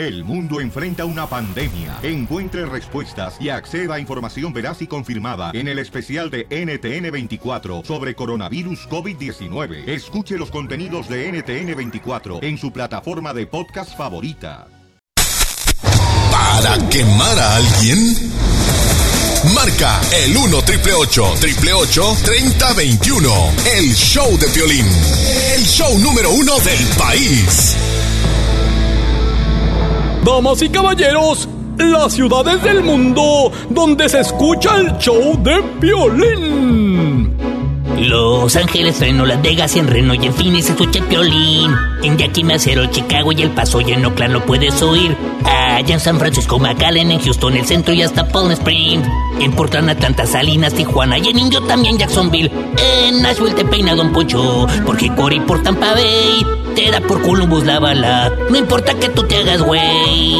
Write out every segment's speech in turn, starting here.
El mundo enfrenta una pandemia. Encuentre respuestas y acceda a información veraz y confirmada en el especial de NTN24 sobre coronavirus COVID-19. Escuche los contenidos de NTN24 en su plataforma de podcast favorita. ¿Para quemar a alguien? Marca el 1 triple 888 3021. El show de violín. El show número uno del país. Damas y caballeros, las ciudades del mundo donde se escucha el show de violín. Los Ángeles, Reno, Las Vegas, en Reno y en Phoenix se escucha el piolín. En Yakima, Cero, Chicago y El Paso y en puedes oír. Allá en San Francisco, McAllen, en Houston, el centro y hasta Palm Springs. En Portland, Atlanta, Salinas, Tijuana y en Indio también Jacksonville. En Nashville te peina Don Pocho, porque Cory por Tampa Bay te da por Columbus la bala. No importa que tú te hagas güey.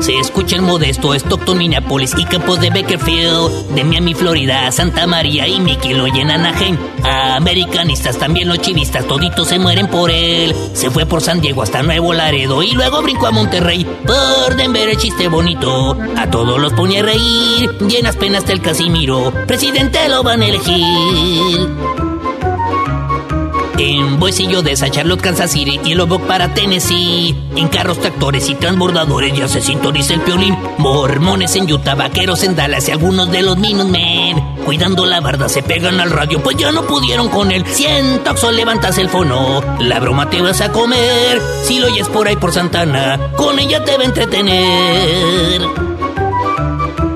Se escucha en Modesto, Stockton, Minneapolis y Campos de Bakerfield, de Miami, Florida, Santa María y Mickey lo llenan Anaheim. Americanistas, también los chivistas, toditos se mueren por él. Se fue por San Diego hasta Nuevo Laredo y luego brincó a Monterrey. Por Denver el chiste bonito, a todos los pone a reír. Llenas penas del Casimiro, presidente lo van a elegir. En Boise y Odessa, Charlotte, Kansas City y Lubbock para Tennessee. En carros, tractores y transbordadores ya se sintoniza el piolín. Mormones en Utah, vaqueros en Dallas y algunos de los Minutemen. Cuidando la barda se pegan al radio, pues ya no pudieron con él. Siento levantas el fono, la broma te vas a comer. Si lo oyes por ahí por Santana, con ella te va a entretener.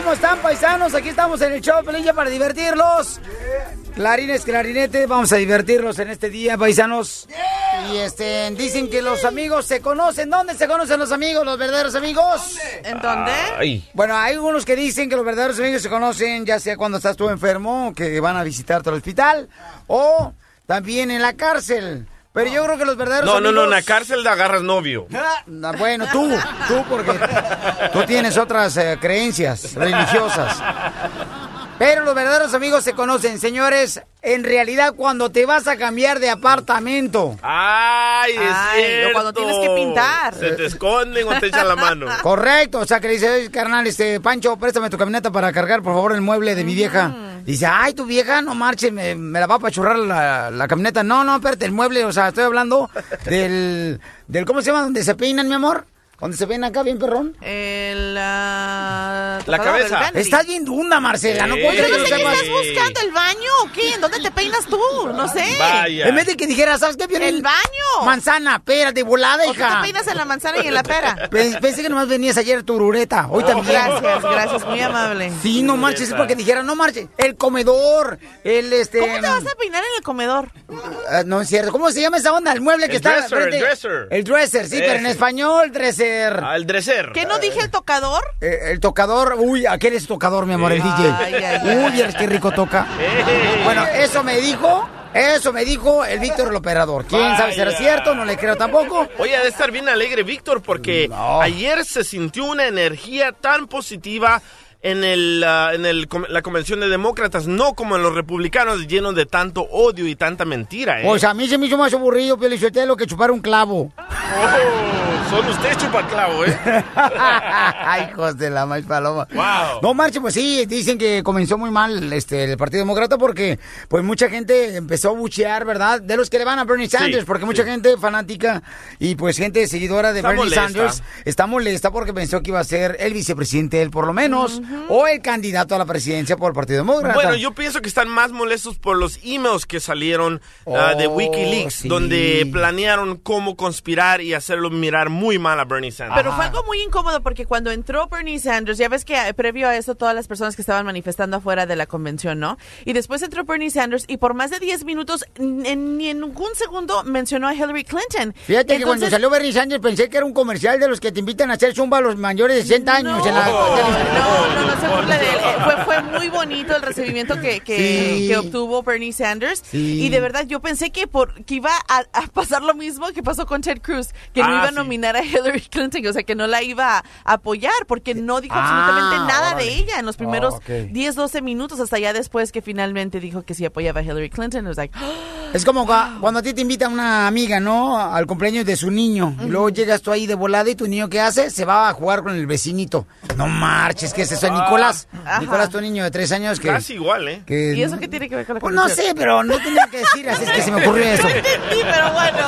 ¿Cómo están, paisanos? Aquí estamos en el show Pelilla para divertirlos. Clarines, clarinetes, vamos a divertirlos en este día, paisanos. Y este, dicen que los amigos se conocen. ¿Dónde se conocen los amigos, los verdaderos amigos? ¿En dónde? Bueno, hay unos que dicen que los verdaderos amigos se conocen ya sea cuando estás tú enfermo, que van a visitarte al hospital, o también en la cárcel. Pero yo creo que los verdaderos No, no, amigos... no, en la cárcel agarras novio. Ah, Bueno, tú, tú, porque tú tienes otras eh, creencias religiosas. Pero los verdaderos amigos se conocen, señores. En realidad, cuando te vas a cambiar de apartamento. Ay, es Ay, o cierto. cuando tienes que pintar. Se te esconden o te echan la mano. Correcto, o sea que le dice, "Oye, carnal, este, Pancho, préstame tu camioneta para cargar, por favor, el mueble de mi vieja. Dice, ay, tu vieja, no marche, me, me la va a pachurrar la, la camioneta. No, no, espérate, el mueble, o sea, estoy hablando del, del, ¿cómo se llama? Donde se peinan, mi amor. Donde se peinan acá, bien perrón. El, La cabeza. Estás bien dunda, Marcela, no creer no sé qué estás buscando, ¿el baño o qué? ¿En dónde te peinas tú? No sé. Vaya. En vez de que dijera, ¿sabes qué? Piolín? El baño. Manzana, espérate, volada, ¿O tú te hija. peinas en la manzana y en la pera? Pe- Pensé que nomás venías ayer tu rureta, hoy también. Gracias, gracias, muy amable. Sí, no marches, es porque dijera, no marches. El comedor, el este. ¿Cómo te vas a peinar en el comedor? Ah, no es cierto. ¿Cómo se llama esa onda? El mueble que El está dresser, frente- el dresser. El dresser, sí, pero en español, dresser. Al dresser. ¿Qué no dije el tocador? Eh, el tocador, uy, aquel es tocador, mi amor, el DJ. Ay, ay, ay. Uy, eres qué rico toca. Bueno, eso me dijo, eso me dijo el Víctor el operador. ¿Quién sabe si era cierto? No le creo tampoco. Oye, ha de estar bien alegre Víctor porque No. ayer se sintió una energía tan positiva en, el, ah, en el, la convención de demócratas, no como en los republicanos llenos de tanto odio y tanta mentira. ¿eh? Pues a mí se me hizo más aburrido, Pielichotelo, que chupar un clavo. Oh, son ustedes chupaclavo, ¿eh? Ay, hijos de la maíz paloma. Wow. No marche, pues sí, dicen que comenzó muy mal este el Partido Demócrata porque pues mucha gente empezó a buchear, ¿verdad? De los que le van a Bernie Sanders, porque mucha gente fanática y pues gente seguidora de Está Bernie molesta. Sanders está molesta porque pensó que iba a ser el vicepresidente él por lo menos o el candidato a la presidencia por el Partido Demócrata. Bueno, yo pienso que están más molestos por los emails que salieron ah, de Oh, Wikileaks, sí. donde planearon cómo conspirar y hacerlo mirar muy mal a Bernie Sanders. Pero fue algo muy incómodo porque cuando entró Bernie Sanders, ya ves que eh, previo a eso todas las personas que estaban manifestando afuera de la convención, ¿no? Y después entró Bernie Sanders y por más de 10 minutos ni en ningún segundo mencionó a Hillary Clinton. Fíjate que cuando Entonces- salió Bernie Sanders pensé que era un comercial de los que te invitan a hacer zumba a los mayores de 60 años. en la- No, no, no se burle de él. Eh, Fue, fue muy bonito el recibimiento que, que, Sí. que obtuvo Bernie Sanders. Sí. Y de verdad, yo pensé que, por, que iba a, a pasar lo mismo que pasó con Ted Cruz, que no Ah, iba a sí. A Hillary Clinton, o sea, que no la iba a apoyar, porque no dijo Ah, absolutamente nada órale. de ella en los primeros Oh, ok. 10, 12 minutos, hasta ya después que finalmente dijo que sí apoyaba a Hillary Clinton. It was like, Es como cua- cuando a ti te invita una amiga, ¿no? Al cumpleaños de su niño. Y luego llegas tú ahí de volada y tu niño, ¿qué hace? Se va a jugar con el vecinito. No marches, ¿qué es eso? Nicolás. Ajá. Nicolás, tu niño de tres años que... Casi igual, ¿eh? que- ¿y eso qué tiene que ver con la Pues no sé, pero no tenía que decir, así es que se me ocurrió eso. Sí, pero bueno.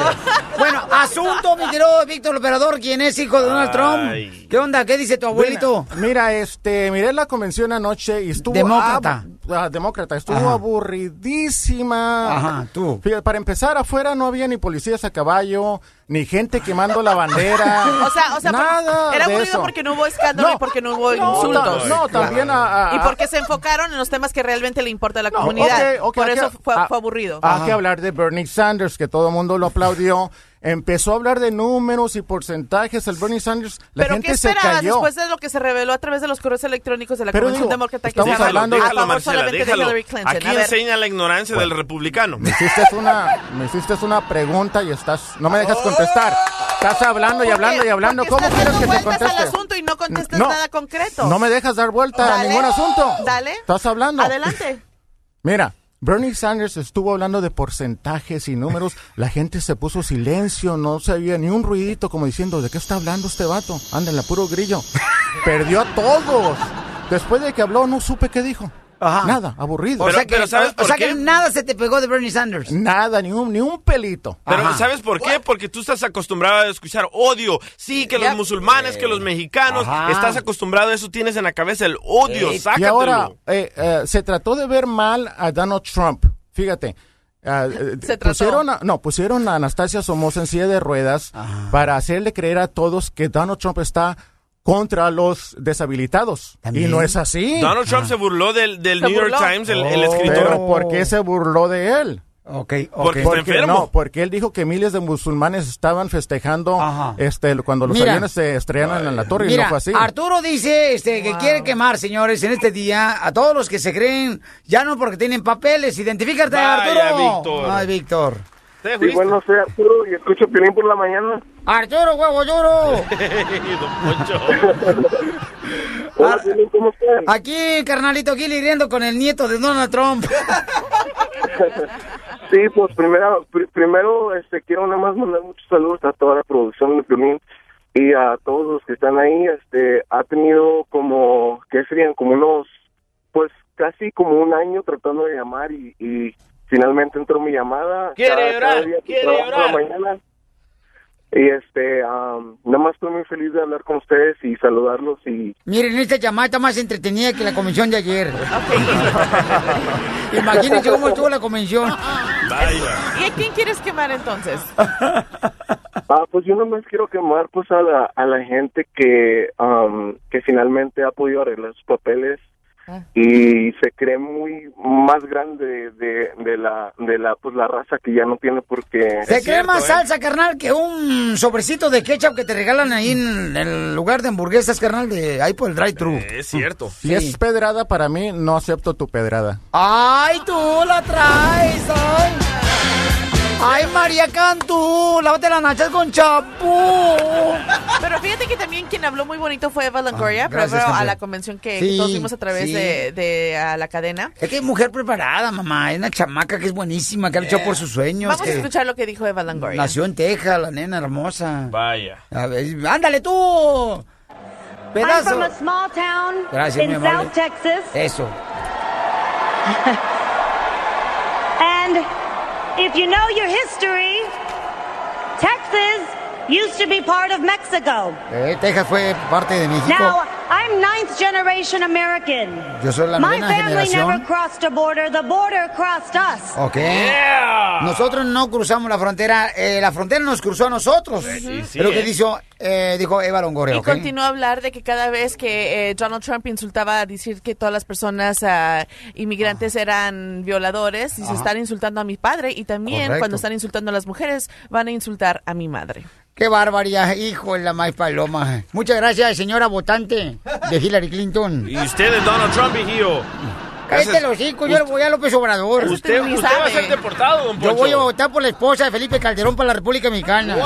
Bueno, asunto, mi querido Víctor Operador, quien es hijo de Donald Ay. Trump. ¿Qué onda? ¿Qué dice tu abuelito? Mira, mira, este, miré la convención anoche y estuvo... Demócrata. ab- ah, demócrata. Estuvo Ajá. aburridísima. Ajá, tú. Fíjate, para empezar, afuera no había ni policías a caballo, ni gente quemando la bandera. O sea, o sea, por- nada era de aburrido eso. porque no hubo escándalo y porque no hubo no, insultos. No, también a... a- Y porque se enfocaron en los temas que realmente le importa a la No, comunidad. ok, ok, Por eso que- fue, ah, fue aburrido. Hay que hablar de Bernie Sanders, que todo el mundo lo aplaudió. Empezó a hablar de números y porcentajes. El Bernie Sanders, la Pero gente ¿qué se esperabas cayó. después de lo que se reveló a través de los correos electrónicos de la Pero Convención digo, Demócrata que estamos se hablando- a déjalo, favor De. Hillary Clinton? Aquí A ver, enseña la ignorancia del republicano. Me hiciste una, me hiciste una pregunta y estás, no me dejas contestar. Estás hablando y ¿por hablando y hablando. ¿Cómo estás quieres que te conteste? al asunto y no contestas No, nada concreto. No me dejas dar vuelta a ningún asunto. Dale. Estás hablando. Adelante. Mira, Bernie Sanders estuvo hablando de porcentajes y números. La gente se puso silencio, no se oía ni un ruidito como diciendo, ¿de qué está hablando este vato? Ándale, puro grillo. Perdió a todos. Después de que habló, no supe qué dijo. Ajá. Nada, aburrido. O sea que, pero ¿sabes o por sea qué? que nada se te pegó de Bernie Sanders. Nada, ni un, ni un pelito. Pero Ajá. ¿sabes por qué? Porque tú estás acostumbrado a escuchar odio. Sí, que los musulmanes, que los mexicanos. Ajá. Estás acostumbrado a eso, tienes en la cabeza el odio. Eh, Y Sácatelo. ahora eh, eh, se trató de ver mal a Donald Trump. Fíjate. eh, Se trató. pusieron a, no pusieron a Anastasia Somoza en silla de ruedas para hacerle creer a todos que Donald Trump está contra los deshabilitados ¿También? y no es así Donald Trump se burló del, del Se New York. Times, el, el Oh. escritor. pero ¿por qué se burló de él? Ok, ok. Porque está enfermo. no, porque él dijo que miles de musulmanes estaban festejando Ajá. este cuando los Mira. aviones se estrellaron en la torre y no fue así. Arturo dice este, que quiere quemar, señores, en este día a todos los que se creen, ya no porque tienen papeles. Identifícate, Vaya, Arturo. Víctor. Ay, Víctor. ¿Te Sí, fuiste? bueno, soy Arturo y escucho Piolín por la mañana. Arturo, huevo Poncho. Hola, Ah. Piolín, ¿cómo están? Aquí, carnalito, aquí lidiando con el nieto de Donald Trump. Sí, pues primero, pri- primero este, quiero nada más mandar muchos saludos a toda la producción de Piolín y a todos los que están ahí. Este, ha tenido como, ¿qué serían? Como unos, pues casi como un año tratando de llamar y, y finalmente entró mi llamada. Quiere Cada- cada llorar, día que quiere trabajo por la llorar. mañana. Y este, am, nada más estoy muy feliz de hablar con ustedes y saludarlos y Miren, esta llamada está más entretenida que la convención de ayer. Imagínense cómo estuvo la convención. Vaya. ¿Y a quién quieres quemar entonces? Ah, pues yo nomás quiero quemar pues a la, a la gente que, am, que finalmente ha podido arreglar sus papeles Ah. y se cree muy más grande de, de la de la pues la raza que ya no tiene por qué Se cree cierto, más ¿eh? salsa, carnal, que un sobrecito de ketchup que te regalan ahí en el lugar de hamburguesas, carnal, de ahí por el drive-thru. Eh, Es cierto. Si Sí. es pedrada para mí, no acepto tu pedrada. ¡Ay, tú la traes! ¡Ay! ¡Ay, María Cantú! ¡Lávate las nachas con champú! Pero fíjate que también quien habló muy bonito fue Eva Longoria, Ah, gracias, a la convención que, Sí, todos vimos a través sí. de, de a la cadena. Es que es mujer preparada, mamá. Es una chamaca que es buenísima, que ha luchado por sus sueños. Vamos a escuchar lo que dijo Eva Longoria. Nació en Texas, la nena hermosa. Vaya. A ver, ¡Ándale tú! I'm ¡Pedazo! from a small town Gracias, mi in. South Texas. Eso. And if you know your history, Texas used to be part of Mexico. Eh, Texas fue parte de México. Now, I'm ninth generation American. Yo soy la My novena family generación. never crossed a border. The border crossed us. Ok. Nosotros no cruzamos la frontera, eh, la frontera nos cruzó a nosotros. sí, sí, Es lo que dijo, eh, dijo Eva Longoria, Y ¿ok? continuó a hablar de que cada vez que eh, Donald Trump insultaba a decir que todas las personas ah, inmigrantes eran violadores, y se están insultando a mi padre y también Correcto. cuando están insultando a las mujeres van a insultar a mi madre. Qué barbaridad, hijo de la maíz paloma. Muchas gracias, señora votante de Hillary Clinton. Y usted Donald Trump, hijío. Cállate los hijos, yo le voy a López Obrador. Usted, usted va a ser deportado, don Yo Poncho. voy a votar por la esposa de Felipe Calderón para la República Mexicana.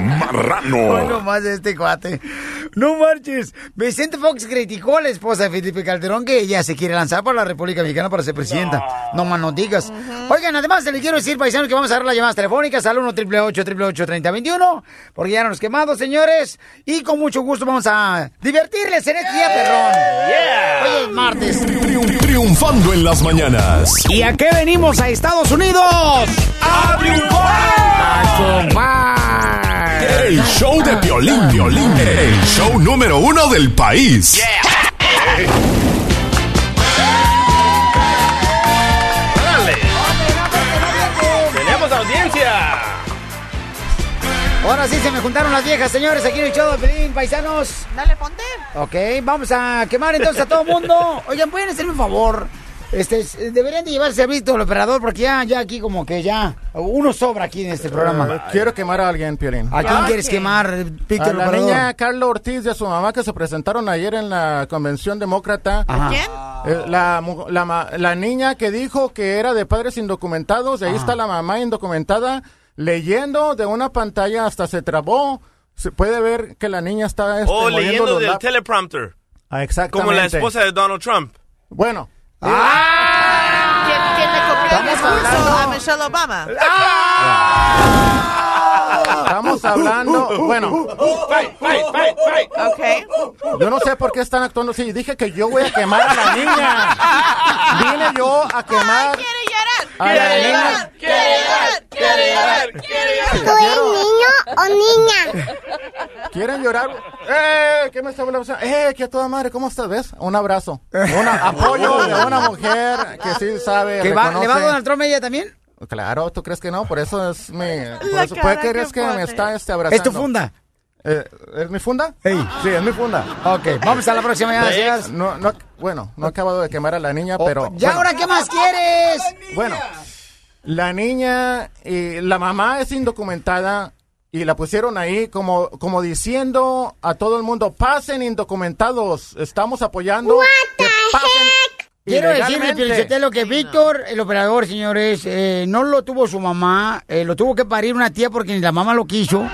Marrano. No más este cuate. No marches. Vicente Fox criticó a la esposa de Felipe Calderón que ella se quiere lanzar para la República Mexicana para ser presidenta. No, más no digas. Oigan, además le quiero decir, paisanos, que vamos a dar las llamadas telefónicas al 1 888 3021 porque ya nos quemado, señores. Y con mucho gusto vamos a divertirles en este día, perrón. Hoy es Triun- triunfando en las mañanas. ¿Y a qué venimos a Estados Unidos? ¡A triunfar! El show de violín, violín. El show número uno del país. ¡Dale! Ahora sí se me juntaron las viejas, señores, aquí en el show de Pelín, paisanos. Dale, ponte. Ok, vamos a quemar entonces a todo el mundo. Oigan, pueden hacerme un favor. Este, s- deberían de llevarse a Víctor el operador porque ya, ya aquí como que ya uno sobra aquí en este programa. Eh, quiero quemar a alguien, Piolín. ¿A quién quieres quemar, A Víctor el la operador? niña Carla Ortiz y a su mamá que se presentaron ayer en la convención demócrata. Ajá. ¿Quién? Eh, la, la, la niña que dijo que era de padres indocumentados, y ahí está la mamá indocumentada leyendo de una pantalla hasta se trabó. Se puede ver que la niña está este, O leyendo los del lap- teleprompter. Ah, exactamente. Como la esposa de Donald Trump. Bueno, ¿Quién, quién le copió el discurso a Michelle Obama? estamos hablando. Bueno, ¡Fight, fight, fight, fight! Ok. yo no sé por qué están actuando así. Dije que yo voy a quemar a la niña. Vine yo a quemar ¡Quiere niña. ¡Quiere llorar! ¡Quiere llorar! ¡Quiere llorar! ¿Tú eres niño o niña? ¿Quieren llorar? ¡Eh! ¿Qué me está hablando? ¡Eh! ¡Qué a toda madre! ¿Cómo estás? ¿Ves? Un abrazo. Un apoyo de una mujer que sí sabe. ¿Que va, reconoce. ¿Le va a Donald Trump a ella también? Claro, ¿tú crees que no? Por eso es mi. Por eso, cara ¿Por qué que crees que me está este abrazando? ¿Es tu funda? Eh, ¿Es mi funda? Ey. Sí, es mi funda. Ok, vamos a la próxima. No, no, bueno, no he acabado de quemar a la niña, pero. Oh, ¿Ya bueno. ahora qué más quieres? Bueno, la niña, y la mamá es indocumentada y la pusieron ahí como, como diciendo a todo el mundo, pasen indocumentados, estamos apoyando que pasen Quiero decirle, ilegalmente". Pielichotelo, que Víctor, el operador, señores, eh, no lo tuvo su mamá, eh, lo tuvo que parir una tía porque ni la mamá lo quiso.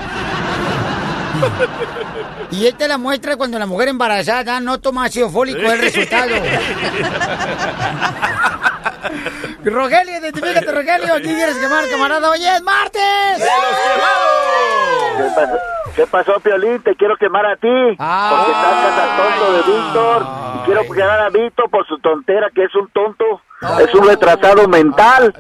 Y esta es la muestra cuando la mujer embarazada no toma ácido fólico, es el resultado. Rogelio, identifícate, Rogelio. ¿Quién quieres quemar, camarada? Oye, es martes. ¿Qué pasó, ¿Qué pasó, Piolín? Te quiero quemar a ti. Porque estás tan tonto de Víctor. Y quiero quemar a Víctor por su tontera, que es un tonto. Es un retrasado mental.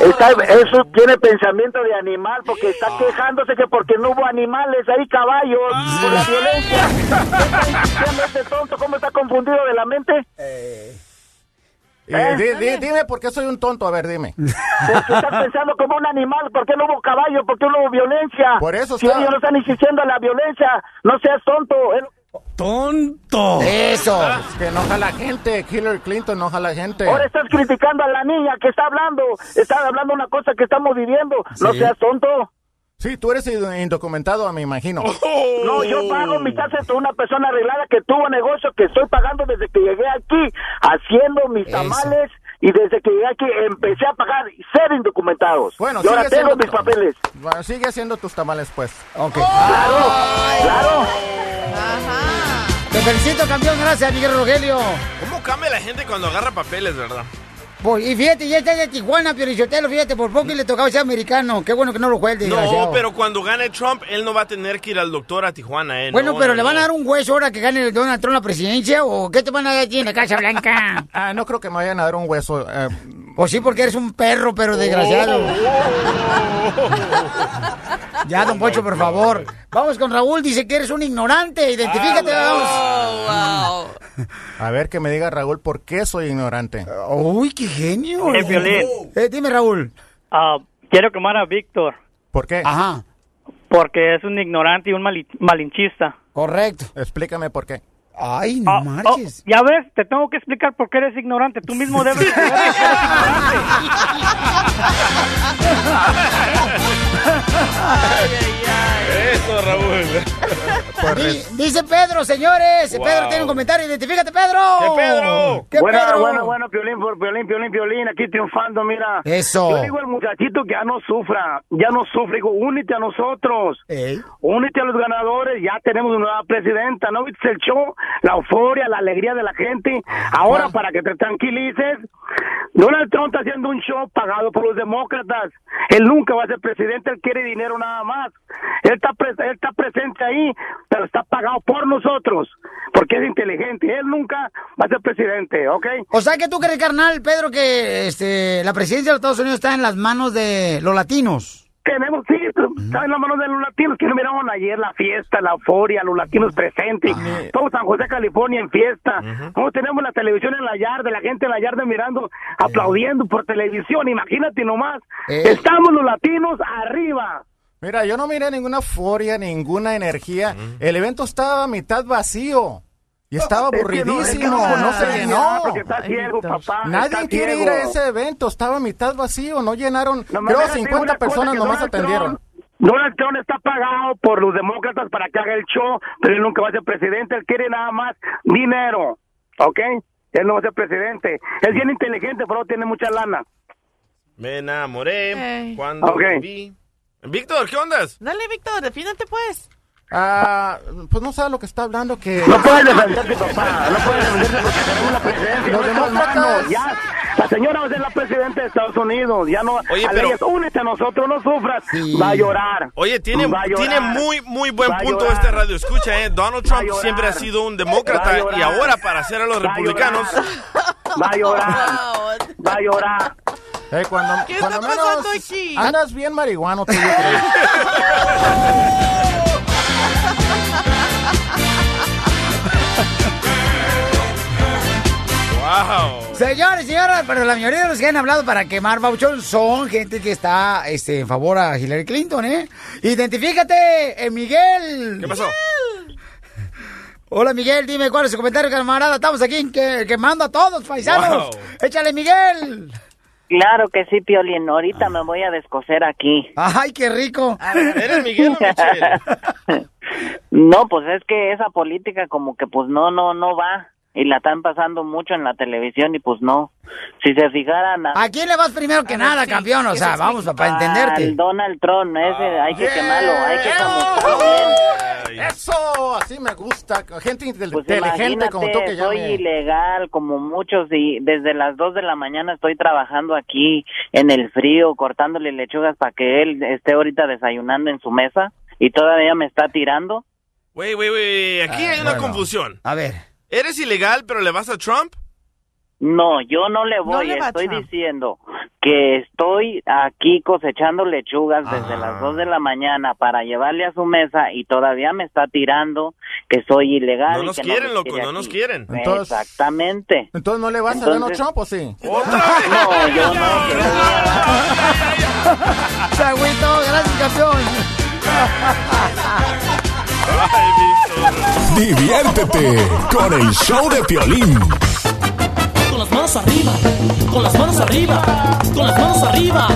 Está, eso tiene pensamiento de animal porque está quejándose que porque no hubo animales, hay caballos por la violencia. ¿Qué está diciendo este tonto? ¿Cómo está confundido de la mente? Y di- di- dime por qué soy un tonto, a ver, dime. Porque estás pensando como un animal. ¿Por qué no hubo caballo? ¿Por qué no hubo violencia? Por eso Si está- ellos no están insistiendo en la violencia, no seas tonto. ¡Tonto! Eso. Es que enoja a la gente, Hillary Clinton enoja a la gente. Ahora estás criticando a la niña que está hablando. Está hablando una cosa que estamos viviendo. No Sí. seas tonto. Sí, tú eres indocumentado, me imagino. No, yo pago mi taxes de una persona arreglada que tuvo negocio que estoy pagando desde que llegué aquí, haciendo mis tamales. Y desde que llegué aquí empecé a pagar y ser indocumentados. Bueno, y ahora sigue tengo siendo mis papeles. Bueno, sigue haciendo tus tamales, pues. Ok. Claro, claro. Te felicito, campeón. Gracias, Miguel Rogelio. ¿Cómo cambia la gente cuando agarra papeles, verdad? Pues, y fíjate, ya está de Tijuana, Pielichotelo, fíjate, por poco y le tocaba ser americano. Qué bueno que no lo fue el desgraciado. No, pero cuando gane Trump, él no va a tener que ir al doctor a Tijuana, ¿eh? Bueno, No, pero no, ¿le van a dar un hueso ahora que gane Donald Trump la presidencia o qué te van a dar aquí en la Casa Blanca? Ah, no creo que me vayan a dar un hueso. eh, Pues sí, porque eres un perro, pero desgraciado. Ya, don Pocho, por favor. Vamos con Raúl, dice que eres un ignorante. Identifícate, vamos. A ver, que me diga Raúl por qué soy ignorante. Uy, qué genio. Eh, Piolín. Eh, dime, Raúl. Ah, quiero quemar a Víctor. ¿Por qué? Ajá. Porque es un ignorante y un mali- malinchista. Correcto. Explícame por qué. Ay, no Oh, marches. ya ves, te tengo que explicar por qué eres ignorante. Tú mismo debes de saber que eres Eso, Raúl. Di- dice Pedro, señores. Wow. Pedro tiene un comentario. Identifícate, Pedro. ¿Qué Pedro? ¿Qué bueno, Pedro? bueno, bueno, Piolín, por Piolín, Piolín, Piolín, aquí triunfando, mira. Eso. Yo digo al muchachito que ya no sufra, ya no sufre, digo, únete a nosotros. Únete a los ganadores, ya tenemos una nueva presidenta, ¿no viste el show? La euforia, la alegría de la gente. Ahora, para que te tranquilices, Donald Trump está haciendo un show pagado por los demócratas. Él nunca va a ser presidente, él quiere dinero nada más. Él está, pres- él está presente ahí, pero está pagado por nosotros, porque es inteligente. Él nunca va a ser presidente, ¿ok? O sea que tú crees, carnal, Pedro, que este, la presidencia de los Estados Unidos está en las manos de los latinos. Tenemos, sí, está en las manos de los latinos, que no miraron ayer la fiesta, la euforia, los latinos presentes, todo San José, California en fiesta. Como tenemos la televisión en la yarda, la gente en la yarda mirando, aplaudiendo por televisión, imagínate nomás. Eh. Estamos los latinos arriba. Mira, yo no miré ninguna euforia, ninguna energía. El evento estaba a mitad vacío. Y estaba Es que no, es que aburridísimo, no no, se llenó. porque está ciego, papá, Nadie está quiere ciego. ir a ese evento, estaba a mitad vacío, no llenaron, Nomás creo déjate 50 una cosa, personas nomás Donald atendieron. Trump- Donald Trump está pagado por los demócratas para que haga el show, pero él nunca va a ser presidente, él quiere nada más dinero, ¿ok? Él no va a ser presidente. Es bien inteligente, pero tiene mucha lana. Me enamoré Ey. cuando Ok. vi. Víctor, ¿qué ondas? Dale, Víctor, defínate pues. Ah, pues no sabe lo que está hablando que... No puedes defenderte, papá, no puedes defenderte porque tenemos la presidencia. Los demócratas- manos, Ya, la señora va a ser la presidenta de Estados Unidos, ya no... Oye, a pero- leyes, únete a nosotros, no sufras, va a llorar. Oye, tiene, llorar. tiene muy, muy buen punto este radio. Escucha, eh. Donald Trump llorar. siempre ha sido un demócrata llorar. y ahora para hacer a los republicanos. Va a llorar, va a llorar. Eh, cuando, ¿Qué cuando está menos pasando aquí? andas bien marihuano tú, yo creo. Wow. Señores, señoras, pero la mayoría de los que han hablado para quemar Bauchón son gente que está este, en favor a Hillary Clinton, ¿eh? Identifícate, eh, Miguel. ¿Qué pasó? Hola, Miguel, dime cuál es su comentario, camarada. Estamos aquí que, quemando a todos, paisanos. Wow. Échale, Miguel. Claro que sí, Piolín. Ahorita me voy a descoser aquí. Ay, qué rico. ¿Eres Miguel o Michelle? No, pues es que esa política como que pues no, no, no va. Y la están pasando mucho en la televisión y pues no. Si se fijaran a... ¿A quién le vas primero que nada, campeón? O sea, vamos, para entenderte. Al Donald Trump, ese hay que quemarlo, hay que camuflarlo. Eso, así me gusta. Gente intel- Pues inteligente como tú que soy llame. ilegal como muchos y desde las 2 de la mañana estoy trabajando aquí en el frío, cortándole lechugas para que él esté ahorita desayunando en su mesa y todavía me está tirando. Wey, wey, wey. Aquí hay una confusión. A ver. ¿Eres ilegal pero le vas a Trump? No, yo no le voy, le va estoy diciendo que estoy aquí cosechando lechugas desde las 2 de la mañana para llevarle a su mesa y todavía me está tirando que soy ilegal. No y nos que quieren, me loco, no nos quieren. Entonces- Exactamente. Entonces no le vas a Donald Entonces- Trump o sí? No, yo no. Sagüito, gracias, campeón. Diviértete con el show de Piolín. Con las manos arriba, con las manos arriba, con las manos arriba,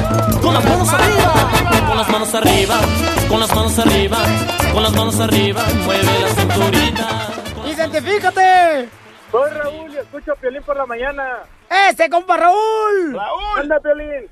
con las manos arriba, con las manos arriba, con las manos arriba, con las manos arriba, mueve la cinturita. ¡Identifícate! Soy Raúl y escucho a Piolín por la mañana. ¡Este, compa Raúl! ¡Raúl! ¡Anda, Piolín!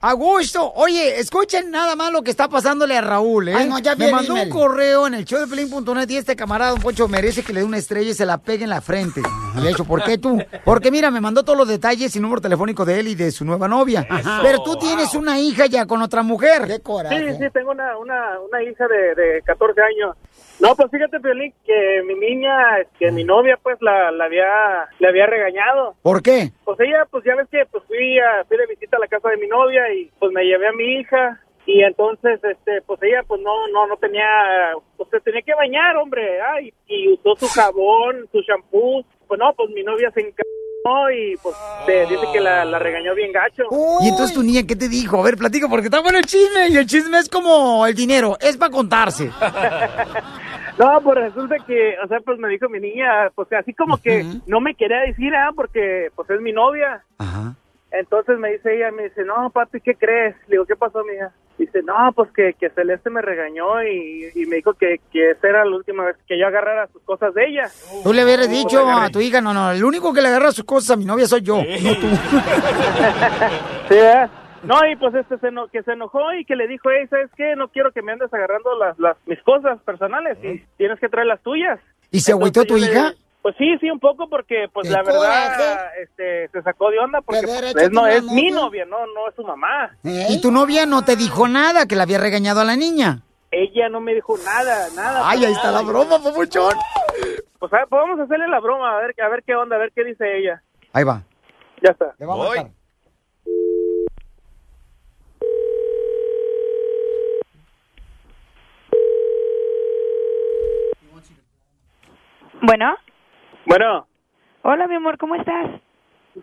A gusto. Oye, escuchen nada más lo que está pasándole a Raúl, ¿eh? Ay, no, ya Me mandó un correo en el show de Pelín.net y este camarada, Don Poncho, merece que le dé una estrella y se la pegue en la frente. Y le he dicho, ¿por qué tú? Porque mira, me mandó todos los detalles y número telefónico de él y de su nueva novia. Eso. Pero tú tienes una hija ya con otra mujer. ¡Qué Sí, sí, tengo una, una, una hija de, de 14 años. No, pues fíjate, Piolín, que mi niña, que mi novia, pues, la, la había, le había regañado. ¿Por qué? Pues ella, pues ya ves que pues fui, a, fui de visita a la casa de mi novia y pues me llevé a mi hija y entonces, este, pues ella pues no, no, no tenía, pues se tenía que bañar, hombre, ah, y, y usó su jabón, su shampoo, pues no, pues mi novia se encargó y pues se dice que la, la regañó bien gacho. Y entonces tu niña, ¿qué te dijo? A ver, platico, porque está bueno el chisme y el chisme es como el dinero, es para contarse. No, pues resulta que, o sea, pues me dijo mi niña, pues así como que no me quería decir, ah, porque pues es mi novia. Entonces me dice ella, me dice, no, papi, ¿qué crees? Le digo, ¿qué pasó, mija? Dice, no, pues que, que Celeste me regañó y, y me dijo que, que esa era la última vez que yo agarrara sus cosas de ella. Tú le hubieras No, dicho a tu hija, no, no, el único que le agarra sus cosas a mi novia soy yo, no tú. Sí, ¿eh? No, y pues este se eno- que se enojó y que le dijo, hey, ¿sabes qué? No quiero que me andes agarrando las, las mis cosas personales y tienes que traer las tuyas. ¿Y se agüitó tu yo le- hija? Pues sí, sí, un poco porque pues ¡Qué la verdad coraje! este, se sacó de onda porque pues, es, no, es mi novia. no, no es su mamá. Y tu novia no te dijo nada, que le había regañado a la niña. Ella no me dijo nada, nada. Ay, ahí está la broma, papuchón. Pues a ver, pues, vamos a hacerle la broma, a ver, a ver qué onda, a ver qué dice ella. Ahí va. Ya está. Le vamos a marcar. Bueno, Bueno, hola mi amor, ¿cómo estás?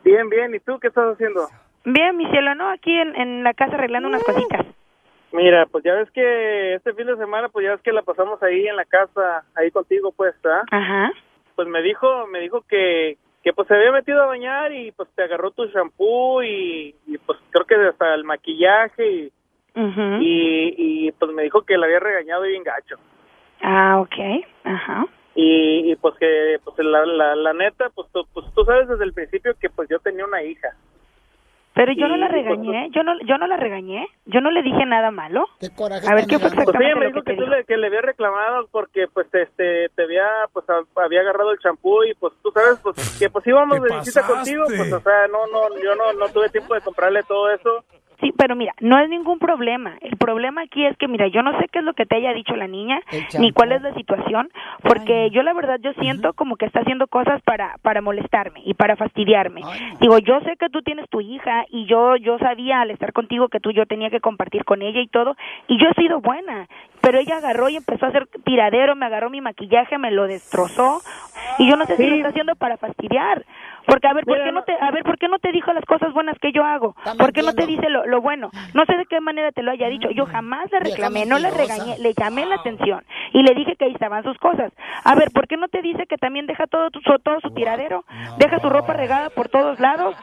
bien, bien. ¿Y tú qué estás haciendo? Bien, mi cielo, ¿no? Aquí en, en la casa arreglando unas cositas. Mira, pues ya ves que este fin de semana, pues ya ves que la pasamos ahí en la casa, ahí contigo, pues, ¿ah? Ajá. Pues me dijo, me dijo que, que pues se había metido a bañar y pues te agarró tu shampoo y, y, pues creo que hasta el maquillaje y, y, pues me dijo que la había regañado bien gacho. Ah, ok. Ajá. Y, y, pues que, pues la, la, la neta, pues tú, pues tú sabes desde el principio que pues yo tenía una hija. Pero yo no la pues, regañé, yo no, yo no la regañé, yo no le dije nada malo. coraje A ver, ¿qué fue Pues ella exactamente me lo dijo que que te tú le, que le había reclamado porque pues este te había pues a- había agarrado el champú y pues tú sabes pues que pues íbamos de visita contigo pues o sea no no yo no no tuve tiempo de comprarle todo eso Sí, pero mira, no es ningún problema. El problema aquí es que, mira, yo no sé qué es lo que te haya dicho la niña, ni cuál es la situación, porque yo la verdad yo siento como que está haciendo cosas para para molestarme y para fastidiarme. Digo, yo sé que tú tienes tu hija y yo yo sabía al estar contigo que tú yo tenía que compartir con ella y todo, y yo he sido buena, pero ella agarró y empezó a hacer tiradero, me agarró mi maquillaje, me lo destrozó, y yo no sé si lo está haciendo para fastidiar. Porque a ver, ¿por qué no te a ver, por qué no te dijo las cosas buenas que yo hago? ¿Por qué no te dice lo, lo bueno? No sé de qué manera te lo haya dicho. Yo jamás le reclamé, no le regañé, le llamé la atención y le dije que ahí estaban sus cosas. A ver, ¿por qué no te dice que también deja todo tu, su- todo su tiradero? Deja su ropa regada por todos lados.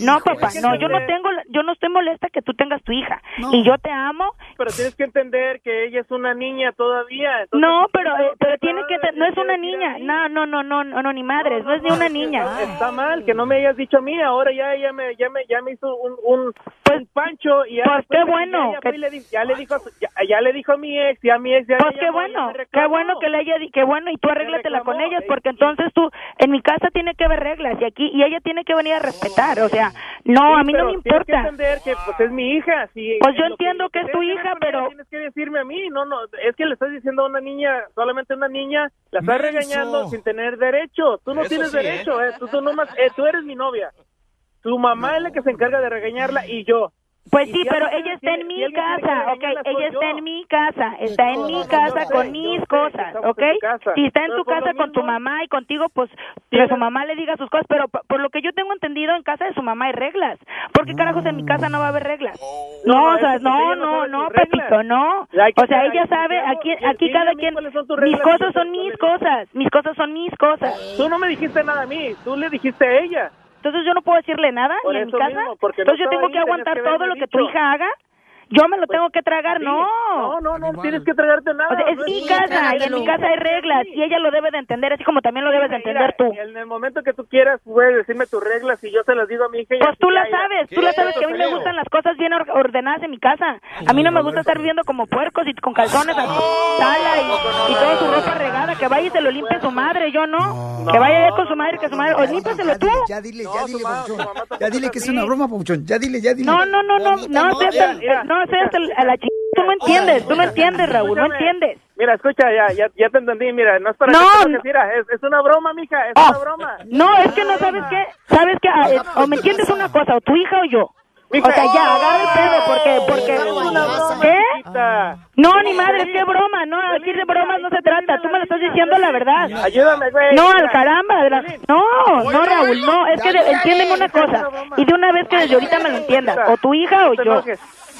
No, papá, no, yo no tengo, yo no estoy molesta que tú tengas tu hija. Y yo te amo. pero tienes que entender que ella es una niña todavía entonces, No, pero eh, pero tienes tiene que te- no es una niña. No, no, no, no, no, no, ni madres, no es ni una niña. está mal que no me hayas dicho a mí ahora ya ya me ya me ya me hizo un un, un pancho y ya pues qué bueno, ya, que- fue y le ya le dijo ya, ya le dijo a mi ex y a mi ex ya Pues ya qué bueno, qué bueno que le haya di- qué bueno y tú arréglatela con ella porque entonces tú en mi casa tiene que haber reglas y aquí y ella tiene que venir a respetar, o sea, no, Sí, a mí no me tienes que importa. entender que pues es mi hija, sí. Pues yo entiendo que es tu hija, pero- tienes que decirme a mí, no, no, es que le estás diciendo a una niña, solamente a una niña, la estás Menso. regañando sin tener derecho. Tú no Eso tienes sí, derecho, eh. Tú, tú nomás, eh, tú eres mi novia. Tu mamá es la que se encarga de regañarla y yo. Pues sí, pero ella está en mi casa, ok, ella está en mi casa, está en mi casa con mis cosas, ok. Si está en tu casa con tu mamá y contigo, pues que su mamá le diga sus cosas, pero por lo que yo tengo entendido, en casa de su mamá hay reglas. ¿Por qué carajos en mi casa no va a haber reglas? No, No, no, o sea, pues no, no no, reglas. papito, no. O sea, ella sabe, aquí, aquí cada quien, mis cosas son mis cosas, mis cosas son mis cosas. Tú no me dijiste nada a mí, tú le dijiste a ella. Entonces yo no puedo decirle nada Por ni en mi casa. mismo, porque no Entonces yo tengo que aguantar todo lo que tu hija haga. Yo me lo Pues, tengo que tragar, sí. no. No, no, no tienes que tragarte nada. O sea, es no mi casa y en mi casa hay reglas y ella lo debe de entender, así como también lo debes de entender tú. En el momento que tú quieras, puedes decirme tus reglas y yo se las digo a mi hija. y Pues tú la sabes, tú la sabes que a mí me gustan las cosas bien or- ordenadas en mi casa. A mí no me gusta estar viviendo como puercos y con calzones así, sala y, y toda su ropa regada. Que vaya y se lo limpie su madre, yo no. Que vaya con su madre, que su madre, o límpiaselo tú. Ya dile, ya dile. Ya dile que es una broma, Papuchón. Ya dile, ya dile. No, no, no, no, no, no a la ch... Tú no entiendes, tú no entiendes, Raúl, no entiendes. Mira, escucha, ya, ya, ya te entendí, mira, no es para No. que mira, es, es una broma, mija, es Ah, una broma. No, es que no sabes qué. ¿Sabes qué? Ah, eh, o me entiendes una cosa, o tu hija o yo. O sea, ya, agarra el pedo, porque, porque... ¿Qué? No, ni madre, qué broma, no, aquí de bromas no se trata, tú me lo estás diciendo la verdad. Ayúdame, güey. No, al caramba, de la- no, no, Raúl, no, es que de- entiéndeme una cosa, y de una vez que desde ahorita me lo entiendas, o tu hija o yo.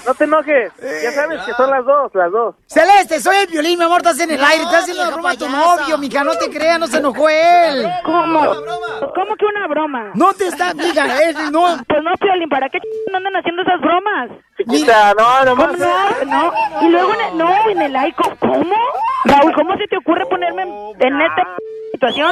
No te enojes, ya sabes que son las dos, las dos. Celeste, soy el violín, mi amor, estás en el aire, estás haciendo broma a tu novio, mija, no te creas, no se enojó él. ¿Cómo? ¿Cómo que una broma? No te está, mija, él no. Pues no, Piolín, ¿para qué ch- andan haciendo esas bromas? Chiquita, no, no ¿Cómo no? No, y luego en el, no, en el like, ¿cómo? Raúl, ¿cómo se te ocurre ponerme en, en esta situación?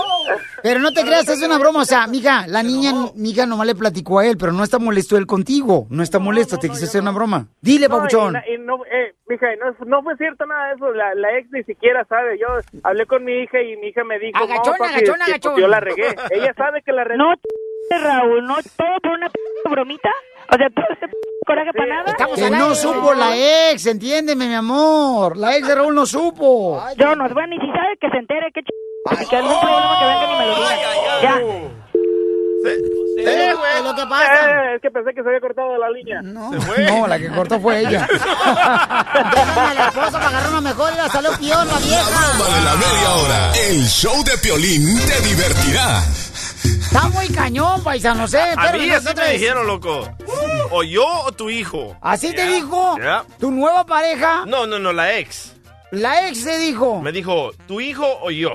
Pero no te creas, es una broma, o sea, mija, la niña, mija, nomás le platicó a él, pero no está molesto él contigo, no está molesto, te quise hacer una broma. Dile, No, papuchón. y, y no, eh, mija, no, no fue cierto nada de eso. La, la ex ni siquiera sabe. Yo hablé con mi hija y mi hija me dijo, Agachón, no, papi, agachón, que- agachón. que yo la regué. Ella sabe que la regué. No, Raúl, no, todo por una p- bromita. O sea, todo este p- coraje para nada. Que no supo la ex, entiéndeme, mi amor. La ex de Raúl no supo. Yo no, bueno, y si sabe que se entere, que ch... y que algún problema que venga ni me lo diga. Ya. Eh, güey. lo que pasa. Eh, es que pensé que se había cortado la línea. No, no la que cortó fue ella. A la esposa para agarrar una mejor y la salió peor la vieja. Broma de la media hora. El show de Piolín te divertirá. Está muy cañón, paisanos, ¿eh? A mí así me dijeron, loco. O yo o tu hijo. ¿Así te dijo? ¿Tu nueva pareja? No, no, no, la ex. La ex se dijo. Me dijo, ¿tu hijo o yo?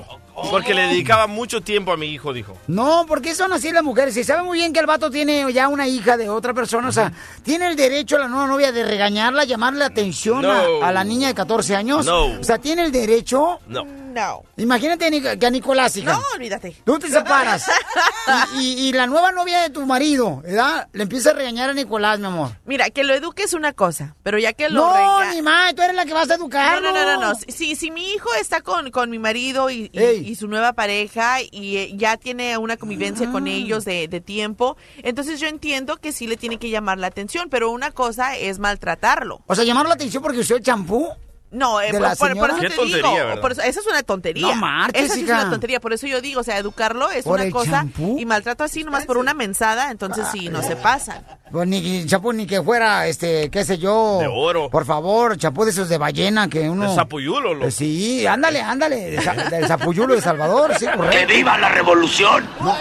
Porque le dedicaba mucho tiempo a mi hijo, dijo. No, porque son así las mujeres. Si sabe muy bien que el vato tiene ya una hija de otra persona, o sea, tiene el derecho a la nueva novia de regañarla, llamarle la atención a- a, la niña de 14 años. No. O sea, tiene el derecho. No. No. Imagínate que a Nicolás, hija. No, olvídate. Tú te separas. y, y- y la nueva novia de tu marido, ¿verdad? Le empieza a regañar a Nicolás, mi amor. Mira, que lo eduque es una cosa, pero ya que lo No, rega- ni más, tú eres la que vas a No, educarlo. no, no, no, no. Si, si mi hijo está con, con mi marido y, y- y su nueva pareja y eh, ya tiene una convivencia Ah. con ellos de, de tiempo, entonces yo entiendo que sí le tiene que llamar la atención, pero una cosa es maltratarlo. O sea, llamarle la atención porque usó el champú. No, eh, ¿De por, la por- por señora? eso Qué te tontería, digo. eso- esa es una tontería. No marches, Esa sí es hija. una tontería. Por eso yo digo, o sea, educarlo es ¿Por una el cosa champú? y maltrato así nomás por una mensada, entonces sí, no se pasan. Pues ni champú ni que fuera, este, qué sé yo. De oro. Por favor, champú de esos de ballena que uno. De sapuyulo, loco. Sí, ándale, ándale. de sa- Del zapuyulo de Salvador, sí, correcto. ¡Que viva la revolución! No,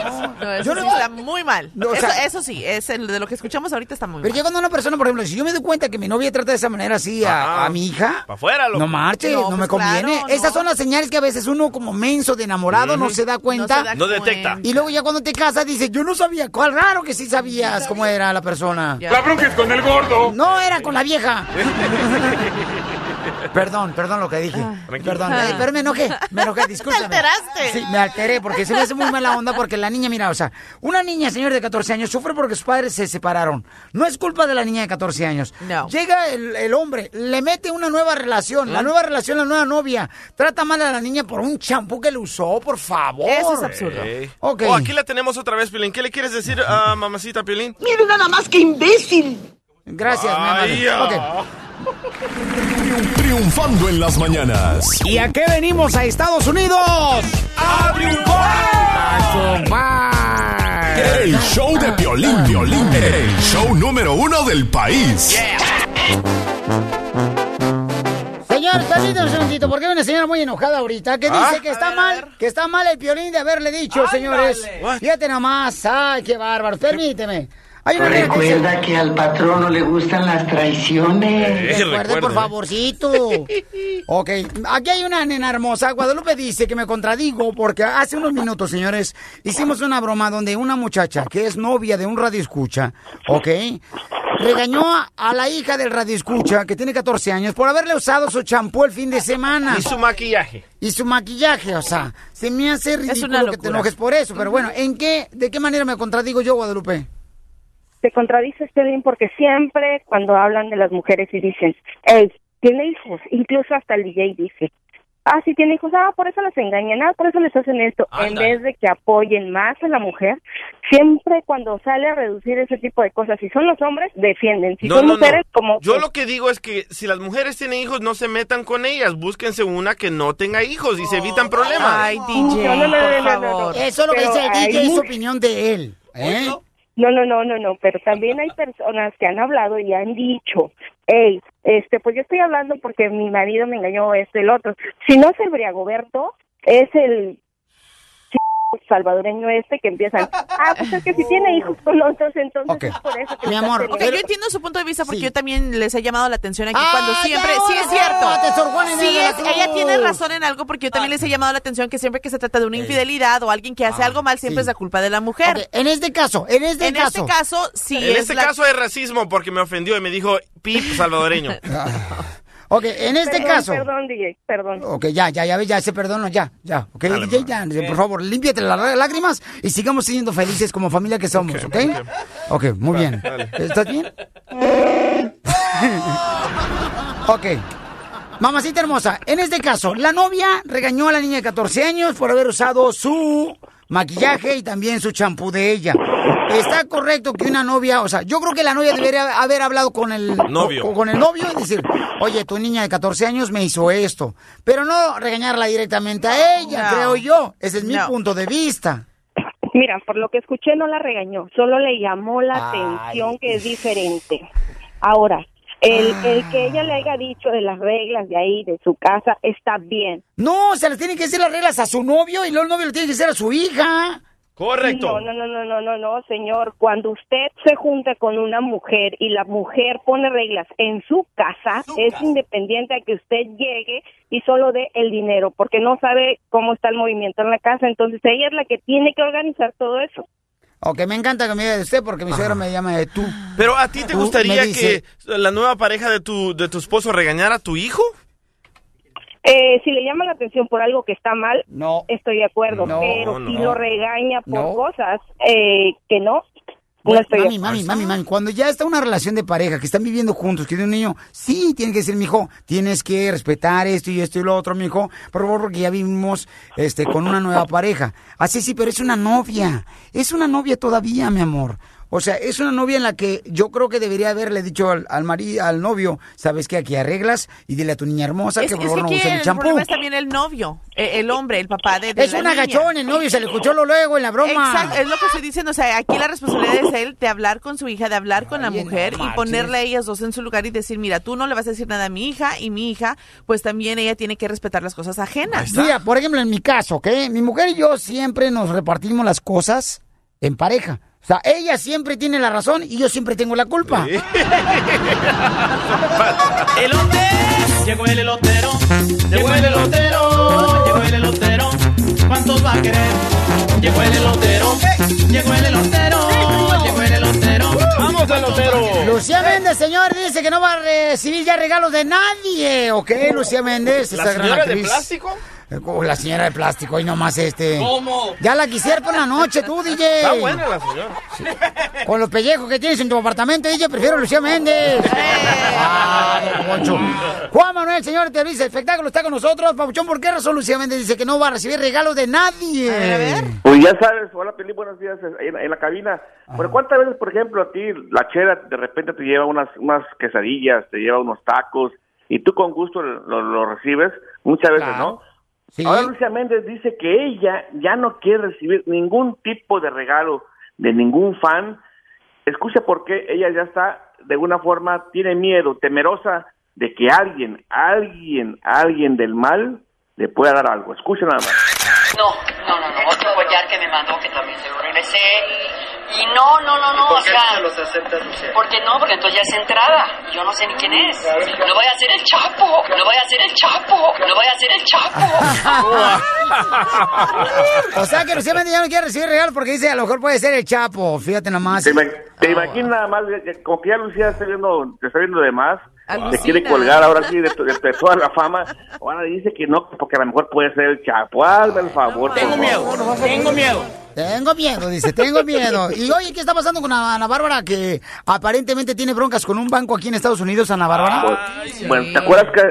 eso sí está muy mal. No, o eso, sea- eso sí, es el de lo que escuchamos ahorita está muy Pero mal. ya cuando una persona, por ejemplo, si yo me doy cuenta que mi novia trata de esa manera así a, mi hija, Pa' afuera, loco. no marche, no, No, me pues conviene. claro, Esas no. son las señales que a veces uno como menso de enamorado no se da cuenta. da No detecta. Y luego ya cuando te casas dices, yo no sabía, cuál raro que sí sabías cómo era la persona. Ya. La bronca es con el gordo. No, era con la vieja. Perdón, perdón lo que dije. Perdón, Ah. pero me enojé, me enojé, discúlpame. Te alteraste. Sí, me alteré porque se me hace muy mala onda porque la niña, mira, o sea, una niña, señor, de 14 años sufre porque sus padres se separaron. No es culpa de la niña de 14 años. No. Llega el, el hombre, le mete una nueva relación, ¿Mm? la nueva relación, la nueva novia. Trata mal a la niña por un champú que le usó, por favor. Eso es absurdo. Ey. Ok. Oh, aquí la tenemos otra vez, Pilín. ¿Qué le quieres decir a mamacita, Pilín? Mire nada más que imbécil. Gracias, mi amor. ya. Triunfando en las mañanas. ¿Y a qué venimos a Estados Unidos? ¡A triunfar! El show de Piolín, Piolín. El show número uno del país. Señor, permítame un segundito, porque hay una señora muy enojada ahorita que ¿Ah? dice que está mal, que está mal el piolín de haberle dicho, señores. What? Fíjate nomás, ay, qué bárbaro, permíteme. Hay una que Recuerda que al patrón no le gustan las traiciones. Eh, Recuerde, por favorcito. ok, aquí hay una nena hermosa. Guadalupe dice que me contradigo porque hace unos minutos, señores, hicimos una broma donde una muchacha que es novia de un radio escucha, ok, regañó a, la hija del radio escucha que tiene 14 años por haberle usado su champú el fin de semana. Y su maquillaje. Y su maquillaje, o sea, se me hace ridículo que te enojes por eso. Pero bueno, ¿en qué, de qué manera me contradigo yo, Guadalupe? Te contradices, Piolín, porque siempre cuando hablan de las mujeres y dicen, hey, tiene hijos, incluso hasta el DJ dice, Ah, sí tiene hijos, ah, por eso les engañan, ah, por eso les hacen esto. En vez de que apoyen más a la mujer, siempre cuando sale a reducir ese tipo de cosas, si son los hombres, defienden. Si No, son no, no. mujeres, como... Yo lo que digo es que si las mujeres tienen hijos, no se metan con ellas. Búsquense una que no tenga hijos y se evitan problemas. Ay, DJ, No, no, no, no, no, no, no. Eso es lo que dice el DJ, es opinión de él. ¿eh? No, no, no, no, no, pero también hay personas que han hablado y han dicho, hey, este, pues yo estoy hablando porque mi marido me engañó este, el otro. Si no es el Briagoberto, es el salvadoreño este que empiezan, ah, pues es que si tiene hijos con otros, entonces es por eso que Mi amor, teniendo- Ok, yo entiendo su punto de vista porque yo también les he llamado la atención aquí Ah, cuando siempre, sí es cierto, sí es, ella tiene razón en algo porque yo también les he llamado la atención que siempre que se trata de una infidelidad o alguien que hace algo mal siempre es la culpa de la mujer. En este caso, en este en caso. este caso. sí en es este la- caso es racismo porque me ofendió y me dijo pip salvadoreño. Ok, en este Perdón, caso. Perdón, DJ, perdón. Ok, ya, ya, ya, ya, se perdonó, ya, ya, ok, DJ, ya, por favor, límpiate las lá- lágrimas y sigamos siendo felices como familia que somos, ¿ok? Ok, muy bien. ¿Estás bien? ok. Mamacita hermosa, en este caso, la novia regañó a la niña de 14 años por haber usado su maquillaje y también su champú de ella. ¿Está correcto que una novia, o sea, yo creo que la novia debería haber hablado con el Novio. con, con el novio y decir, oye, tu niña de 14 años me hizo esto, pero no regañarla directamente a ella, No. creo yo. Ese es mi No. punto de vista. Mira, por lo que escuché no la regañó, solo le llamó la Ay. atención que es diferente. Ahora, el, el que ella le haya dicho de las reglas de ahí, de su casa, está bien. No, se le tienen que decir las reglas a su novio y luego el novio le tiene que decir a su hija. Correcto. No, no, no, no, no, no, señor. Cuando usted se junta con una mujer y la mujer pone reglas en su casa, es independiente a que usted llegue y solo dé el dinero, porque no sabe cómo está el movimiento en la casa. Entonces ella es la que tiene que organizar todo eso. Ok, me encanta que me diga de usted porque mi suegra me llama de tú. Pero a ti te gustaría dice- que la nueva pareja de tu, de tu esposo regañara a tu hijo? Eh, si le llama la atención por algo que está mal, no. estoy de acuerdo, No, pero no. si lo regaña por cosas eh, que no, no Bueno, mami, mami, mami, mami, cuando ya está una relación de pareja, que están viviendo juntos, que tiene un niño, sí, tiene que decir, mijo, tienes que respetar esto y esto y lo otro, mijo, por favor, porque ya vivimos este, con una nueva pareja. Así sí, pero es una novia, es una novia todavía, mi amor. O sea, es una novia en la que yo creo que debería haberle dicho al, al marido, al novio, sabes que aquí arreglas y dile a tu niña hermosa Es, que por favor no use el champú. es también el novio, eh, el hombre, el papá de, de Es un agachón, el novio se le escuchó lo luego en la broma. Exacto, es lo que estoy diciendo. O sea, aquí la responsabilidad es él de hablar con su hija, de hablar con la no mujer y ponerle a ellas dos en su lugar y decir, mira, tú no le vas a decir nada a mi hija y mi hija, pues también ella tiene que respetar las cosas ajenas. Mira, por ejemplo, en mi caso, ¿ok? Mi mujer y yo siempre nos repartimos las cosas en pareja. O sea, ella siempre tiene la razón y yo siempre tengo la culpa. Elote, llegó el elotero, llegó el elotero, llegó el elotero, ¿cuántos va a querer? Llegó el elotero, llegó el elotero, llegó el elotero. ¡Vamos, elotero! Lucía Méndez, señor, dice que no va a recibir ya regalos de nadie. ¿Ok, Lucía Méndez? ¿La esa gran señora de actriz. plástico? La señora de plástico, y nomás este. ¿Cómo? Ya la quisiera por la noche, tú, DJ. Está buena la señora. Con los pellejos que tienes en tu apartamento, DJ, prefiero a Lucía Méndez. Ah. Juan Manuel, señor de Televisa Espectáculo, está con nosotros. Pabuchón, ¿por qué razón Lucía Méndez dice que no va a recibir regalos de nadie? Pues ya sabes, hola Pelín, buenos días en, en la cabina. Pero ¿cuántas veces, por ejemplo, a ti la chera de repente te lleva unas, unas quesadillas, te lleva unos tacos y tú con gusto lo, lo recibes? Muchas veces, ¿no? Ahora Lucía Méndez dice que ella ya no quiere recibir ningún tipo de regalo de ningún fan. Escucha por qué ella ya está, de alguna forma, tiene miedo, temerosa de que alguien, alguien, alguien del mal le pueda dar algo. Escucha nada más. No, no, no, no, otro collar que me mandó que también se lo regresé. Y no, no, no, no, o sea. los aceptas? ¿Por qué no? Porque entonces ya es entrada. Y yo no sé ni quién es. No voy a ser el Chapo. No voy a ser el Chapo. No voy a ser el Chapo. O sea que Lucía Méndez ya no quiere recibir regalos porque dice a lo mejor puede ser el Chapo. Fíjate nomás. ¿Te, ima- te imaginas nada más, ya- como que ya Lucía está viendo, te está viendo de más, te Alucina. quiere colgar ahora sí de, de- de toda la fama, ahora dice que no, porque a lo mejor puede ser el Chapo, hazme el favor. Tengo por miedo, favor. tengo miedo. Tengo miedo, dice, tengo miedo. Y oye, ¿qué está pasando con Ana Bárbara? Que aparentemente tiene broncas con un banco aquí en Estados Unidos, Ana Bárbara. Bueno, ¿te acuerdas que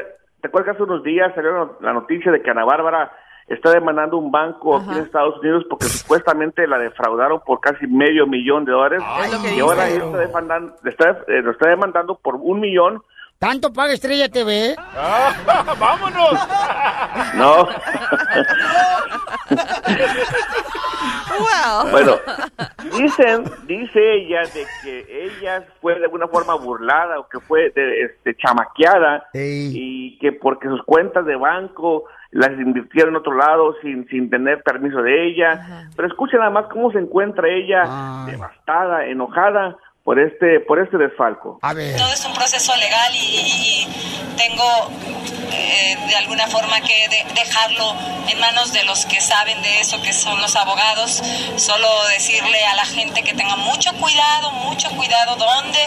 ¿te acuerdas que hace unos días salió la noticia de que Ana Bárbara está demandando un banco aquí en Estados Unidos porque supuestamente la defraudaron por casi medio millón de dólares y ahora ella está demandando, está, eh, lo está demandando por un millón ¿Tanto paga Estrella TV? ¡Vámonos! No. Bueno, dicen, dice ella de que ella fue de alguna forma burlada o que fue de, este, chamaqueada y que porque sus cuentas de banco las invirtieron en otro lado sin, sin tener permiso de ella. Pero escuchen nada más cómo se encuentra ella devastada, enojada por este por este desfalco. A ver. Todo es un proceso legal y, tengo eh, de alguna forma que dejarlo en manos de los que saben de eso, que son los abogados. Solo decirle a la gente que tenga mucho cuidado, mucho cuidado dónde,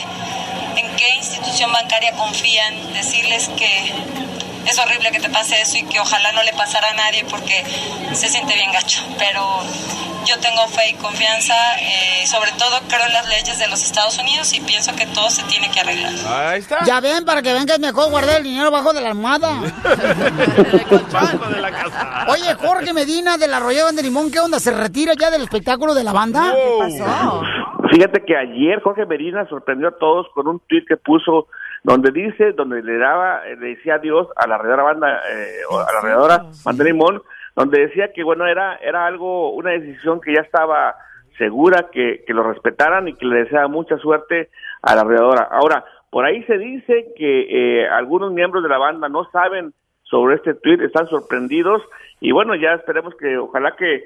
en qué institución bancaria confían, decirles que es horrible que te pase eso y que ojalá no le pasara a nadie porque se siente bien gacho. Pero yo tengo fe y confianza, eh, sobre todo creo en las leyes de los Estados Unidos y pienso que todo se tiene que arreglar. Ahí está. Ya ven, para que ven que es mejor guardar el dinero bajo de la almohada. de la casa. Oye, Jorge Medina de la Arroyo de Limón, ¿qué onda? ¿Se retira ya del espectáculo de la banda? ¿Qué pasó? Fíjate que ayer Jorge Medina sorprendió a todos con un tweet que puso donde dice, donde le daba, le decía adiós a la redadora banda, eh, a la redadora Banda Limón, donde decía que bueno era era algo una decisión que ya estaba segura que, que lo respetaran y que le deseaba mucha suerte a la redadora. Ahora por ahí se dice que eh, algunos miembros de la banda no saben sobre este tweet, están sorprendidos y bueno ya esperemos que ojalá que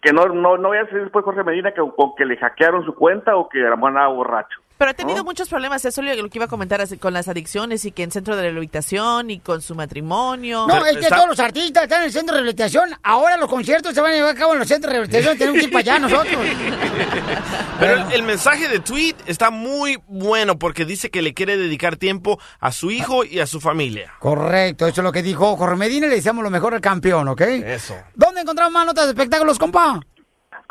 que no no no vaya a ser después Jorge Medina que con que le hackearon su cuenta o que la andaba borracho. Pero ha tenido muchos problemas, eso es lo que iba a comentar así, con las adicciones y que en centro de rehabilitación y con su matrimonio. No, es que todos los artistas están en el centro de rehabilitación. Ahora los conciertos se van a llevar a cabo en los centros de rehabilitación. Tenemos que ir para allá nosotros. Pero el, el mensaje de tweet está muy bueno porque dice que le quiere dedicar tiempo a su hijo y a su familia. Correcto, eso es lo que dijo Jorge Medina. Le deseamos lo mejor al campeón, ¿ok? Eso. ¿Dónde encontramos más notas de espectáculos, compa?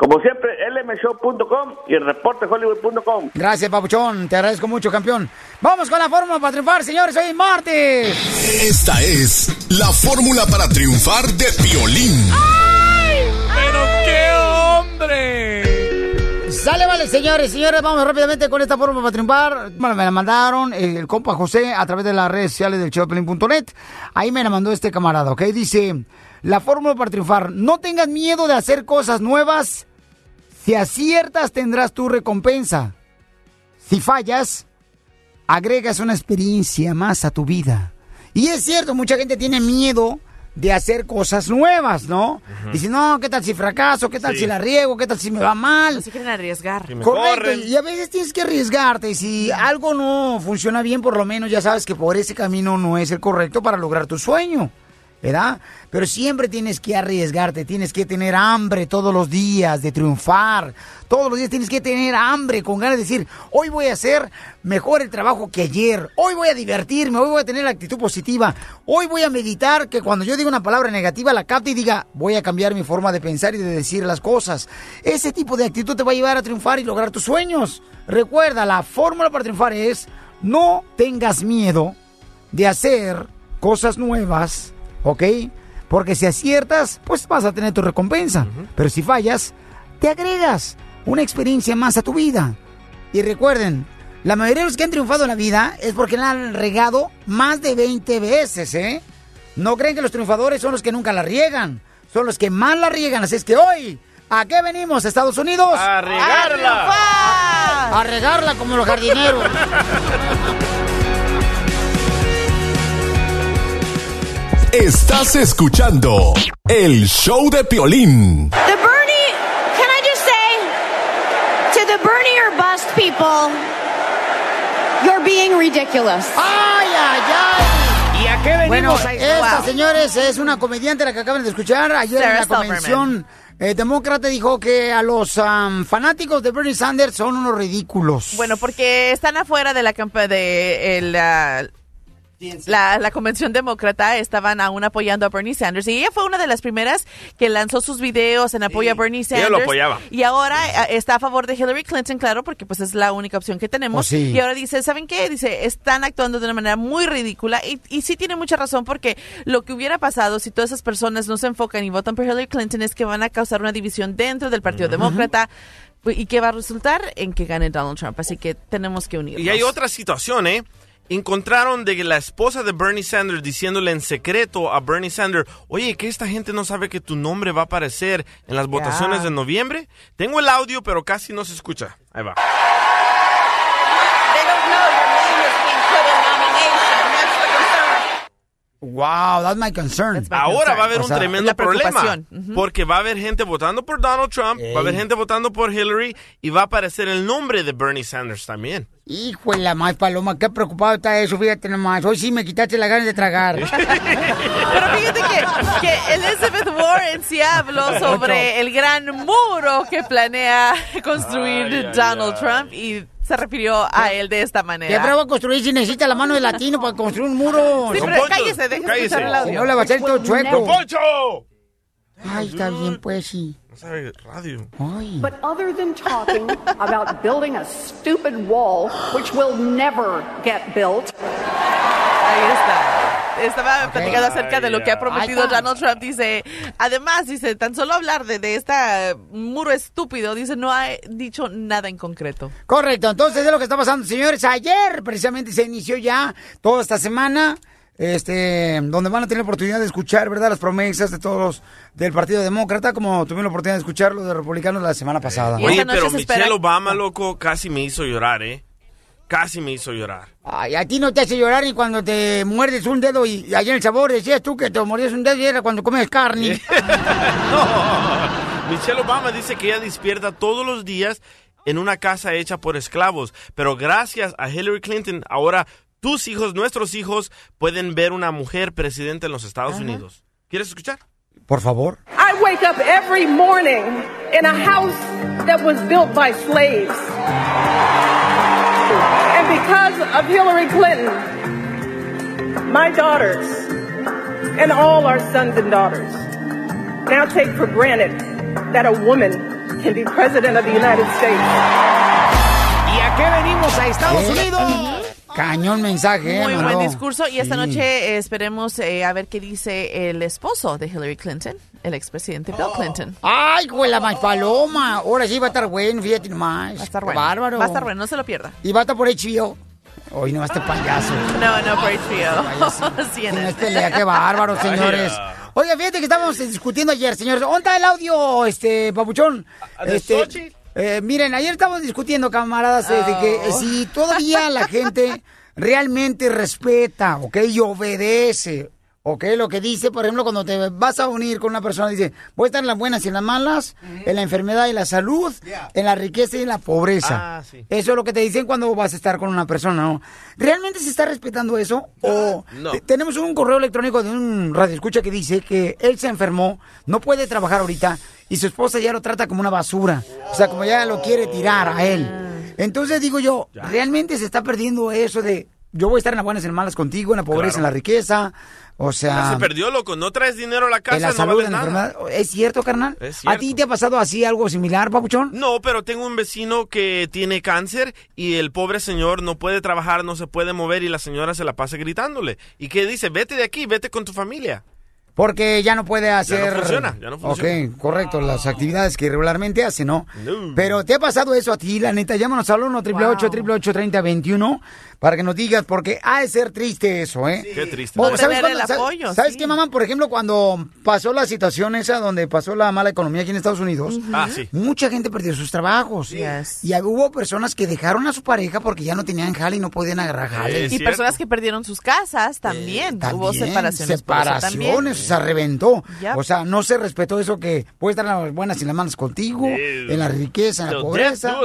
Como siempre, lmshow.com y el reportehollywood.com. Gracias, Papuchón. Te agradezco mucho, campeón. Vamos con la fórmula para triunfar, señores. Hoy es martes. Esta es la fórmula para triunfar de Piolín. ¡Pero qué hombre! Sale, vale, señores, señores, vamos rápidamente con esta fórmula para triunfar. Bueno, me la mandaron el, el compa José a través de las redes sociales del showpelín.net. Ahí me la mandó este camarada, ¿ok? Dice, la fórmula para triunfar, no tengas miedo de hacer cosas nuevas. Si aciertas, tendrás tu recompensa. Si fallas, agregas una experiencia más a tu vida. Y es cierto, mucha gente tiene miedo de hacer cosas nuevas, ¿no? Dice, no, ¿qué tal si fracaso? ¿Qué tal Sí. si la riego? ¿Qué tal si me va mal? No se quieren arriesgar. Correcto, y a veces tienes que arriesgarte. Y si algo no funciona bien, por lo menos ya sabes que por ese camino no es el correcto para lograr tu sueño. ¿Verdad? Pero siempre tienes que arriesgarte, tienes que tener hambre todos los días de triunfar. Todos los días tienes que tener hambre con ganas de decir, hoy voy a hacer mejor el trabajo que ayer, hoy voy a divertirme, hoy voy a tener la actitud positiva, hoy voy a meditar que cuando yo diga una palabra negativa la capte y diga, voy a cambiar mi forma de pensar y de decir las cosas. Ese tipo de actitud te va a llevar a triunfar y lograr tus sueños. Recuerda, la fórmula para triunfar es, no tengas miedo de hacer cosas nuevas, ¿ok? Porque si aciertas, pues vas a tener tu recompensa. Pero si fallas, te agregas una experiencia más a tu vida. Y recuerden, la mayoría de los que han triunfado en la vida es porque la han regado más de 20 veces, ¿eh? No creen que los triunfadores son los que nunca la riegan, son los que más la riegan. Así es que hoy, ¿a qué venimos, Estados Unidos? ¡A regarla! A, a regarla como los jardineros. Estás escuchando el show de Piolín. The Bernie, can I just say to the Bernie or bust people, you're being ridiculous. ¡Ay, ay, ay! ¿Y a qué Bueno, venimos? esta, Wow. señores, es una comediante la que acaban de escuchar. Ayer en Sarah la convención eh, demócrata dijo que a los fanáticos de Bernie Sanders son unos ridículos. Bueno, porque están afuera de la campa de el, ah, la, la convención demócrata estaban aún apoyando a Bernie Sanders y ella fue una de las primeras que lanzó sus videos en apoyo a Bernie Ella Sanders. lo apoyaba. Y ahora eh, está a favor de Hillary Clinton, claro, porque pues es la única opción que tenemos. Oh, sí. Y ahora dice, ¿saben qué? Dice, están actuando de una manera muy ridícula y, y sí tiene mucha razón porque lo que hubiera pasado si todas esas personas no se enfocan y votan por Hillary Clinton es que van a causar una división dentro del Partido Demócrata y que va a resultar en que gane Donald Trump. Así que tenemos que unirnos. Y hay otra situación, ¿eh? Encontraron de la esposa de Bernie Sanders diciéndole en secreto a Bernie Sanders, oye, que esta gente no sabe que tu nombre va a aparecer en las votaciones de noviembre. Tengo el audio, pero casi no se escucha. Ahí va. They don't know your name is being put in nomination. That's the concern. Wow, that's my concern. Ahora va a haber O un sea, tremendo la problema. preocupación. Ujú. Porque va a haber gente votando por Donald Trump, va a haber gente votando por Hillary y va a aparecer el nombre de Bernie Sanders también. Hijo de la más paloma, qué preocupado está eso, fíjate nomás. Hoy sí me quitaste las ganas de tragar. Pero fíjate que, que Elizabeth Warren sí habló sobre el gran muro que planea construir Donald Trump y se refirió a él de esta ¿Qué manera. prueba construir si necesita la mano de latino para construir un muro? Sí, pero Poncho, cállese, deje cállese. escuchar el audio. no le va a hacer todo chueco. ¡Don Poncho! Ay, está bien, pues sí. No sabe radio. Ay. But other than talking about building a stupid wall, which will never get built, Ahí está. Estaba platicando acerca de lo que ha prometido. Donald Trump. Dice, además, dice, tan solo hablar de, de este muro estúpido, dice, no ha dicho nada en concreto. Correcto, entonces es lo que está pasando, señores. Ayer precisamente se inició ya toda esta semana, este, donde van a tener la oportunidad de escuchar, ¿verdad? Las promesas de todos los del Partido Demócrata, como tuvieron la oportunidad de escuchar los de republicanos la semana pasada. Oye, pero espera- Michelle Obama, loco, casi me hizo llorar, ¿eh? Casi me hizo llorar. Ay, a ti no te hace llorar ni cuando te muerdes un dedo y, y allá en el sabor decías tú que te mordías un dedo y era cuando comes carne. no. Michelle Obama dice que ella despierta todos los días en una casa hecha por esclavos, pero gracias a Hillary Clinton, ahora tus hijos, nuestros hijos, pueden ver una mujer presidenta en los Estados Unidos. ¿Quieres escuchar? Por favor. I wake up every morning in a house that was built by slaves. And because of Hillary Clinton, my daughters and all our sons and daughters now take for granted that a woman can be president of the United States. ¿Y a qué venimos a Estados ¿Eh? Unidos? Cañón mensaje, ¿eh? Muy buen discurso. Y esta Sí. noche eh, esperemos eh, a ver qué dice el esposo de Hillary Clinton, el expresidente Bill Clinton. Ay, la más paloma. Ahora sí va a estar bueno, fíjate nomás. Va a estar bueno. Bárbaro. Va a estar bueno, no se lo pierda. Y va a estar por HBO. Hoy no, este payaso. No, no, por HBO. CNN. No es pelea, qué bárbaro, señores. Oiga, fíjate que estábamos discutiendo ayer, señores. ¿Dónde está el audio, este, papuchón? ¿De Este, Xochitl? Eh, miren, ayer estábamos discutiendo, camaradas, eh, de que eh, si todavía la gente realmente respeta, ¿ok? Y obedece, ¿ok? Lo que dice, por ejemplo, cuando te vas a unir con una persona, dice, voy a estar en las buenas y en las malas, en la enfermedad y la salud, en la riqueza y en la pobreza. Ah, sí. Eso es lo que te dicen cuando vas a estar con una persona, ¿no? ¿Realmente se está respetando eso? ¿O No. te- tenemos un correo electrónico de un radioescucha que dice que él se enfermó, no puede trabajar ahorita y su esposa ya lo trata como una basura? O sea, como ya lo quiere tirar a él. Entonces digo yo, ¿realmente se está perdiendo eso de yo voy a estar en las buenas y en las malas contigo, en la pobreza, Claro. en la riqueza? O Ya sea, se perdió, loco. No traes dinero a la casa, en la no salud, vales en la nada. enfermedad. ¿Es cierto, carnal? Es ¿A ti te ha pasado así algo similar, papuchón? No, pero tengo un vecino que tiene cáncer y el pobre señor no puede trabajar, no se puede mover y la señora se la pasa gritándole. ¿Y qué dice? Vete de aquí, vete con tu familia. Porque ya no puede hacer. funciona, ya no funciona. Ok, correcto, las actividades que regularmente hace, ¿no? No. Pero ¿te ha pasado eso a ti, la neta? Llámanos al 1 888 3021 para que nos digas, porque ha de ser triste eso, ¿eh? Qué triste. No ¿Sabes, el apoyo, ¿sabes sí. qué, mamá? Por ejemplo, cuando pasó la situación esa, donde pasó la mala economía aquí en Estados Unidos, Ah, sí. mucha gente perdió sus trabajos. Yes. Y hubo personas que dejaron a su pareja porque ya no tenían jale y no podían agarrar jale. Y cierto. personas que perdieron sus casas también. Hubo También, separaciones. eso separaciones, también. o sea, reventó. Yep. O sea, no se respetó eso que puede estar en las buenas y las malas contigo, Ew. en la riqueza, en la pobreza.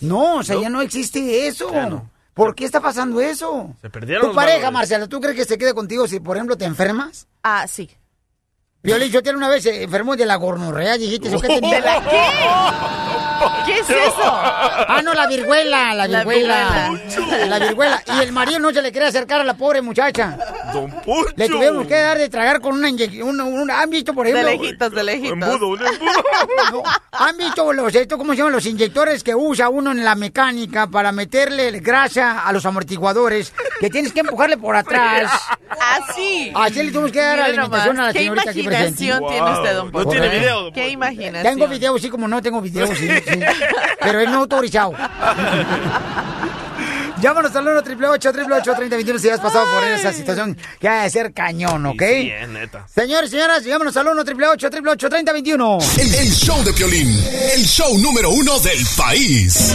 No, o sea, Nope. ya no existe eso. No. ¿Por qué está pasando eso? Se perdieron Tu los pareja, valores. Marcela, ¿tú crees que se quede contigo si, por ejemplo, te enfermas? Ah, sí. Violín, yo una vez se enfermó de la gornorrea, dijiste eso. ¿qué tenía? ¿De la qué? ¿Qué es eso? Ah, no, la viruela, la La viruela. La viruela. Y el marido no se le quería acercar a la pobre muchacha. Don Poncho. Le tuvieron que dar de tragar con una inyección. Una- ¿Han visto, por De ejemplo? lejitos, de lejitos. Embudo, un embudo. No, ¿Han visto los, esto, cómo se llaman los inyectores que usa uno en la mecánica para meterle grasa a los amortiguadores? Que tienes que empujarle por atrás. Así. Así le tuvimos que dar Mira alimentación nomás, a la ¿Qué señorita aquí imaginación tiene usted, don No Poncho? tiene ¿eh? video, don ¿Qué imaginación? Tengo videos, sí, como no tengo videos, sí, sí. Pero es no autorizado. Llámanos al 1 888 3021 si has pasado por esa situación que ha de ser cañón, ¿ok? Sí, es neta. Señores, señoras, llámanos al 1 888 3021 El, el show de Piolín, el show número uno del país.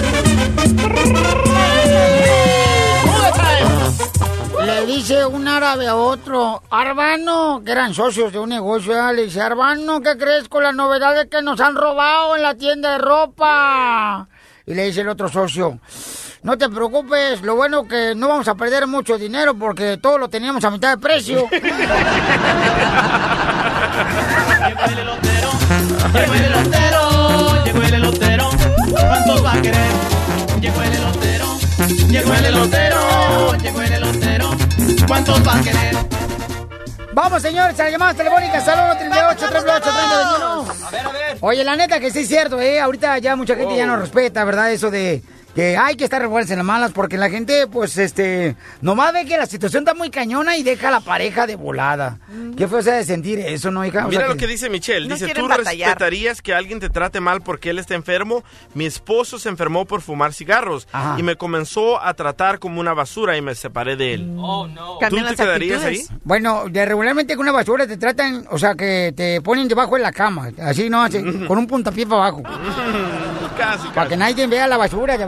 Le dice un árabe a otro, Arbano, que eran socios de un negocio, ¿verdad? le dice, Arbano, ¿qué crees con las novedades que nos han robado en la tienda de ropa? Y le dice el otro socio, no te preocupes, lo bueno que no vamos a perder mucho dinero porque todo lo teníamos a mitad de precio. Llegó el elotero, llegó el elotero. ¿Cuántos va a querer? Llegó el elotero, llegó el elotero, llegó el elotero. ¿Cuántos va a querer? Vamos, señores, a las llamadas telefónicas al 1 38 38 A ver, a ver. Oye, la neta que sí es cierto, ¿eh? Ahorita ya mucha gente ya no respeta, ¿verdad? Eso de que hay que estar revueltos en las malas porque la gente, pues, este, nomás ve que la situación está muy cañona y deja a la pareja de volada. ¿Qué fue de sentir eso, no, hija? O Mira sea lo que dice Michelle. no dice, ¿tú batallar. respetarías que alguien te trate mal porque él está enfermo? Mi esposo se enfermó por fumar cigarros Ajá. y me comenzó a tratar como una basura y me separé de él. Oh, no. ¿Tú te quedarías ahí? actitudes. Bueno, de regularmente con una basura te tratan, o sea, que te ponen debajo de la cama, así, ¿no? Así, con un puntapié para abajo. Casi, Para que nadie vea la basura de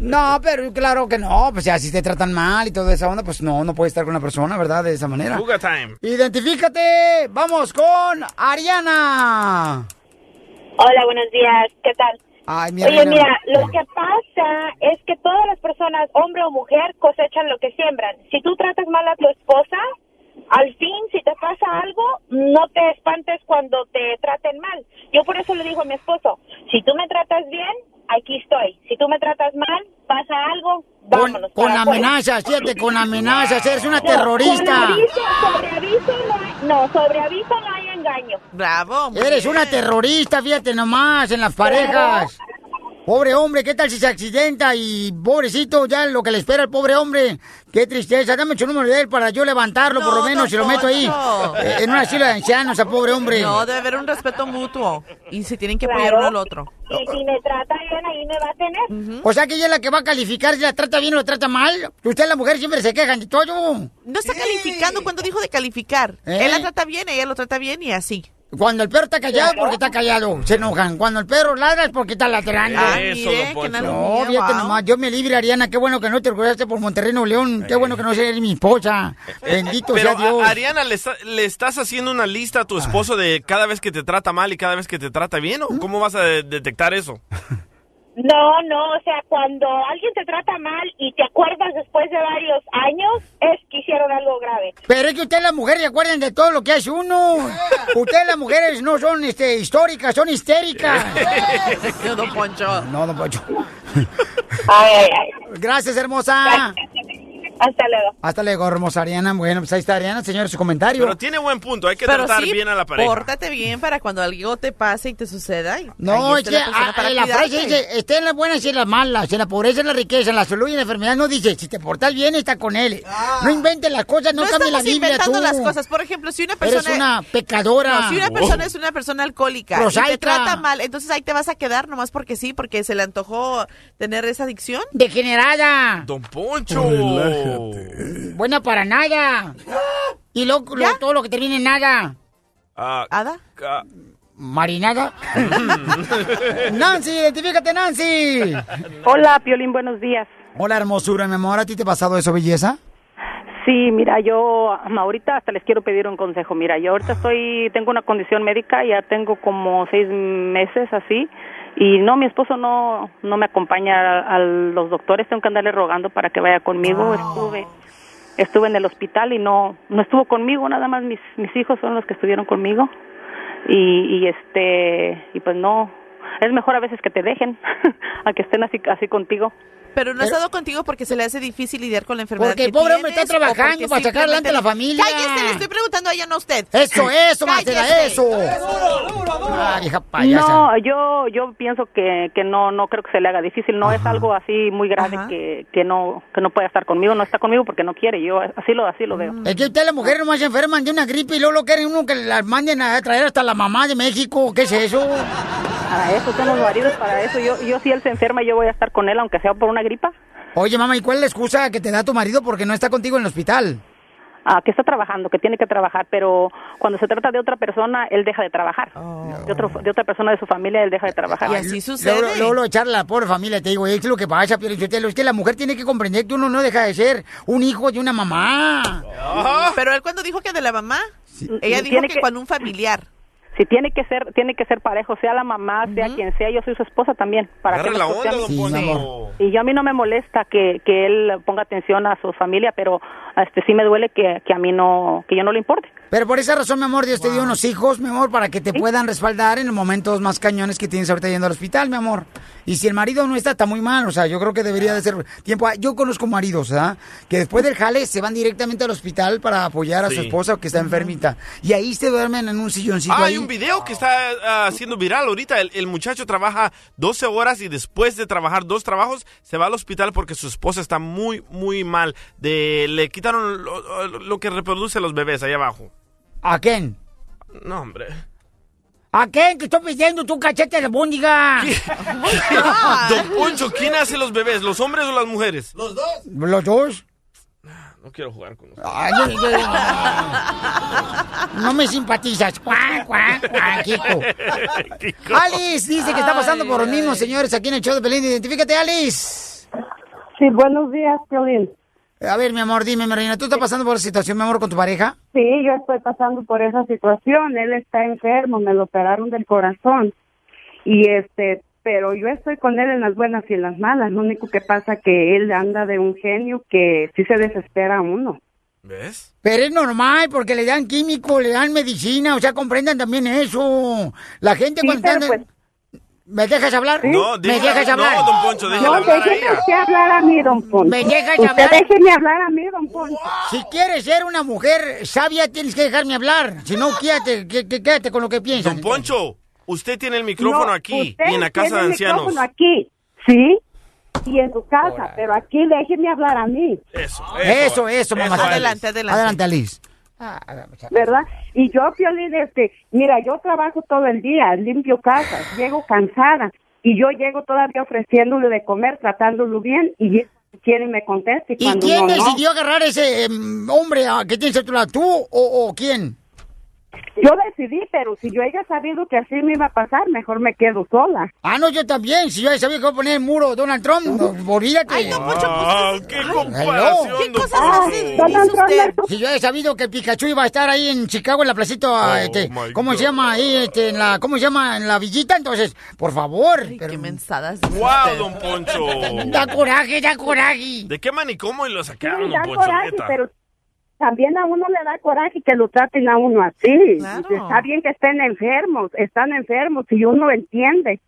No, pero claro que no, pues ya si te tratan mal y toda esa onda, pues no, no puedes estar con una persona, ¿verdad? De esa manera. Fuga time. Identifícate, vamos con Ariana. Hola, buenos días. ¿Qué tal? Ay, mi Oye, Ariana. mira, lo que pasa es que todas las personas, hombre o mujer, cosechan lo que siembran. Si tú tratas mal a tu esposa, al fin, si te pasa algo, no te espantes cuando te traten mal. Yo por eso le digo a mi esposo, si tú me tratas bien, aquí estoy. Si tú me tratas mal, pasa algo, Con, vámonos. con amenazas, fíjate, con amenazas, eres una No, terrorista. sobre aviso no hay, no, sobre aviso no hay engaño. Bravo. Eres bien. una terrorista, fíjate nomás, en las parejas. Pobre hombre, ¿qué tal si se accidenta? Y pobrecito, ya lo que le espera al pobre hombre. Qué tristeza. Dame su número de él para yo levantarlo, por No, lo menos, don si lo meto ahí. Poncho. eh, En una silla de ancianos, a pobre hombre. No, debe haber un respeto mutuo. Y se tienen que Claro. apoyar uno al otro. Y si me trata bien, ahí me va a tener. O sea que ella es la que va a calificar si la trata bien o la trata mal. Usted la mujer siempre se quejan de todo. No está calificando cuando dijo de calificar. ¿Eh? Él la trata bien, ella lo trata bien y así. Cuando el perro está callado, porque está callado. Se enojan. Cuando el perro ladra es porque está ladrando. Ah, Eso, mire, don Poncho. No, fíjate wow. nomás, yo me libre, Ariana, qué bueno que no te orgullaste por Monterrey, Nuevo León, qué bueno que no seas mi esposa, bendito Pero, sea Dios. a- Ariana, ¿le, está- le estás haciendo una lista a tu esposo de cada vez que te trata mal y cada vez que te trata bien? ¿O cómo vas a de- detectar eso? No, no, o sea, cuando alguien te trata mal y te acuerdas después de varios años, es que hicieron algo grave. Pero es que ustedes las mujeres recuerden de todo lo que hace uno. Ustedes las mujeres no son este, históricas, son histéricas. Yo, don Poncho. No, no, Poncho. Ay, ay, ay. Gracias, hermosa. Hasta luego. Hasta luego, hermosa Ariana. Bueno, pues ahí está Ariana, señor, su comentario. Pero tiene buen punto, hay que Pero tratar sí, bien a la pareja. pórtate bien para cuando algo te pase y te suceda. y No, es está que la ah, para la frase dice, está en las buenas y en las malas, en la pobreza y en la riqueza, en la salud y en la enfermedad. No dice, si te portas bien, está con él. No inventes las cosas, no, No cambies la Biblia tú. inventando las cosas. Por ejemplo, si una persona... Eres una pecadora. No, si una persona es una persona alcohólica y te Prosaica. trata mal, entonces ahí te vas a quedar nomás porque sí, porque se le antojó tener esa adicción. Degenerada. Don Poncho. Buena para nada. Y lo, lo- todo lo que termine en nada. Ah, ¿Ada? Marinada. Nancy, identifícate, Nancy. Hola, Piolín, buenos días. Hola, hermosura, mi amor. ¿A ti te ha pasado eso, belleza? Sí, mira, yo ahorita hasta les quiero pedir un consejo. Mira, yo ahorita estoy, tengo una condición médica, ya tengo como seis meses así, y no, mi esposo no, no me acompaña a, a los doctores, tengo que andarle rogando para que vaya conmigo. Estuve, estuve en el hospital y no, no estuvo conmigo, nada más mis, mis hijos son los que estuvieron conmigo, y, y este, y pues no, es mejor a veces que te dejen a que estén así así contigo. Pero no ha estado contigo porque se le hace difícil lidiar con la enfermedad Porque el pobre hombre está trabajando para sacar adelante a la familia. Cállese, le estoy preguntando a ella, no a usted. Eso, eso, Marcela, eso. Ah, payasa. No, yo yo pienso que, que no no creo que se le haga difícil, no es algo así muy grave que, que no que no pueda estar conmigo, no está conmigo porque no quiere, yo así lo así lo veo. Es que ustedes las mujeres nomás se enferman de una gripe y luego lo quieren uno que las manden a traer hasta la mamá de México. ¿Qué es eso? Para eso son los maridos, para eso yo yo si él se enferma yo voy a estar con él aunque sea por una gripa. Oye, mamá, ¿y cuál es la excusa que te da tu marido porque no está contigo en el hospital? Ah, que está trabajando, que tiene que trabajar, pero cuando se trata de otra persona, él deja de trabajar. De, otro, de otra persona de su familia, él deja de trabajar. Luego, luego lo echarle a la pobre familia, te digo, es lo que pasa, Pio Lichotelo, es que la mujer tiene que comprender que uno no deja de ser un hijo de una mamá. Pero él cuando dijo que de la mamá, ella dijo Tiene que, que- cuando un familiar. Si tiene que ser, tiene que ser parejo, sea la mamá, sea quien sea, yo soy su esposa también. Para que la onda, don. Poncho. Y yo a mí no me molesta que, que él ponga atención a su familia, pero este sí me duele que, que a mí no, que yo no le importe. Pero por esa razón, mi amor, Dios te dio unos hijos, mi amor, para que te puedan respaldar en los momentos más cañones que tienes ahorita yendo al hospital, mi amor. Y si el marido no está, está muy mal, o sea, yo creo que debería de ser tiempo. Ah, Yo conozco maridos, ¿ah? Que después del jale se van directamente al hospital para apoyar a su esposa que está enfermita. Y ahí se duermen en un silloncito Ah, ahí. hay un video que está ah, haciendo viral ahorita. El, el muchacho trabaja 12 horas y después de trabajar dos trabajos se va al hospital porque su esposa está muy, muy mal. De, le quitaron lo, lo que reproduce los bebés ahí abajo. ¿A quién? No, hombre. ¿A quién? Que estoy pidiendo tu cachete de bóndiga. Don Poncho, ¿quién hace los bebés? ¿Los hombres o las mujeres? Los dos. ¿Los dos? No quiero jugar con usted. Ay, yo- yo- no me simpatizas. Cuac, cuac, cuac, Kiko. Alice dice que está pasando por los mismos señores aquí en el show de Pelín. Identifícate, Alice. Sí, buenos días, Piolín. A ver, mi amor, dime, Marina, ¿tú estás pasando por esa situación, mi amor, con tu pareja? Sí, yo estoy pasando por esa situación. Él está enfermo, me lo operaron del corazón. Y este, pero yo estoy con él en las buenas y en las malas. Lo único que pasa que él anda de un genio que sí se desespera a uno. ¿Ves? Pero es normal, porque le dan químico, le dan medicina, o sea, comprendan también eso. La gente Sí, cuando pero ¿Me dejas hablar? No, ¿Me dejas no, hablar? don Poncho, No, hablar a déjeme usted hablar a mí, don Poncho. ¿Me dejas usted hablar? déjeme hablar a mí, don Poncho. Si quieres ser una mujer sabia, tienes que dejarme hablar. Si no, quédate, qué- qué- quédate con lo que piensas. Don Poncho, usted tiene el micrófono No, aquí y en la casa tiene de el ancianos. micrófono aquí, ¿sí? Y en su casa, pero aquí déjeme hablar a mí. Eso, Eso, eso, mamá. Adelante, adelante. Adelante, Alice. ¿Verdad? Y yo, Piolín, este, mira, yo trabajo todo el día, limpio casas, llego cansada y yo llego todavía ofreciéndole de comer, tratándolo bien y él quiere me contesta y ¿Y cuando quién no, no. decidió agarrar ese em, hombre ah, que tienes a tu lado? ¿Tú o, o quién? Yo decidí, pero si yo haya sabido que así me iba a pasar, mejor me quedo sola. Ah, no, yo también. Si yo sabía que iba a poner el muro Donald Trump, no, olvídate. Ay, no, Ah, qué comparación, ¿Qué cosas hace- Donald Trump? Si yo he sabido que Pikachu iba a estar ahí en Chicago, en la placita, este, my ¿cómo se llama ahí? Este, en la, ¿Cómo se llama? En la villita, entonces, por favor. pero- Qué mensadas. ¡Wow, don Poncho! Da coraje, da coraje. ¿De qué manicomio lo sacaron, Sí, don da Poncho? coraje, pero también a uno le da coraje que lo traten a uno así. Claro. Está bien que estén enfermos, están enfermos y uno entiende.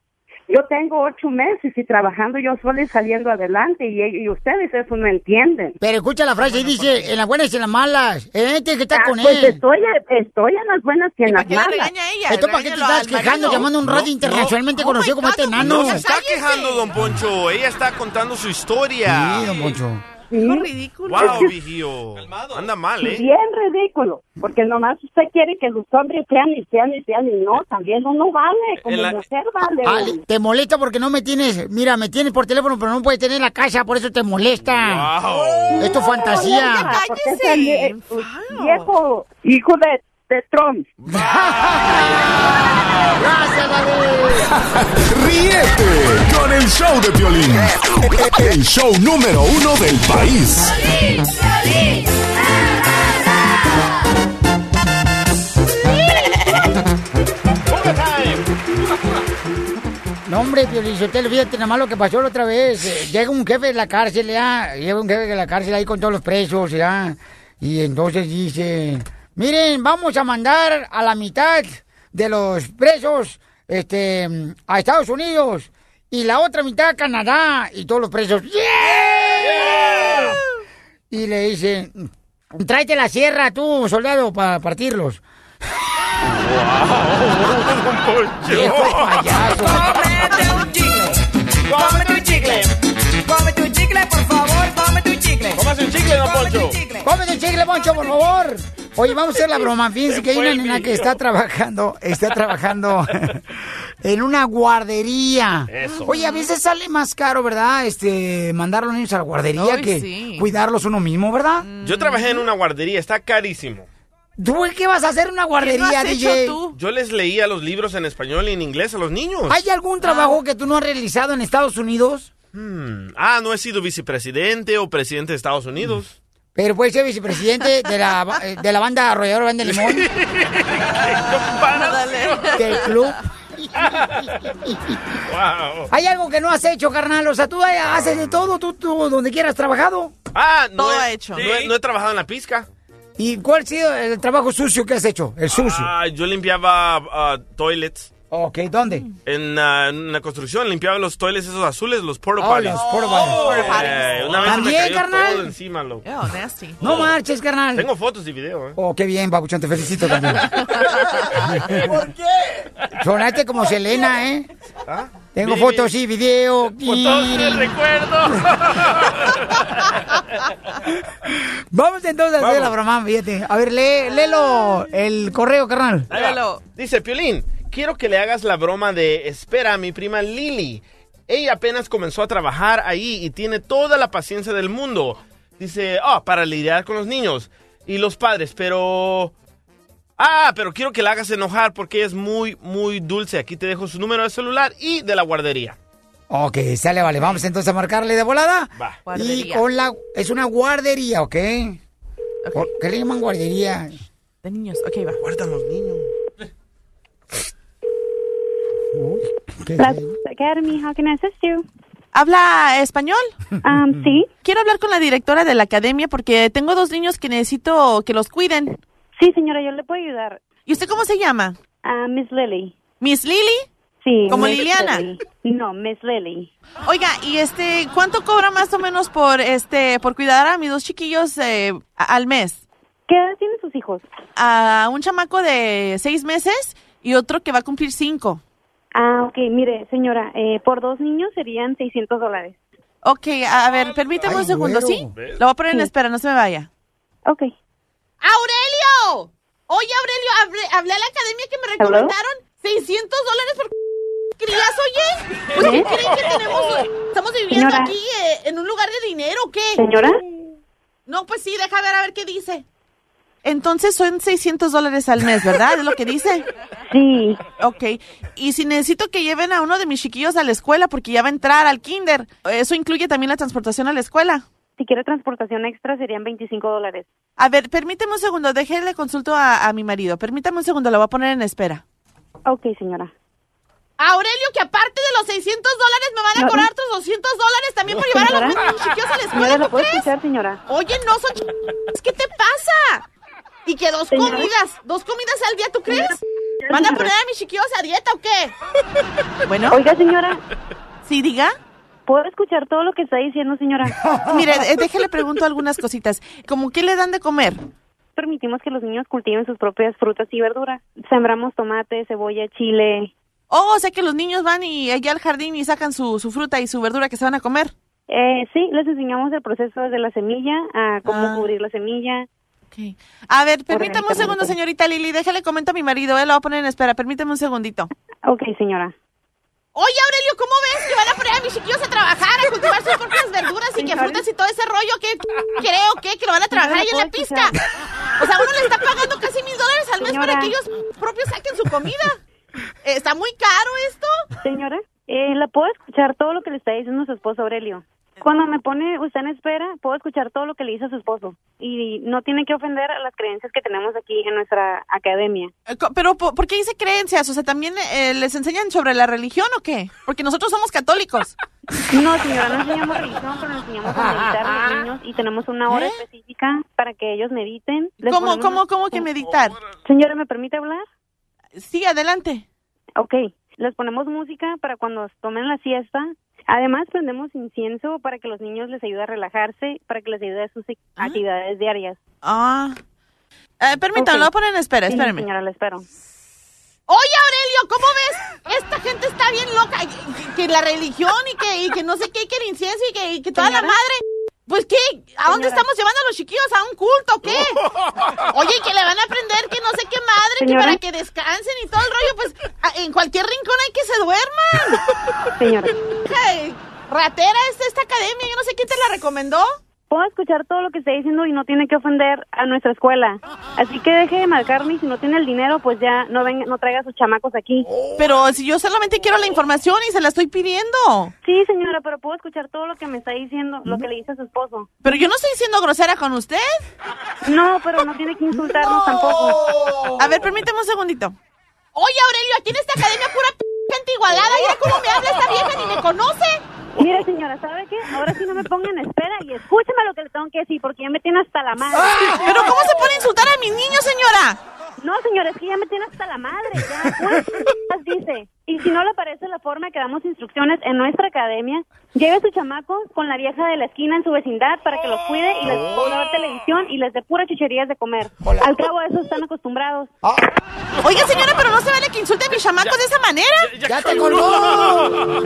Yo tengo ocho meses y trabajando yo sola y saliendo adelante y, y ustedes eso no entienden. Pero escucha la frase, dice, en las buenas y en las malas. Eh, tienes que estar Ah, con pues él. estoy, estoy en las buenas y en las malas. regaña Esto para qué te estás quejando, llamando a un radio internacionalmente conocido como este enano. No se está quejando, don Poncho. Ella está contando su historia. Sí, don Poncho. Ridículo. Wow, vigío. Anda mal, ¿eh? Bien ridículo, porque nomás usted quiere que los hombres sean y sean y sean y no, también uno vale, como En la- mujer vale. Ah, te molesta porque no me tienes, mira, me tienes por teléfono, pero no puedes tener la casa, por eso te molesta. Es tu fantasía. Ah, porque es el vie- viejo hijo de, de Trump. Ríete con el show de Piolín. El show número uno del país. No, hombre, Piolizotelo, fíjate nada más lo que pasó la otra vez. Eh, llega un jefe de la cárcel, ya. Llega un jefe de la cárcel ahí con todos los presos, ya. Y entonces dice, miren, vamos a mandar a la mitad de los presos este, a Estados Unidos y la otra mitad a Canadá y todos los presos. ¡Yeah! Y le dice, tráete la sierra tú, soldado, para partirlos. Viejo payaso. Cómete un chicle. Cómete un chicle. Cómete un chicle, por favor. Chicle. Cómase un chicle, don Poncho. Cómete un chicle, Poncho, por favor. Oye, vamos a hacer la broma. Fíjense que hay una nena que está trabajando, está trabajando en una guardería. Eso. Oye, a veces sale más caro, ¿verdad? Este, mandar a los niños a la guardería Ay, que sí. cuidarlos uno mismo, ¿verdad? Yo trabajé en una guardería, está carísimo. ¿Tú qué vas a hacer en una guardería, DJ? Yo les leía los libros en español y en inglés a los niños. ¿Hay algún trabajo que tú no has realizado en Estados Unidos? Hmm. Ah, no he sido vicepresidente o presidente de Estados Unidos. Pero puede ser vicepresidente de la, ba- eh, de la banda Arrolladora Banda de Limón. Del club. Wow. ¿Hay algo que no has hecho, carnal? O sea, tú haces de todo, tú, tú donde quieras trabajado. Ah, no Todo he, ha hecho. No, he, no he trabajado en la pizca. ¿Y cuál ha sido el trabajo sucio que has hecho? El sucio. Ah, yo limpiaba ah, toilets. Ok, ¿dónde? En, ah, en la construcción limpiaba los toilets esos azules, los porta Oh, los porta potties. Eh, una vez me ¿También, cayó carnal? todo encima, loco. Oh, nasty. No marches, carnal. Tengo fotos y video, ¿eh? Oh, qué bien, babuchón, te felicito también. ¿Por qué? Sonaste como Selena, ¿eh? Tengo Vi- fotos y video. Fotos de recuerdo. Vamos entonces a hacer la broma, fíjate. A ver, lee, léelo el correo, carnal. Va. Dice, Piolín, quiero que le hagas la broma de espera a mi prima Lily. Ella apenas comenzó a trabajar ahí y tiene toda la paciencia del mundo. Dice, ah, para lidiar con los niños y los padres, pero... Ah, pero quiero que la hagas enojar porque ella es muy, muy dulce. Aquí te dejo su número de celular y de la guardería. Ok, sale, vale. Vamos entonces a marcarle de volada. Va. Y con la... Es una guardería, ¿ok? ¿Por ¿Qué le llaman guardería? De niños. Ok, va. Guardan los niños. ¿Qué Las Academy, how can I assist you? ¿Habla español? Um, sí. Quiero hablar con la directora de la academia porque tengo dos niños que necesito que los cuiden. Sí, señora, yo le puedo ayudar. ¿Y usted cómo se llama? Ah, Miss Lily. ¿Miss Lily? Sí. ¿Como Miss Liliana? Lily. No, Miss Lily. Oiga, y este, ¿cuánto cobra más o menos por este, por cuidar a mis dos chiquillos eh, al mes? ¿Qué edad tienen sus hijos? A un chamaco de seis meses y otro que va a cumplir cinco. Ah, ok, mire, señora, eh, por dos niños serían 600 dólares. Ok, a ver, permíteme un segundo. ¿sí? Lo voy a poner en espera, no se me vaya. Ok. ¡Aurelio! Oye, Aurelio, hablé, hablé a la academia que me recomendaron 600 dólares por crías, oye. Pues, ¿qué ¿Eh? creen que tenemos? Estamos viviendo Señora. aquí eh, en un lugar de dinero, ¿o qué? ¿Señora? No, pues sí, deja ver a ver qué dice. Entonces son 600 dólares al mes, ¿verdad? ¿Es lo que dice? Sí. Ok. Y si necesito que lleven a uno de mis chiquillos a la escuela porque ya va a entrar al kinder, ¿eso incluye también la transportación a la escuela? Si quiere transportación extra serían 25 dólares. A ver, permíteme un segundo, déjele consulto a, a mi marido. Permítame un segundo, lo voy a poner en espera. Ok, señora. Aurelio, que aparte de los 600 dólares me van a No, cobrar no. otros 200 dólares también por llevar a los mis chiquillos a la escuela, Señora, ¿lo ¿tú puedo crees? escuchar, señora? Oye, no son ¿Qué te pasa? Y que dos Señora. comidas, dos comidas al día, ¿tú crees? ¿Van a poner a mis chiquillos a dieta o qué? Bueno. Oiga, señora. Sí, diga. ¿Puedo escuchar todo lo que está diciendo, señora? Mire, eh, déjele pregunto algunas cositas. ¿Cómo qué le dan de comer? Permitimos que los niños cultiven sus propias frutas y verduras. Sembramos tomate, cebolla, chile. Oh, o sea que los niños van y allá al jardín y sacan su, su fruta y su verdura que se van a comer. Eh, sí, les enseñamos el proceso desde la semilla a cómo Ah. cubrir la semilla. A ver, permítame un segundo, señorita Lili. Déjale comento a mi marido, él lo va a poner en espera. Permítame un segundito. Ok, señora. Oye, Aurelio, ¿cómo ves que van a poner a mis chiquillos a trabajar, a cultivar sus propias verduras y que frutas y todo ese rollo? que creo que que lo van a trabajar ahí en la pista? O sea, uno le está pagando casi mil dólares al mes para que ellos propios saquen su comida. Eh, ¿Está muy caro esto? Señora, eh, ¿la puedo escuchar todo lo que le está diciendo su esposo Aurelio? Cuando me pone usted en espera, puedo escuchar todo lo que le dice a su esposo. Y no tiene que ofender a las creencias que tenemos aquí en nuestra academia. Eh, Pero, ¿por, por qué dice creencias? O sea, ¿también eh, les enseñan sobre la religión o qué? Porque nosotros somos católicos. No, señora, no enseñamos religión, pero enseñamos a meditar a los niños y tenemos una hora ¿Eh? específica para que ellos mediten. Les ¿Cómo, ponemos- cómo, cómo que meditar? Señora, ¿me permite hablar? Sí, adelante. Ok. Les ponemos música para cuando tomen la siesta. Además, prendemos incienso para que los niños les ayude a relajarse, para que les ayude a sus actividades diarias. Ah. Eh, permítame, lo voy a poner en espera, Sí, espérame. señora, la espero. Oye, Aurelio, ¿cómo ves? Esta gente está bien loca. Que, que la religión y que, y que no sé qué, y que el incienso y que, y que toda la Señora. madre. Pues qué, ¿a dónde Señora. estamos llevando a los chiquillos? ¿A un culto o qué? Oye, que le van a aprender que no sé qué madre, que para que descansen y todo el rollo, pues a- en cualquier rincón hay que se duerman. Señora. Hey, ratera es esta academia, yo no sé quién te la recomendó. Puedo escuchar todo lo que está diciendo y no tiene que ofender a nuestra escuela. Así que deje de marcarme y si no tiene el dinero, pues ya no venga, no traiga a sus chamacos aquí. Pero si yo solamente quiero la información y se la estoy pidiendo. Sí, señora, pero puedo escuchar todo lo que me está diciendo, lo que le dice a su esposo. Pero yo no estoy siendo grosera con usted. No, pero no tiene que insultarnos tampoco. A ver, permíteme un segundito. Oye, Aurelio, aquí en esta academia pura p gente igualada. Mira cómo me habla esta vieja, ni me conoce. Mire, señora, ¿sabe qué? Ahora sí no me ponga en espera y escúcheme lo que le tengo que decir, porque ya me tiene hasta la madre. Pero ¿cómo se a insultar a mis niños, señora? No, señora, es que ya me tiene hasta la madre. Ya, ¿cuántas dice? Y si no le parece la forma que damos instrucciones en nuestra academia, lleve a su chamaco con la vieja de la esquina en su vecindad para que los cuide y les ponga a ver televisión y les dé puras chucherías de comer. Al cabo de eso están acostumbrados. Oiga, señora, pero no se vale que insulte a mis chamacos de esa manera. ¡Ya te colgó!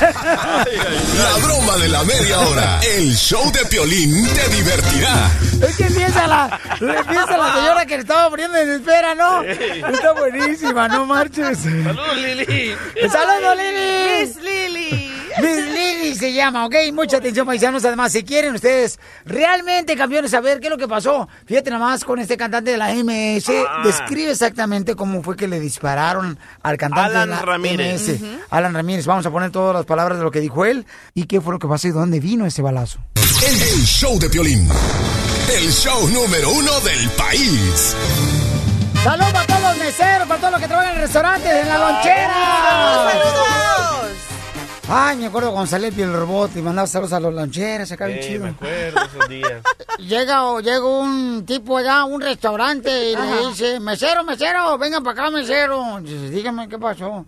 La broma de la media hora. El show de Piolín te divertirá. Es que empieza la, empieza la señora que le estaba poniendo en espera, ¿no? Está buenísima, no marches. Saludos, Lili. ¡Saludos, Lili! Miss Lili. Miss Lili se llama, ¿ok? Mucha atención, paisanos. Además, si quieren ustedes realmente, campeones, saber qué es lo que pasó, fíjate nada más con este cantante de la MS. Ah. Describe exactamente cómo fue que le dispararon al cantante Alan de la Ramírez. MS. Alan Ramírez. Vamos a poner todas las palabras de lo que dijo él y qué fue lo que pasó y dónde vino ese balazo. El, el show de Piolín. El show número uno del país. Saludos para todos los meseros, para todos los que trabajan en restaurantes, en la lonchera. ¡Saludos! Ay, me acuerdo cuando salía el robot y mandaba saludos a los loncheras, acá bien chido. me acuerdo esos días. Llega, llega un tipo allá a un restaurante y le dice, mesero, mesero, vengan para acá, mesero. Dice, dígame, ¿qué pasó?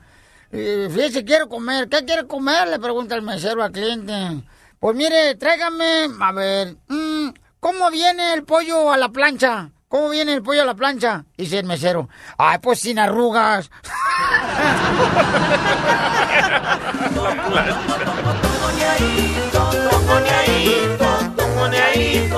Eh, fíjese, quiero comer. ¿Qué quiere comer? Le pregunta el mesero al cliente. Pues mire, tráigame, a ver, mm, ¿cómo viene el pollo a la plancha? ¿Cómo viene el pollo a la plancha? Dice el mesero. Ay, pues sin arrugas.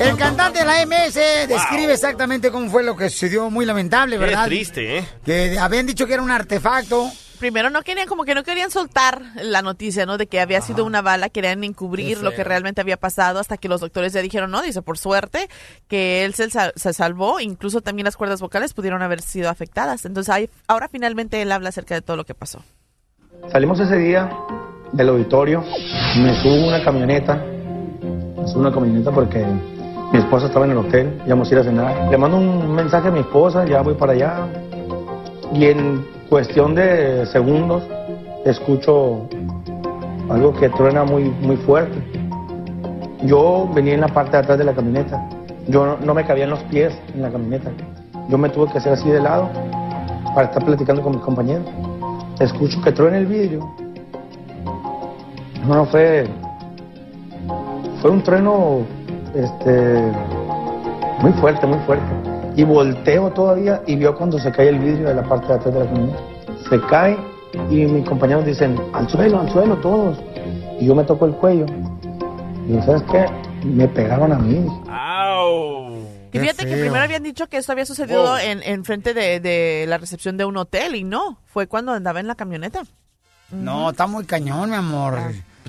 El cantante de la MS describe exactamente cómo fue lo que sucedió, muy lamentable, Qué ¿verdad? triste, ¿eh? Que habían dicho que era un artefacto. Primero no querían, como que no querían soltar la noticia, ¿no? De que había sido una bala, querían encubrir lo que realmente había pasado hasta que los doctores ya dijeron, no, dice, por suerte, que él se, sal- se salvó, incluso también las cuerdas vocales pudieron haber sido afectadas. Entonces ahí- ahora finalmente él habla acerca de todo lo que pasó. Salimos ese día del auditorio, me subo a una camioneta, me subo a una camioneta porque mi esposa estaba en el hotel, íbamos a ir a cenar. Le mando un mensaje a mi esposa, ya voy para allá, y en cuestión de segundos escucho algo que truena muy, muy fuerte. Yo venía en la parte de atrás de la camioneta, yo no, no me cabían los pies en la camioneta, yo me tuve que hacer así de lado para estar platicando con mis compañeros escucho que truena el vidrio. No, no fue. Fue un trueno este, muy fuerte, muy fuerte. Y volteo todavía y vio cuando se cae el vidrio de la parte de atrás de la camioneta. Se cae y mis compañeros dicen, al suelo, al suelo, todos. Y yo me toco el cuello. Y ¿sabes qué? Me pegaron a mí. Y fíjate que primero habían dicho que esto había sucedido Wow. en, en frente de, de la recepción de un hotel y no, fue cuando andaba en la camioneta. No, está muy cañón, mi amor.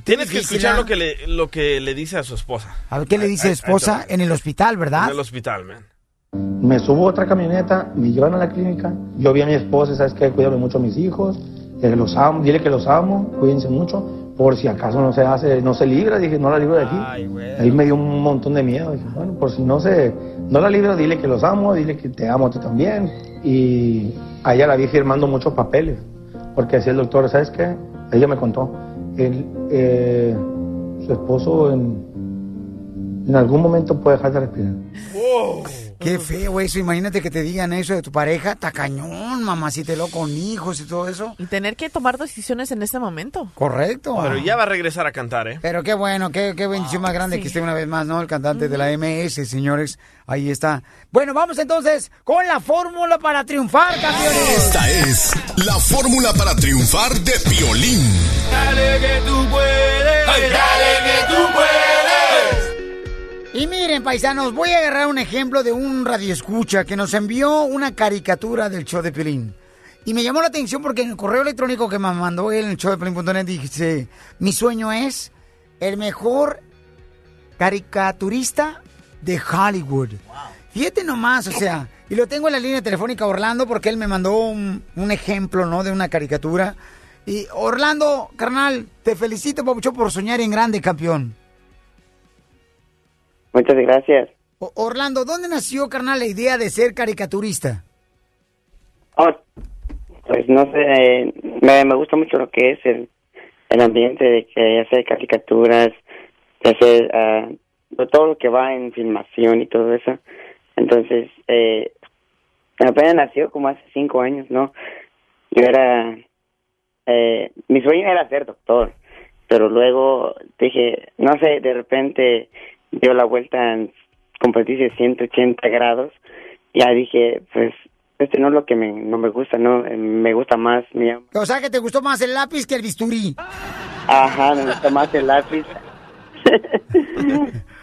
Tienes que escuchar ¿ah? lo que, le, lo que le dice a su esposa. A ver, ¿qué le dice esposa en el hospital, verdad? En el hospital, man. Me subo a otra camioneta, me llevan a la clínica. Yo vi a mi esposa, ¿sabes qué? Cuídame mucho a mis hijos, que los amo, dile que los amo, cuídense mucho, por si acaso no se hace, no se libra, dije, no la libro de aquí. Ahí me dio un montón de miedo, dije, bueno, por si no se, no la libro, dile que los amo, dile que te amo a ti también. Y a ella la vi firmando muchos papeles, porque decía el doctor, ¿sabes qué? Ella me contó, él, eh, su esposo en, en algún momento puede dejar de respirar. Qué feo eso, imagínate que te digan eso de tu pareja, tacañón, mamacítelo con hijos y todo eso. Y tener que tomar decisiones en este momento. Correcto. Pero ya va a regresar a cantar, ¿eh? Pero qué bueno, qué, qué bendición más grande que esté una vez más, ¿no? El cantante de la MS, señores. Ahí está. Bueno, vamos entonces con la fórmula para triunfar, campeones. Esta es la fórmula para triunfar de Piolín. Dale que tú puedes, dale que tú puedes. Y miren, paisanos, voy a agarrar un ejemplo de un radioescucha que nos envió una caricatura del show de Piolín. Y me llamó la atención porque en el correo electrónico que me mandó él en el show de Piolín.net dice, mi sueño es el mejor caricaturista de Hollywood. Fíjate nomás, o sea, y lo tengo en la línea telefónica Orlando porque él me mandó un, un ejemplo, ¿no? De una caricatura. Y Orlando, carnal, te felicito, Papucho, por soñar en grande, campeón. Muchas gracias. O- Orlando, ¿dónde nació, carnal, la idea de ser caricaturista? Oh, pues no sé, me, me gusta mucho lo que es el, el ambiente de que hacer caricaturas, de hacer de todo lo que va en filmación y todo eso. Entonces, eh, apenas nació como hace cinco años, ¿no? Yo era, eh, mi sueño era ser doctor, pero luego dije, no sé, de repente dio la vuelta en, como dice, 180 grados. Ya dije, pues, este no es lo que me, no me gusta, ¿no? Eh, Me gusta más, mi, O sea, que te gustó más el lápiz que el bisturí. Ajá, me gusta más el lápiz.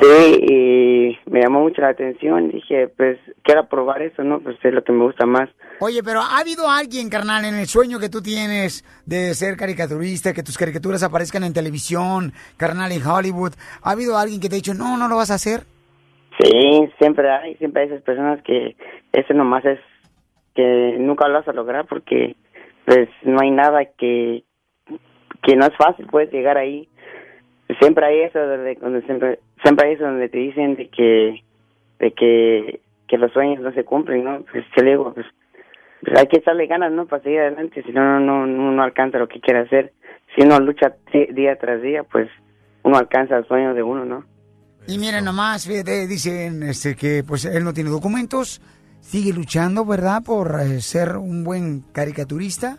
sí, y me llamó mucho la atención. Dije, pues, quiero probar eso, ¿no? Pues es lo que me gusta más. Oye, pero ¿ha habido alguien, carnal, en el sueño que tú tienes de ser caricaturista, que tus caricaturas aparezcan en televisión, carnal, en Hollywood? ¿Ha habido alguien que te ha dicho, no, no lo vas a hacer? Sí, siempre hay, siempre hay esas personas que eso nomás es que nunca lo vas a lograr porque pues no hay nada que que no es fácil puedes llegar ahí. Siempre hay eso de, donde siempre siempre hay eso donde te dicen de que de que que los sueños no se cumplen, ¿no? Pues yo le digo, pues, pues hay que echarle ganas, ¿no? Para seguir adelante, si no, no, no, no, no alcanza lo que quiere hacer. Si uno lucha día tras día, pues uno alcanza el sueño de uno, ¿no? Y miren nomás, fíjate, dicen este, que pues él no tiene documentos, sigue luchando, ¿verdad? Por eh, ser un buen caricaturista,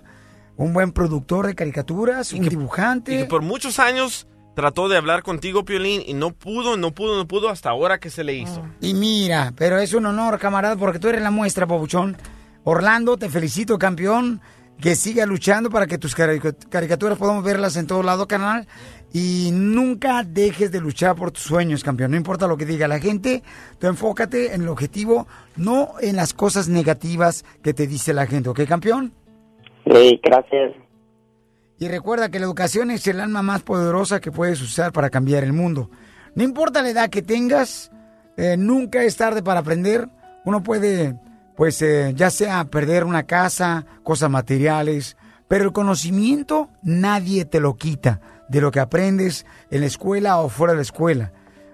un buen productor de caricaturas, un dibujante. Y que por muchos años trató de hablar contigo, Piolín, y no pudo, no pudo, no pudo, hasta ahora que se le hizo. Y mira, pero es un honor, camarada, porque tú eres la muestra, Pabuchón. Orlando, te felicito, campeón. Que siga luchando para que tus carica- caricaturas podamos verlas en todo lado, canal. Y nunca dejes de luchar por tus sueños, campeón. No importa lo que diga la gente, tú enfócate en el objetivo, no en las cosas negativas que te dice la gente, ¿ok, campeón? Sí, gracias. Y recuerda que la educación es el alma más poderosa que puedes usar para cambiar el mundo. No importa la edad que tengas, eh, nunca es tarde para aprender. Uno puede, pues, eh, ya sea perder una casa, cosas materiales, pero el conocimiento nadie te lo quita de lo que aprendes en la escuela o fuera de la escuela.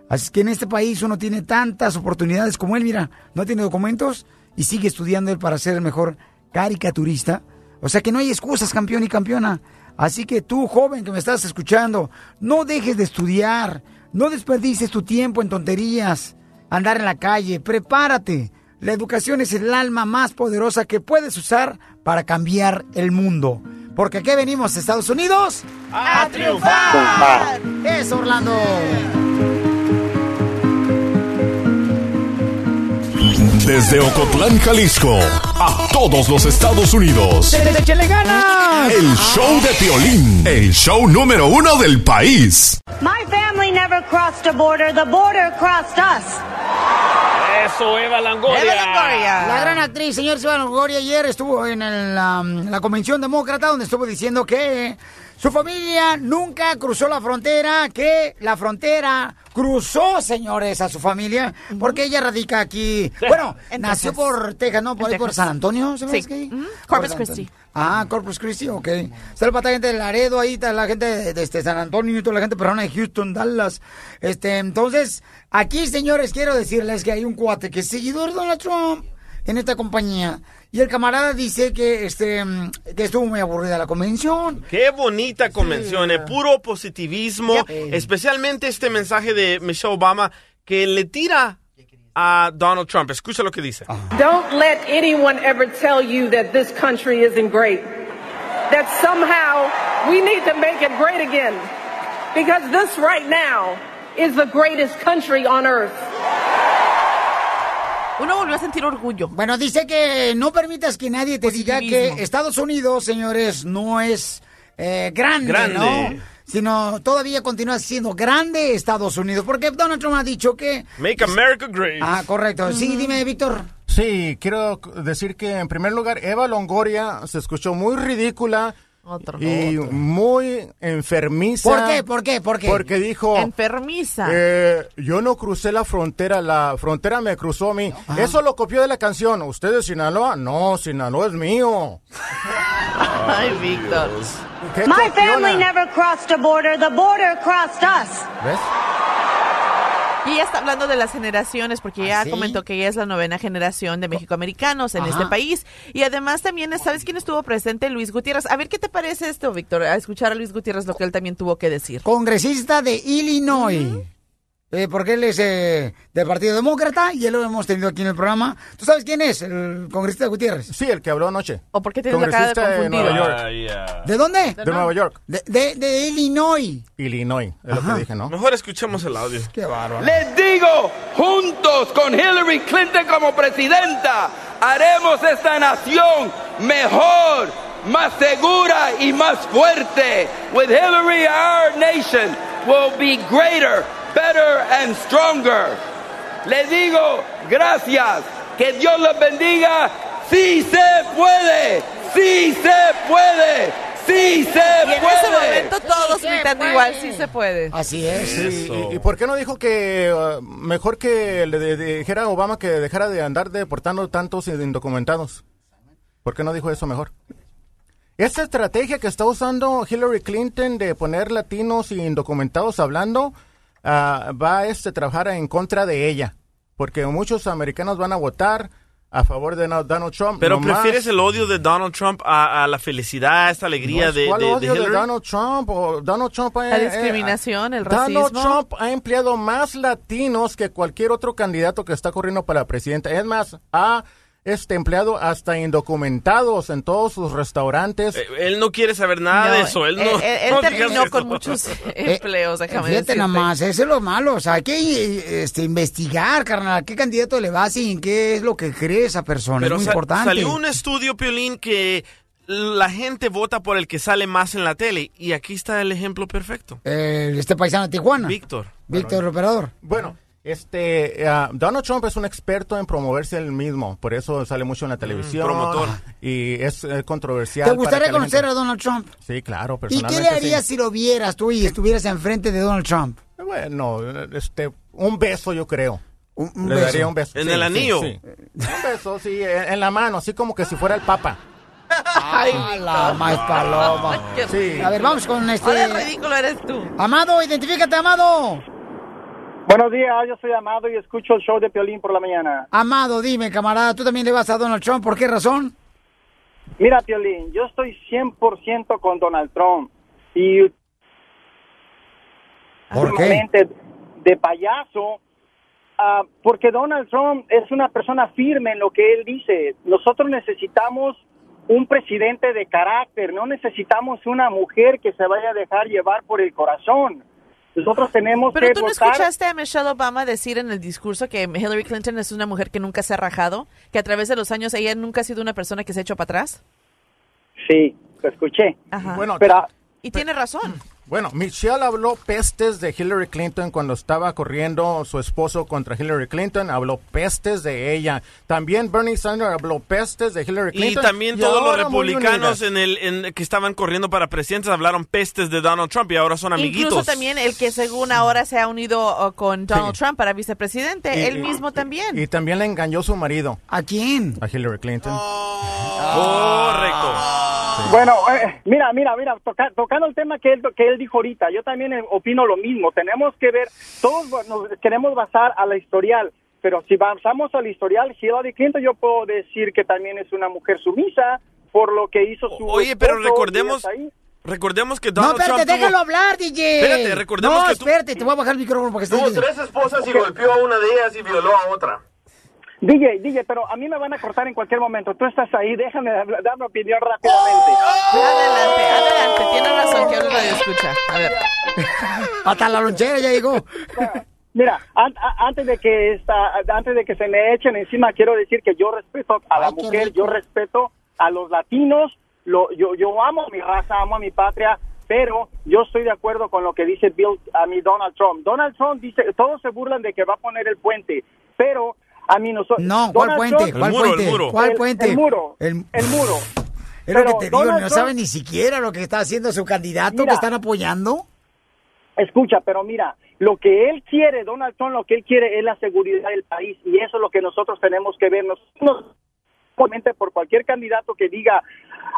Así que en este país uno tiene tantas oportunidades como él, mira, no tiene documentos y sigue estudiando él para ser el mejor caricaturista. O sea que no hay excusas, campeón y campeona. Así que tú, joven que me estás escuchando, no dejes de estudiar, no desperdices tu tiempo en tonterías, andar en la calle, prepárate. La educación es el alma más poderosa que puedes usar para cambiar el mundo. Porque aquí venimos, Estados Unidos, a triunfar. Eso, Orlando. Desde Ocotlán, Jalisco, a todos los Estados Unidos. ¡Échale ganas! El show de Piolín, el show número uno del país. My family never crossed a border, the border crossed us. Eso, Eva Langoria. La gran actriz, señor Eva Longoria, ayer estuvo en el, um, la convención demócrata donde estuvo diciendo que su familia nunca cruzó la frontera, que la frontera cruzó, señores, a su familia, porque ella radica aquí. Bueno, En nació Texas. por Texas, ¿no? Por, ahí por. San Antonio, ¿se Sí. qué? Ujú. Por Corpus Christi. Ah, Corpus Christi, ok. Está el batallón de Laredo ahí, está la gente de, de este San Antonio y toda la gente peruana de Houston, Dallas. Este, entonces, aquí, señores, quiero decirles que hay un cuate que es seguidor de Donald Trump en esta compañía. Y el camarada dice que este que estuvo muy aburrida la convención. Qué bonita convención, eh, puro positivismo, Yep. especialmente este mensaje de Michelle Obama que le tira a Donald Trump. Escucha lo que dice. Don't let anyone ever tell you that this country isn't great. That somehow we need to make it great again. Because this right now is the greatest country on earth. Uno volvió a sentir orgullo. Bueno, dice que no permitas que nadie te diga que Estados Unidos, señores, no es eh, grande, Grande. ¿no? Sino todavía continúa siendo grande Estados Unidos. Porque Donald Trump ha dicho que... Make America great. Ah, correcto. Sí, dime, Víctor. Sí, quiero decir que en primer lugar Eva Longoria se escuchó muy ridícula y muy enfermiza. ¿Por qué? ¿Por qué? ¿Por qué? Porque dijo... Enfermiza. Eh, yo no crucé la frontera, la frontera me cruzó a mí. Eso lo copió de la canción. ¿Usted de Sinaloa? No, Sinaloa es mío. Ay, Víctor. ¿Qué My copiona? family never crossed a border. The border crossed us. ¿Ves? Y ella está hablando de las generaciones, porque ¿Ah, sí? comentó que ella es la novena generación de mexicoamericanos en Ajá. este país. Y además también, ¿sabes quién estuvo presente? Luis Gutiérrez. A ver, ¿qué te parece esto, Víctor? A escuchar a Luis Gutiérrez lo que él también tuvo que decir. Congresista de Illinois. Eh, porque él es eh, del Partido Demócrata y él lo hemos tenido aquí en el programa. ¿Tú sabes quién es el congresista Gutiérrez? Sí, el que habló anoche. ¿O por qué tienes la cara de? Nueva York. ¿De dónde? De Nueva York. De, de, de Illinois. Illinois, es lo que dije, ¿no? Mejor escuchemos el audio. Qué bárbaro. Les digo, juntos con Hillary Clinton como presidenta, haremos esta nación mejor, más segura y más fuerte. With Hillary, our nation will be greater, better and stronger. Les digo, gracias. Que Dios los bendiga. Sí se puede. Sí se puede. Sí se Y en puede. ese momento todos gritando igual, sí se puede. Así es. Y, y por qué no dijo que uh, mejor que le de- de- dijera a Obama que dejara de andar deportando tantos indocumentados? ¿Por qué no dijo eso mejor? Esta estrategia que está usando Hillary Clinton de poner latinos y indocumentados hablando ah, va a este, trabajar en contra de ella, porque muchos americanos van a votar a favor de Donald Trump. Pero nomás- prefieres el odio de Donald Trump a, a la felicidad, esta alegría No, de, ¿Cuál de- odio de, Hillary? Donald Trump? O Donald Trump La eh, eh, discriminación, el Donald racismo. Trump ha empleado más latinos que cualquier otro candidato que está corriendo para presidente. Es más, ha este empleado hasta indocumentados en todos sus restaurantes. Eh, Él no quiere saber nada No, de eso. Él, no, él- él no terminó eso. con muchos empleos, déjame Fíjate decirte. nada más, eso es lo malo. O sea, hay que eh, este, investigar, carnal, qué candidato le vas y en qué es lo que cree esa persona. Pero es muy importante. salió un estudio, Piolín, que la gente vota por el que sale más en la tele. Y aquí está el ejemplo perfecto. Eh, este paisano de Tijuana. Víctor. Víctor, el operador. Bueno, este ah, Donald Trump es un experto en promoverse él mismo, por eso sale mucho en la televisión. promotor. Y es eh, controversial. ¿Te gustaría conocer gente- a Donald Trump? Sí, claro, ¿Y personalmente. qué le harías sí. si lo vieras tú y estuvieras enfrente de Donald Trump? Bueno, este, un beso yo creo. un Le beso. daría un beso. ¿En sí, el anillo? sí. Un beso, sí, en, en la mano, así como que si fuera el papa. Ay, la más paloma. Qué Sí. A ver, vamos con este. el ridículo eres tú. Amado, identifícate, Amado. Buenos días, yo soy Amado y escucho el show de Piolín por la mañana. Amado, dime, camarada, ¿tú también le vas a Donald Trump? ¿Por qué razón? Mira, Piolín, yo estoy 100% con Donald Trump. Y ¿Por qué? de payaso, ah, porque Donald Trump es una persona firme en lo que él dice. Nosotros necesitamos un presidente de carácter, no necesitamos una mujer que se vaya a dejar llevar por el corazón. Nosotros tenemos Pero que tú no votar. escuchaste a Michelle Obama decir en el discurso que Hillary Clinton es una mujer que nunca se ha rajado, que a través de los años ella nunca ha sido una persona que se ha hecho para atrás. Sí, lo escuché. Ajá. Bueno, Pero y tiene razón. Bueno, Michelle habló pestes de Hillary Clinton cuando estaba corriendo su esposo contra Hillary Clinton. Habló pestes de ella. También Bernie Sanders habló pestes de Hillary Y Clinton. también todos los republicanos en el, en- que estaban corriendo para presidentes hablaron pestes de Donald Trump y ahora son amiguitos. Incluso también el que según ahora se ha unido oh, con Donald Sí. Trump para vicepresidente, Y- él y- mismo también. Y también le engañó su marido. ¿A quién? A Hillary Clinton. Correcto. Bueno, eh, mira, mira, mira, toca- tocando el tema que él, que él dijo ahorita, yo también eh, opino lo mismo. Tenemos que ver, todos nos queremos basar a la historial, pero si basamos al historial, Hillary Clinton, yo puedo decir que también es una mujer sumisa por lo que hizo su. Oye, pero recordemos. Recordemos que No, Donald espérate, Trump tuvo- déjalo hablar, DJ. Espérate, recordemos no, que espérate, te voy a bajar el micrófono para que Tuvo estés... tres esposas y golpeó a una de ellas y violó a otra. DJ, DJ, pero a mí me van a cortar en cualquier momento. Tú estás ahí, déjame dar dar mi opinión rápidamente. Adelante, adelante. Tiene razón que habla radio escucha. A ver. Hasta la lonchera ya llegó. Mira, an- antes de que esta, antes de que se me echen encima, quiero decir que yo respeto a la mujer, yo respeto a los latinos, lo, yo, yo amo a mi raza, amo a mi patria, pero yo estoy de acuerdo con lo que dice Bill, a mí Donald Trump. Donald Trump dice, todos se burlan de que va a poner el puente, pero a mí nosotros. No, ¿cuál puente? ¿Cuál puente? ¿Cuál puente? El muro. El, el muro. Es lo que te digo, Donald no Trump- saben ni siquiera lo que está haciendo su candidato Mira. que están apoyando. Escucha, pero mira, lo que él quiere, Donald Trump, lo que él quiere es la seguridad del país y eso es lo que nosotros tenemos que ver. Nosotros, por cualquier candidato que diga,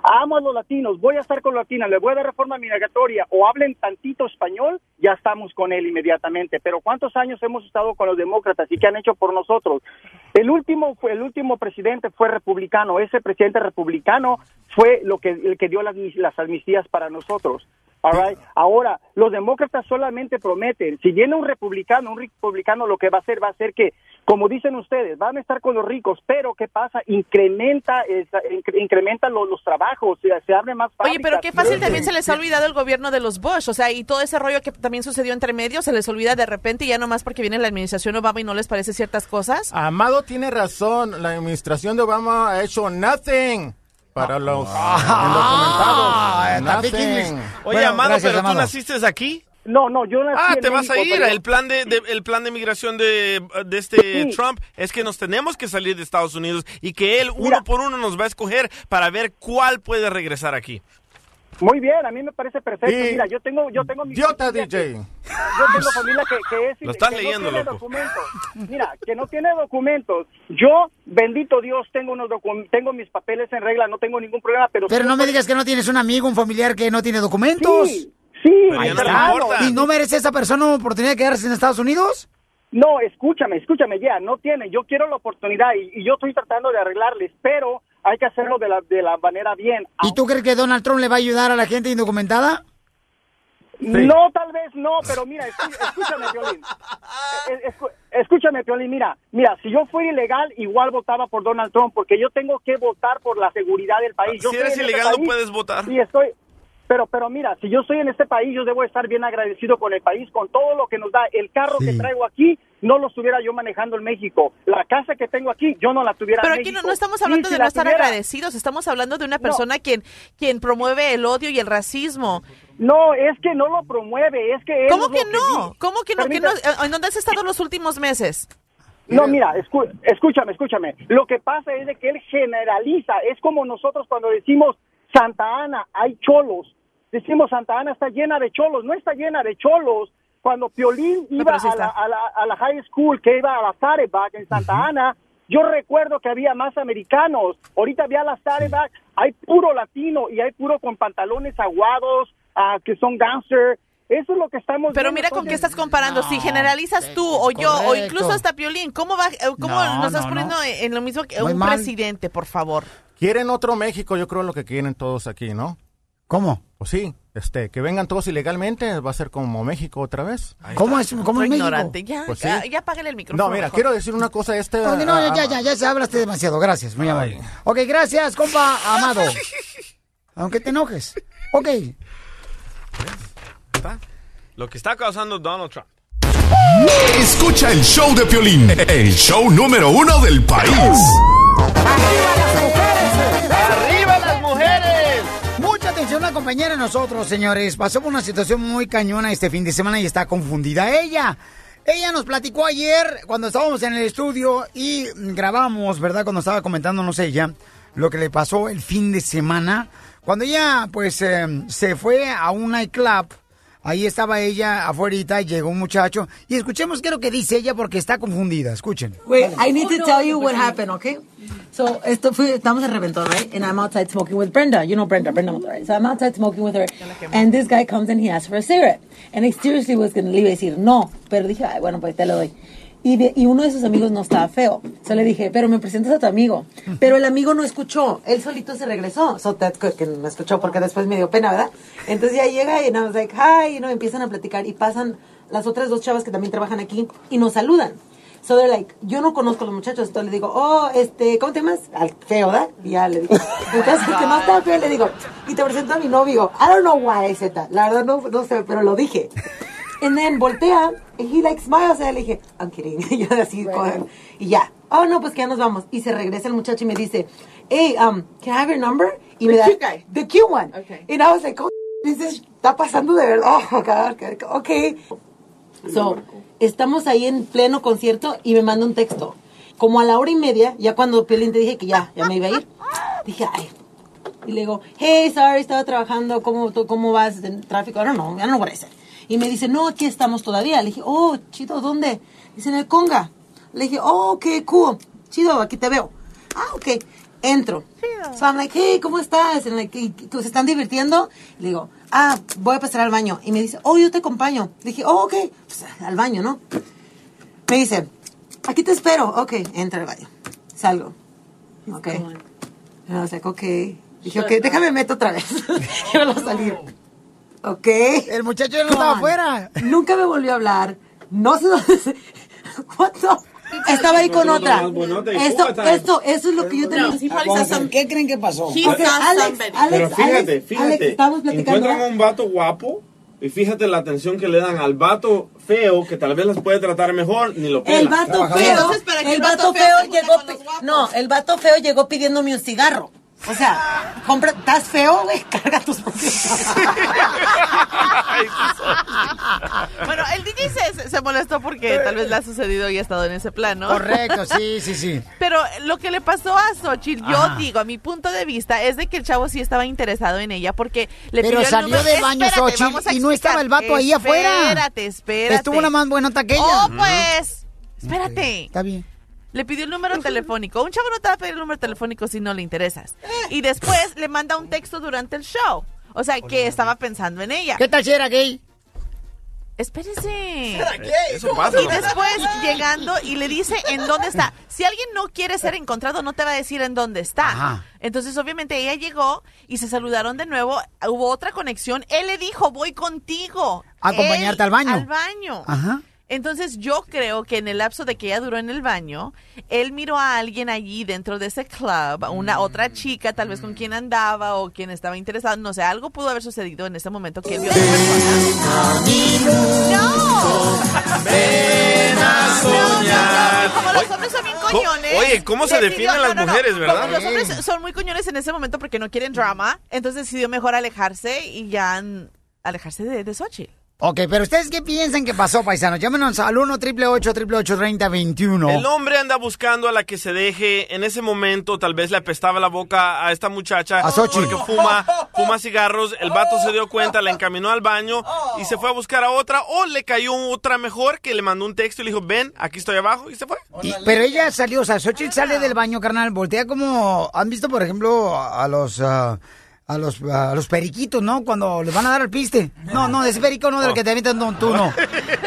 amo a los latinos, voy a estar con latinas, le voy a dar reforma migratoria o hablen tantito español, ya estamos con él inmediatamente. Pero ¿cuántos años hemos estado con los demócratas y qué han hecho por nosotros? El último, fue, el último presidente fue republicano. Ese presidente republicano fue lo que, el que dio las, las amnistías para nosotros. All right. Ahora, los demócratas solamente prometen. Si viene un republicano, un republicano lo que va a hacer va a ser que, como dicen ustedes, van a estar con los ricos, pero ¿qué pasa? Incrementa, esa- incre- incrementa los, los trabajos, se, se abre más Oye, pero fábricas. qué fácil también se les ha olvidado el gobierno de los Bush, o sea, y todo ese rollo que también sucedió entre medio, se les olvida de repente y ya nomás porque viene la administración Obama y no les parece ciertas cosas. Amado tiene razón. La administración de Obama ha hecho nothing para los Ah, indocumentados. también Nothing. English. Oye, Bueno, Amado, gracias, pero tú Amado. naciste aquí. No, no, yo nací Ah, en te vas a ir. pero- El plan de, de- el plan de migración de, de este Sí. Trump es que nos tenemos que salir de Estados Unidos y que él uno Mira. por uno nos va a escoger para ver cuál puede regresar aquí. Muy bien, a mí me parece perfecto. Y- Mira, yo tengo, yo tengo mi Idiota, familia DJ. que- yo tengo familia que, que es Lo estás que leyendo, no tiene loco. documentos. Mira, que no tiene documentos. Yo, bendito Dios, tengo unos docu- tengo mis papeles en regla, no tengo ningún problema, pero Pero no me digas que no tienes un amigo, un familiar que no tiene documentos. Sí, sí, no claro. ¿Y no merece esa persona una oportunidad de quedarse en Estados Unidos? No, escúchame, escúchame, ya, no tiene. Yo quiero la oportunidad y, y yo estoy tratando de arreglarles, pero hay que hacerlo de la, de la manera bien. ¿Y tú crees que Donald Trump le va a ayudar a la gente indocumentada? No, tal vez no, pero mira, escúchame, Piolín. Eh, escu- Escúchame, Piolín, mira, mira, si yo fuera ilegal, igual votaba por Donald Trump, porque yo tengo que votar por la seguridad del país. Yo Si eres este ilegal, no puedes votar. Y estoy, pero, pero mira, si yo estoy en este país, yo debo estar bien agradecido con el país, con todo lo que nos da. El carro que traigo aquí, no lo estuviera yo manejando en México. La casa que tengo aquí, yo no la tuviera Pero en aquí no, México. no estamos hablando si de no estar tuviera- agradecidos, estamos hablando de una persona quien, quien promueve el odio y el racismo. No, es que no lo promueve, es que... él ¿Cómo es que no? ¿Cómo que no? ¿Que no? ¿En dónde has estado los últimos meses? No, mira, escúchame, escúchame. Lo que pasa es de que él generaliza. Es como nosotros cuando decimos Santa Ana, hay cholos. Decimos Santa Ana está llena de cholos. No está llena de cholos. Cuando Piolín iba a, la, a, la, a la high school, que iba a la Saddleback en Santa Ana, yo recuerdo que había más americanos. Ahorita había la Saddleback, hay puro latino y hay puro con pantalones aguados, ah, que son gangster. Eso es lo que estamos Pero viendo. mira con qué estás comparando. si generalizas tú o yo o incluso hasta Piolín, ¿cómo, va, eh, cómo No, nos estás no, poniendo no. en lo mismo que Muy un mal. presidente, por favor? Quieren otro México, yo creo lo que quieren todos aquí, ¿no? ¿Cómo? Pues sí, este, que vengan todos ilegalmente, va a ser como México otra vez. ¿Cómo es, cómo Soy es México? ignorante. Ya, Pues ya, sí. ya apágale el micrófono. No, mira, mejor. quiero decir una cosa, este... No, no, ah, ya, ya, ya se hablaste demasiado. Gracias, muy amable. Ok, gracias, compa amado. Aunque te enojes. Ok. ¿Está? Lo que está causando Donald Trump. Escucha el show de Piolín, el show número uno del país. ¡Arriba las mujeres! Mucha atención, una compañera de nosotros, señores. Pasó por una situación muy cañona este fin de semana y está confundida ella. Ella nos platicó ayer cuando estábamos en el estudio y grabamos, ¿verdad? Cuando estaba comentándonos ella lo que le pasó el fin de semana. Cuando ella, pues, eh, se fue a un nightclub, ahí estaba ella afuera y llegó un muchacho. Y escuchemos qué es lo que dice ella porque está confundida. Escuchen. Wait, I need to tell you what happened, okay? So, esto fue, estamos en Reventón, right? And I'm outside smoking with Brenda. You know Brenda, Brenda Motor, right? So I'm outside smoking with her. And this guy comes and he asks for a cigarette. And I seriously was going to leave y decir no. Pero dije, ay, bueno, pues te lo doy. Y, de- y uno de sus amigos no estaba feo. So le dije, pero me presentas a tu amigo. Pero el amigo no escuchó. Él solito se regresó. So that's good que no escuchó porque después me dio pena, ¿verdad? Entonces ya llega y I was like, hi, y no, empiezan a platicar y pasan las otras dos chavas que también trabajan aquí y nos saludan. So they're like, yo no conozco a los muchachos. Entonces le digo, oh, este, ¿cómo te llamas? Al feo, ¿verdad? Y ya le digo. Entonces el que no está feo le digo, y te presento a mi novio. I don't know why I said that. La verdad no, no sé, pero lo dije. And then voltea, and he like smiles, y le dije, I'm kidding. Y yo así, con- y ya. Oh, no, pues que ya nos vamos. Y se regresa el muchacho y me dice, hey, um, can I have your number? Y me da, the cute one. And I was like, oh, this is- está pasando de verdad. Oh, God, okay, okay. So, estamos ahí en pleno concierto y me manda un texto. Como a la hora y media, ya cuando Piolín te dije que ya, ya me iba a ir, dije, ay. Y le digo, hey, sorry, estaba trabajando, ¿cómo, tú- cómo vas en tráfico? I don't know, I don't know what I said. Y me dice, no, aquí estamos todavía. Le dije, oh, chido, ¿dónde? Dice, en el Conga. Le dije, oh, ok, cool. Chido, aquí te veo. Ah, ok. Entro. So I'm like, hey, ¿cómo estás? And like, ¿y tú se están divirtiendo? Le digo, ah, voy a pasar al baño. Y me dice, oh, yo te acompaño. Le dije, oh, ok. Pues, al baño, ¿no? Me dice, aquí te espero. Ok, entra al baño. Salgo. Ok. And I was like, ok. Dije, ok, déjame meto otra vez. y a salir. Ok. El muchacho ya no estaba afuera. Nunca me volvió a hablar. No sé dónde se... What the- Estaba ahí con otra. Esto, esto, eso es lo que yo tenía. ¿Qué creen que pasó? Ok, Alex, Alex, Pero fíjate, fíjate. Alex, estábamos platicando. encuentran a un vato guapo y fíjate la atención que le dan al vato feo que tal vez las puede tratar mejor ni lo pela. El vato feo, el vato feo llegó, no, el vato feo llegó pidiéndome un cigarro. O sea, compra, ¿estás feo, güey? Carga tus propios Bueno, el DJ se, se molestó porque tal vez le ha sucedido y ha estado en ese plan, ¿no? Correcto, sí, sí, sí. Pero lo que le pasó a Xochitl, yo Ajá. digo, a mi punto de vista, es de que el chavo sí estaba interesado en ella porque le Pero pidió el salió número- del baño Espérate, Xochitl y no estaba el vato ahí afuera. Espérate, espérate. Estuvo una más buenota que ella. Oh, pues, espérate. Está bien. Le pidió el número telefónico. Un chavo no te va a pedir el número telefónico si no le interesas. Y después le manda un texto durante el show. O sea, que estaba pensando en ella. ¿Qué tal si era gay? Espérese. Eso pasa, Y después llegando y le dice en dónde está. Si alguien no quiere ser encontrado, no te va a decir en dónde está. Ajá. Entonces, obviamente, ella llegó y se saludaron de nuevo. Hubo otra conexión. Él le dijo, voy contigo. A acompañarte Él al baño. Al baño. Ajá. Entonces yo creo que en el lapso de que ella duró en el baño, él miró a alguien allí dentro de ese club, a una otra chica, tal vez con quien andaba o quien estaba interesado, no sé, algo pudo haber sucedido en ese momento que él vio a esa persona. ¡No! Como los hombres son bien coñones. Oye, ¿cómo se definen las no, no, no. mujeres, verdad? Como los hombres son muy coñones en ese momento porque no quieren drama, entonces decidió mejor alejarse y ya mm, alejarse de, de Xochitl. Ok, pero ¿ustedes qué piensan que pasó, paisanos? Llámenos al 1 888 3021 El hombre anda buscando a la que se deje. En ese momento, tal vez le apestaba la boca a esta muchacha. A Xochitl. Porque fuma, fuma cigarros. El vato se dio cuenta, la encaminó al baño y se fue a buscar a otra. O le cayó otra mejor que le mandó un texto y le dijo, ven, aquí estoy abajo. Y se fue. Y- pero ella salió, o sea, Xochitl sale del baño, carnal, voltea como, ¿han visto, por ejemplo, a los, ah, a los, a los periquitos, ¿no? Cuando les van a dar el piste. No, no, de ese perico no, del que te avientan, no, tú no.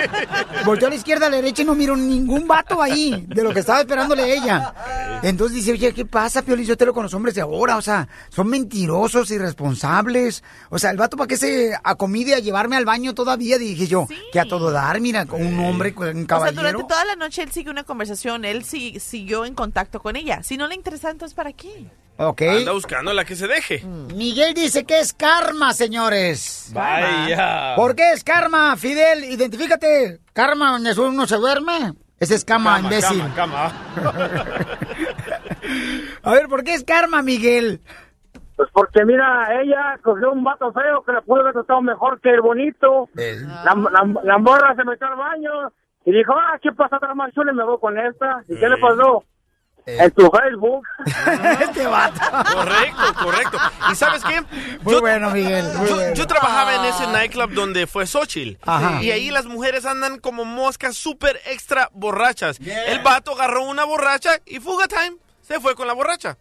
Volteó a la izquierda, a la derecha y no miró ningún vato ahí, de lo que estaba esperándole ella. Entonces dice, oye, ¿qué pasa, Piolín? Yo te lo con los hombres de ahora, o sea, son mentirosos, irresponsables. O sea, el vato, ¿para qué se acomide a llevarme al baño todavía? Dije yo, que a todo dar, mira, con un hombre, con un O sea, caballero. durante toda la noche él siguió una conversación, él sí, siguió en contacto con ella. Si no le interesa, entonces ¿para qué? Ok. Anda buscando a la que se deje. Miguel dice que es karma, señores. Vaya. ¿Por qué es karma, Fidel? Identifícate. Karma donde uno se duerme. Ese es cama, Cama, imbécil. cama, A ver, ¿por qué es karma, Miguel? Pues porque mira, ella cogió un vato feo que le pudo haber tratado mejor que el bonito. La, la, la morra se metió al baño y dijo, ah, ¿qué pasa otra? Y me voy con esta. ¿Y qué le pasó? En tu Facebook. este vato. Correcto, correcto. ¿Y sabes qué? Muy bueno, Miguel. muy Yo, bueno. yo trabajaba en ese nightclub donde fue Xochitl. Ajá. Y ahí las mujeres andan como moscas súper extra borrachas. El vato agarró una borracha y fuga time. Se fue con la borracha.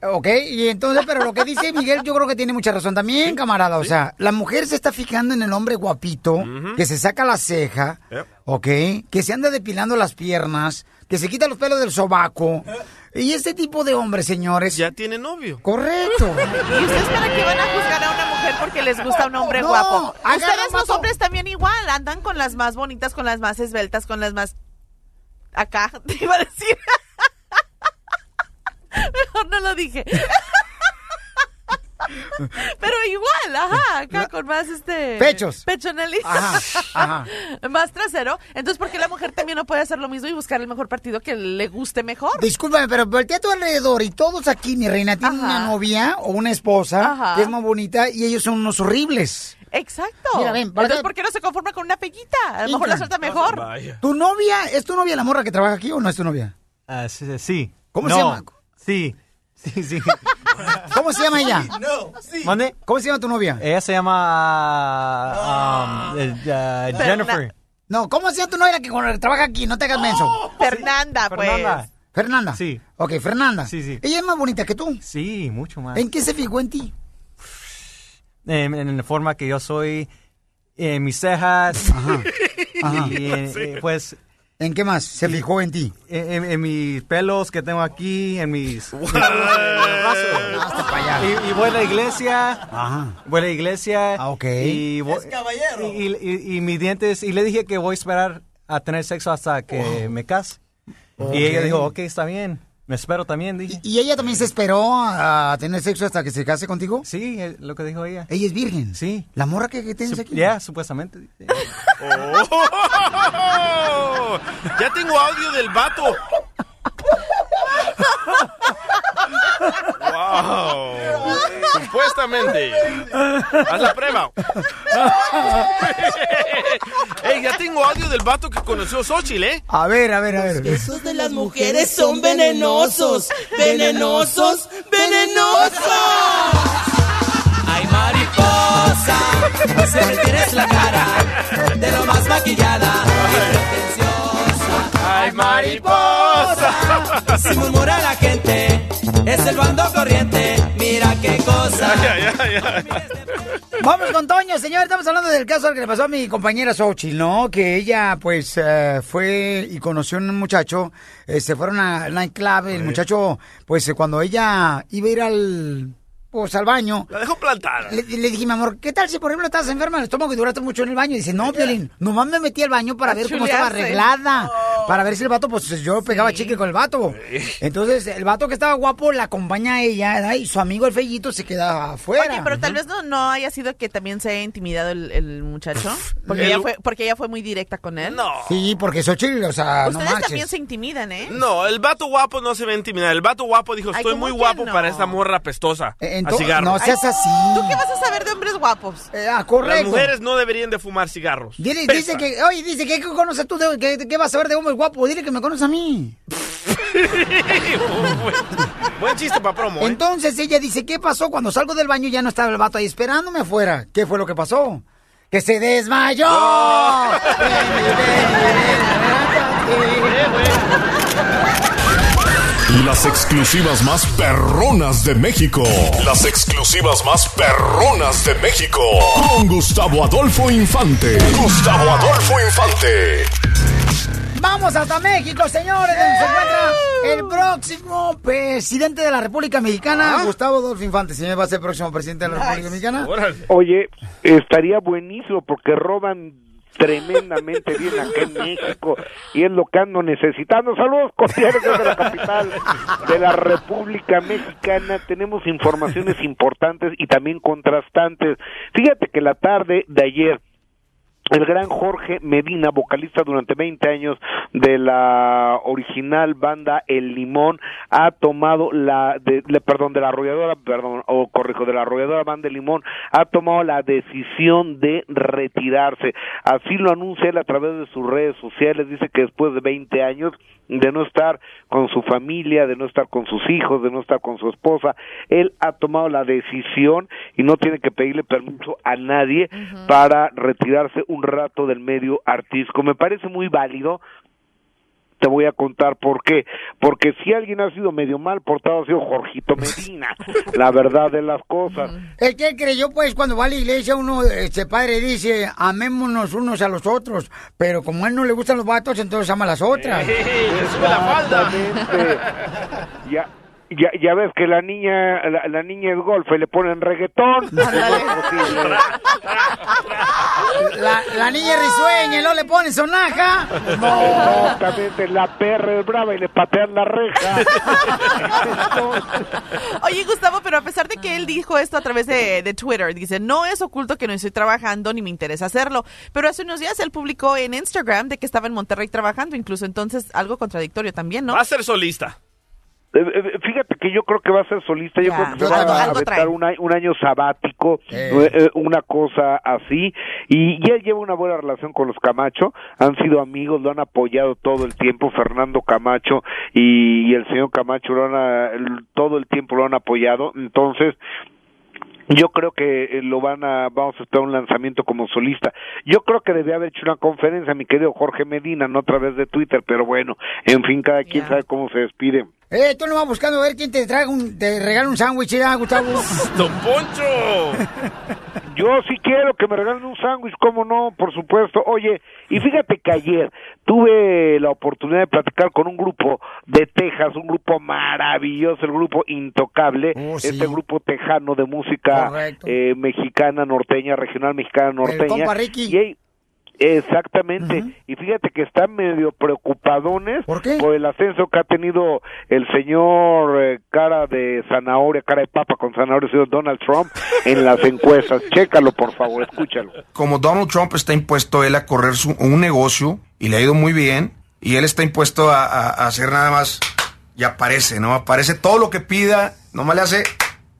Ok, y entonces, pero lo que dice Miguel, yo creo que tiene mucha razón también, camarada. O sea, la mujer se está fijando en el hombre guapito, que se saca la ceja, Yep. ok, que se anda depilando las piernas, que se quita los pelos del sobaco. Y este tipo de hombres, señores. Ya tiene novio. Correcto. ¿Y ustedes para qué van a juzgar a una mujer porque les gusta un hombre No, guapo? Ustedes los hombres también igual, andan con las más bonitas, con las más esbeltas, con las más... Acá, te iba a decir. Mejor no lo dije. Pero igual, ajá, acá con más este... Pechos. Pechonelli. Ajá, ajá. Más trasero. Entonces, ¿por qué la mujer también no puede hacer lo mismo y buscar el mejor partido que le guste mejor? Discúlpame, pero voltea a tu alrededor y todos aquí, mi reina, tienen una novia o una esposa Ajá. que es más bonita y ellos son unos horribles. Exacto. Mira, ven, Entonces. ¿por qué no se conforma con una pequita? A lo mejor la suelta mejor. ¿Tu novia, es tu novia la morra que trabaja aquí o no es tu novia? Ah, sí, sí. ¿Cómo No, se llama? Sí, sí, sí. ¿Cómo se llama ella? ¿Mande? ¿Cómo se llama tu novia? Ella se llama um, eh, uh, Jennifer. No, ¿cómo se llama tu novia la que trabaja aquí? No te hagas menso. Fernanda, pues. Fernanda. Fernanda. Sí. Ok, Fernanda. Sí, sí. Ella es más bonita que tú. Sí, mucho más. ¿En qué se fijó en ti? En, en la forma que yo soy, en mis cejas. Ajá. Y en- eh, pues. ¿En qué más se fijó en ti? En, en- en mis pelos que tengo aquí, en mis. Y, y voy a la iglesia. Ajá. Voy a la iglesia. Ah, ok. Y, voy- y, y- y mis dientes. Y le dije que voy a esperar a tener sexo hasta que me case. Y ella dijo, ok, está bien. Me espero también, dije. ¿Y ella también se esperó a tener sexo hasta que se case contigo? Sí, es lo que dijo ella. ¿Ella es virgen? Sí. ¿La morra que, que tienes Sup- aquí? Ya, supuestamente. Oh, ya tengo audio del vato. Wow. Supuestamente. Haz la prueba. Ey, ya tengo audio del vato que conoció Xochitl, ¿eh? A ver, a ver, a ver. besos de las mujeres son venenosos, venenosos, venenosos. Ay, mariposa, se me tienes la cara de lo más maquillada y pretenciosa. Ay, mariposa, si murmura la gente, es el bando corriente, mira qué cosa. Vamos con Toño, señor. Estamos hablando del caso que le pasó a mi compañera Xochitl, ¿no? Que ella, pues, eh, fue y conoció a un muchacho. eh, se fueron a nightclub. El muchacho, pues, eh, cuando ella iba a ir al. Pues al baño. La dejó plantada. Le, le dije, mi amor, ¿qué tal si, por ejemplo, estás enferma del estómago y duraste mucho en el baño? Y dice, no, Piolín, nomás me metí al baño para A ver cómo estaba arreglada. Para ver si el vato, pues yo pegaba chicle con el vato. Entonces, el vato que estaba guapo la acompaña a ella, ¿verdad? y su amigo el fellito se queda afuera. Oye, pero tal vez no, no haya sido que también se haya intimidado el, el muchacho. Porque El- ella, fue, porque ella fue muy directa con él. No. Sí, porque Xochitl, o sea, no Ustedes manches. también se intimidan, ¿eh? No, el vato guapo no se va a intimidar. El vato guapo dijo, estoy ¿cómo muy guapo no? para esta morra pestosa. Eh, a no seas así. ¿Tú qué vas a saber de hombres guapos? ah, correcto. Las mujeres no deberían de fumar cigarros. Dile, dice que, oye, dice que ¿qué conoces tú, de, que, que vas a saber de hombre guapo? Dile que me conoces a mí. Buen chiste para promo, ¿eh? Entonces ella dice, ¿qué pasó? Cuando salgo del baño ya no estaba el vato ahí esperándome afuera. ¿Qué fue lo que pasó? ¡Que se desmayó! Las exclusivas más perronas de México. Las exclusivas más perronas de México. Con Gustavo Adolfo Infante. Gustavo Adolfo Infante. Vamos hasta México, señores, donde se encuentra el próximo presidente de la República Mexicana, Gustavo Adolfo Infante. Señor, va a ser el próximo presidente de la República Mexicana. Oye, estaría buenísimo porque roban tremendamente bien acá en México y es lo que ando necesitando. Saludos cordiales desde la capital de la República Mexicana. Tenemos informaciones importantes y también contrastantes. Fíjate que la tarde de ayer el gran Jorge Medina, vocalista durante 20 años de la original banda El Limón, ha tomado la, de, perdón, de la arrolladora, perdón, o corrijo, de la arrolladora banda El Limón, ha tomado la decisión de retirarse. Así lo anuncia él a través de sus redes sociales, dice que después de 20 años de no estar con su familia, de no estar con sus hijos, de no estar con su esposa, él ha tomado la decisión y no tiene que pedirle permiso a nadie para retirarse un rato del medio artístico. Me parece muy válido te voy a contar por qué. Porque si alguien ha sido medio mal portado ha sido Jorgito Medina, la verdad de las cosas. El que creyó, pues, cuando va a la iglesia, uno, este padre dice, amémonos unos a los otros. Pero como a él no le gustan los vatos, entonces ama a las otras. Exactamente. Ya, ya, ya ves que la niña, la, la niña es golfe, le ponen reggaetón. No es. La, la niña risueña, ¿no le pone sonaja? Exactamente, la perra es brava y le patean la reja. Oye, Gustavo, pero a pesar de que él dijo esto a través de, de Twitter, dice, no es oculto que no estoy trabajando ni me interesa hacerlo. Pero hace unos días él publicó en Instagram de que estaba en Monterrey trabajando, incluso entonces algo contradictorio también, ¿no? Va a ser solista. Eh, eh, Fíjate que yo creo que va a ser solista, yo Ya, creo que se va a aventar un, a- un año sabático, eh, una cosa así, y, y él lleva una buena relación con los Camacho, han sido amigos, lo han apoyado todo el tiempo, Fernando Camacho y, y el señor Camacho lo han, todo el tiempo lo han apoyado, entonces yo creo que lo van a, vamos a esperar un lanzamiento como solista. Yo creo que debía haber hecho una conferencia, mi querido Jorge Medina, no a través de Twitter, pero bueno, en fin, cada quien sabe cómo se despide. Eh, tú no vas buscando a ver quién te trae un, te regala un sándwich, ¿eh, Gustavo? ¡Don Poncho! Yo sí quiero que me regalen un sándwich, cómo no, por supuesto. Oye, y fíjate que ayer tuve la oportunidad de platicar con un grupo de Texas, un grupo maravilloso, el grupo Intocable, este grupo tejano de música eh, mexicana, norteña, regional mexicana, norteña. compa Ricky. Y ahí- Exactamente, y fíjate que están medio preocupadones ¿Por, el ascenso que ha tenido el señor eh, cara de zanahoria, cara de papa con zanahoria, señor Donald Trump en las encuestas. Chécalo, por favor, escúchalo. como Donald Trump está impuesto él a correr su- un negocio y le ha ido muy bien y él está impuesto a, a- a hacer nada más y aparece, ¿no? Aparece todo lo que pida, nomás le hace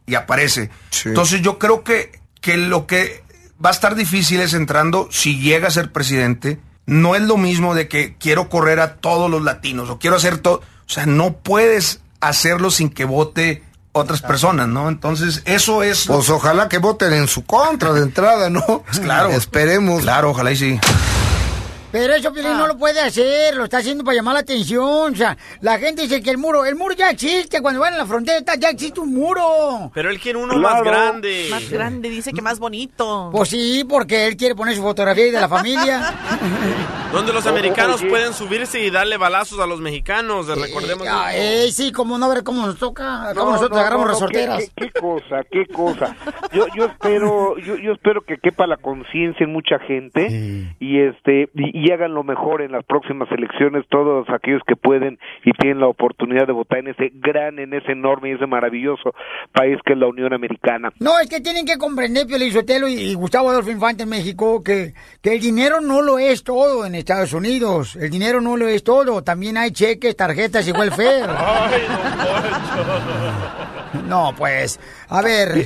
y aparece. Entonces yo creo que, que lo que va a estar difícil es entrando, si llega a ser presidente, no es lo mismo de que quiero correr a todos los latinos o quiero hacer todo, o sea, no puedes hacerlo sin que vote otras personas, ¿no? Entonces, eso es... Pues ojalá que voten en su contra de entrada, ¿no? Pues claro. Esperemos. Claro, ojalá y sí. Pero eso Piolín no lo puede hacer, lo está haciendo para llamar la atención. O sea, la gente dice que el muro, el muro ya existe, cuando van a la frontera ya existe un muro. Pero él quiere uno más grande. Más grande, dice que más bonito. Pues sí, porque él quiere poner su fotografía y de la familia. Donde los Oh, americanos pueden subirse y darle balazos a los mexicanos. Recordemos. Ah, eh, sí, como no ver cómo nos toca, cómo No, nosotros no, agarramos no, las no, ¿qué- sorteras. ¿qué, qué cosa, qué cosa. Yo, yo espero, yo, yo espero que quepa la conciencia en mucha gente y este y, y hagan lo mejor en las próximas elecciones todos aquellos que pueden y tienen la oportunidad de votar en ese gran, en ese enorme y ese maravilloso país que es la Unión Americana. No, es que tienen que comprender, Pio Sotelo y, y Gustavo Adolfo Infante en México, que, que el dinero no lo es todo en Estados Unidos. El dinero no lo es todo. También hay cheques, tarjetas y welfare. No, pues, a ver.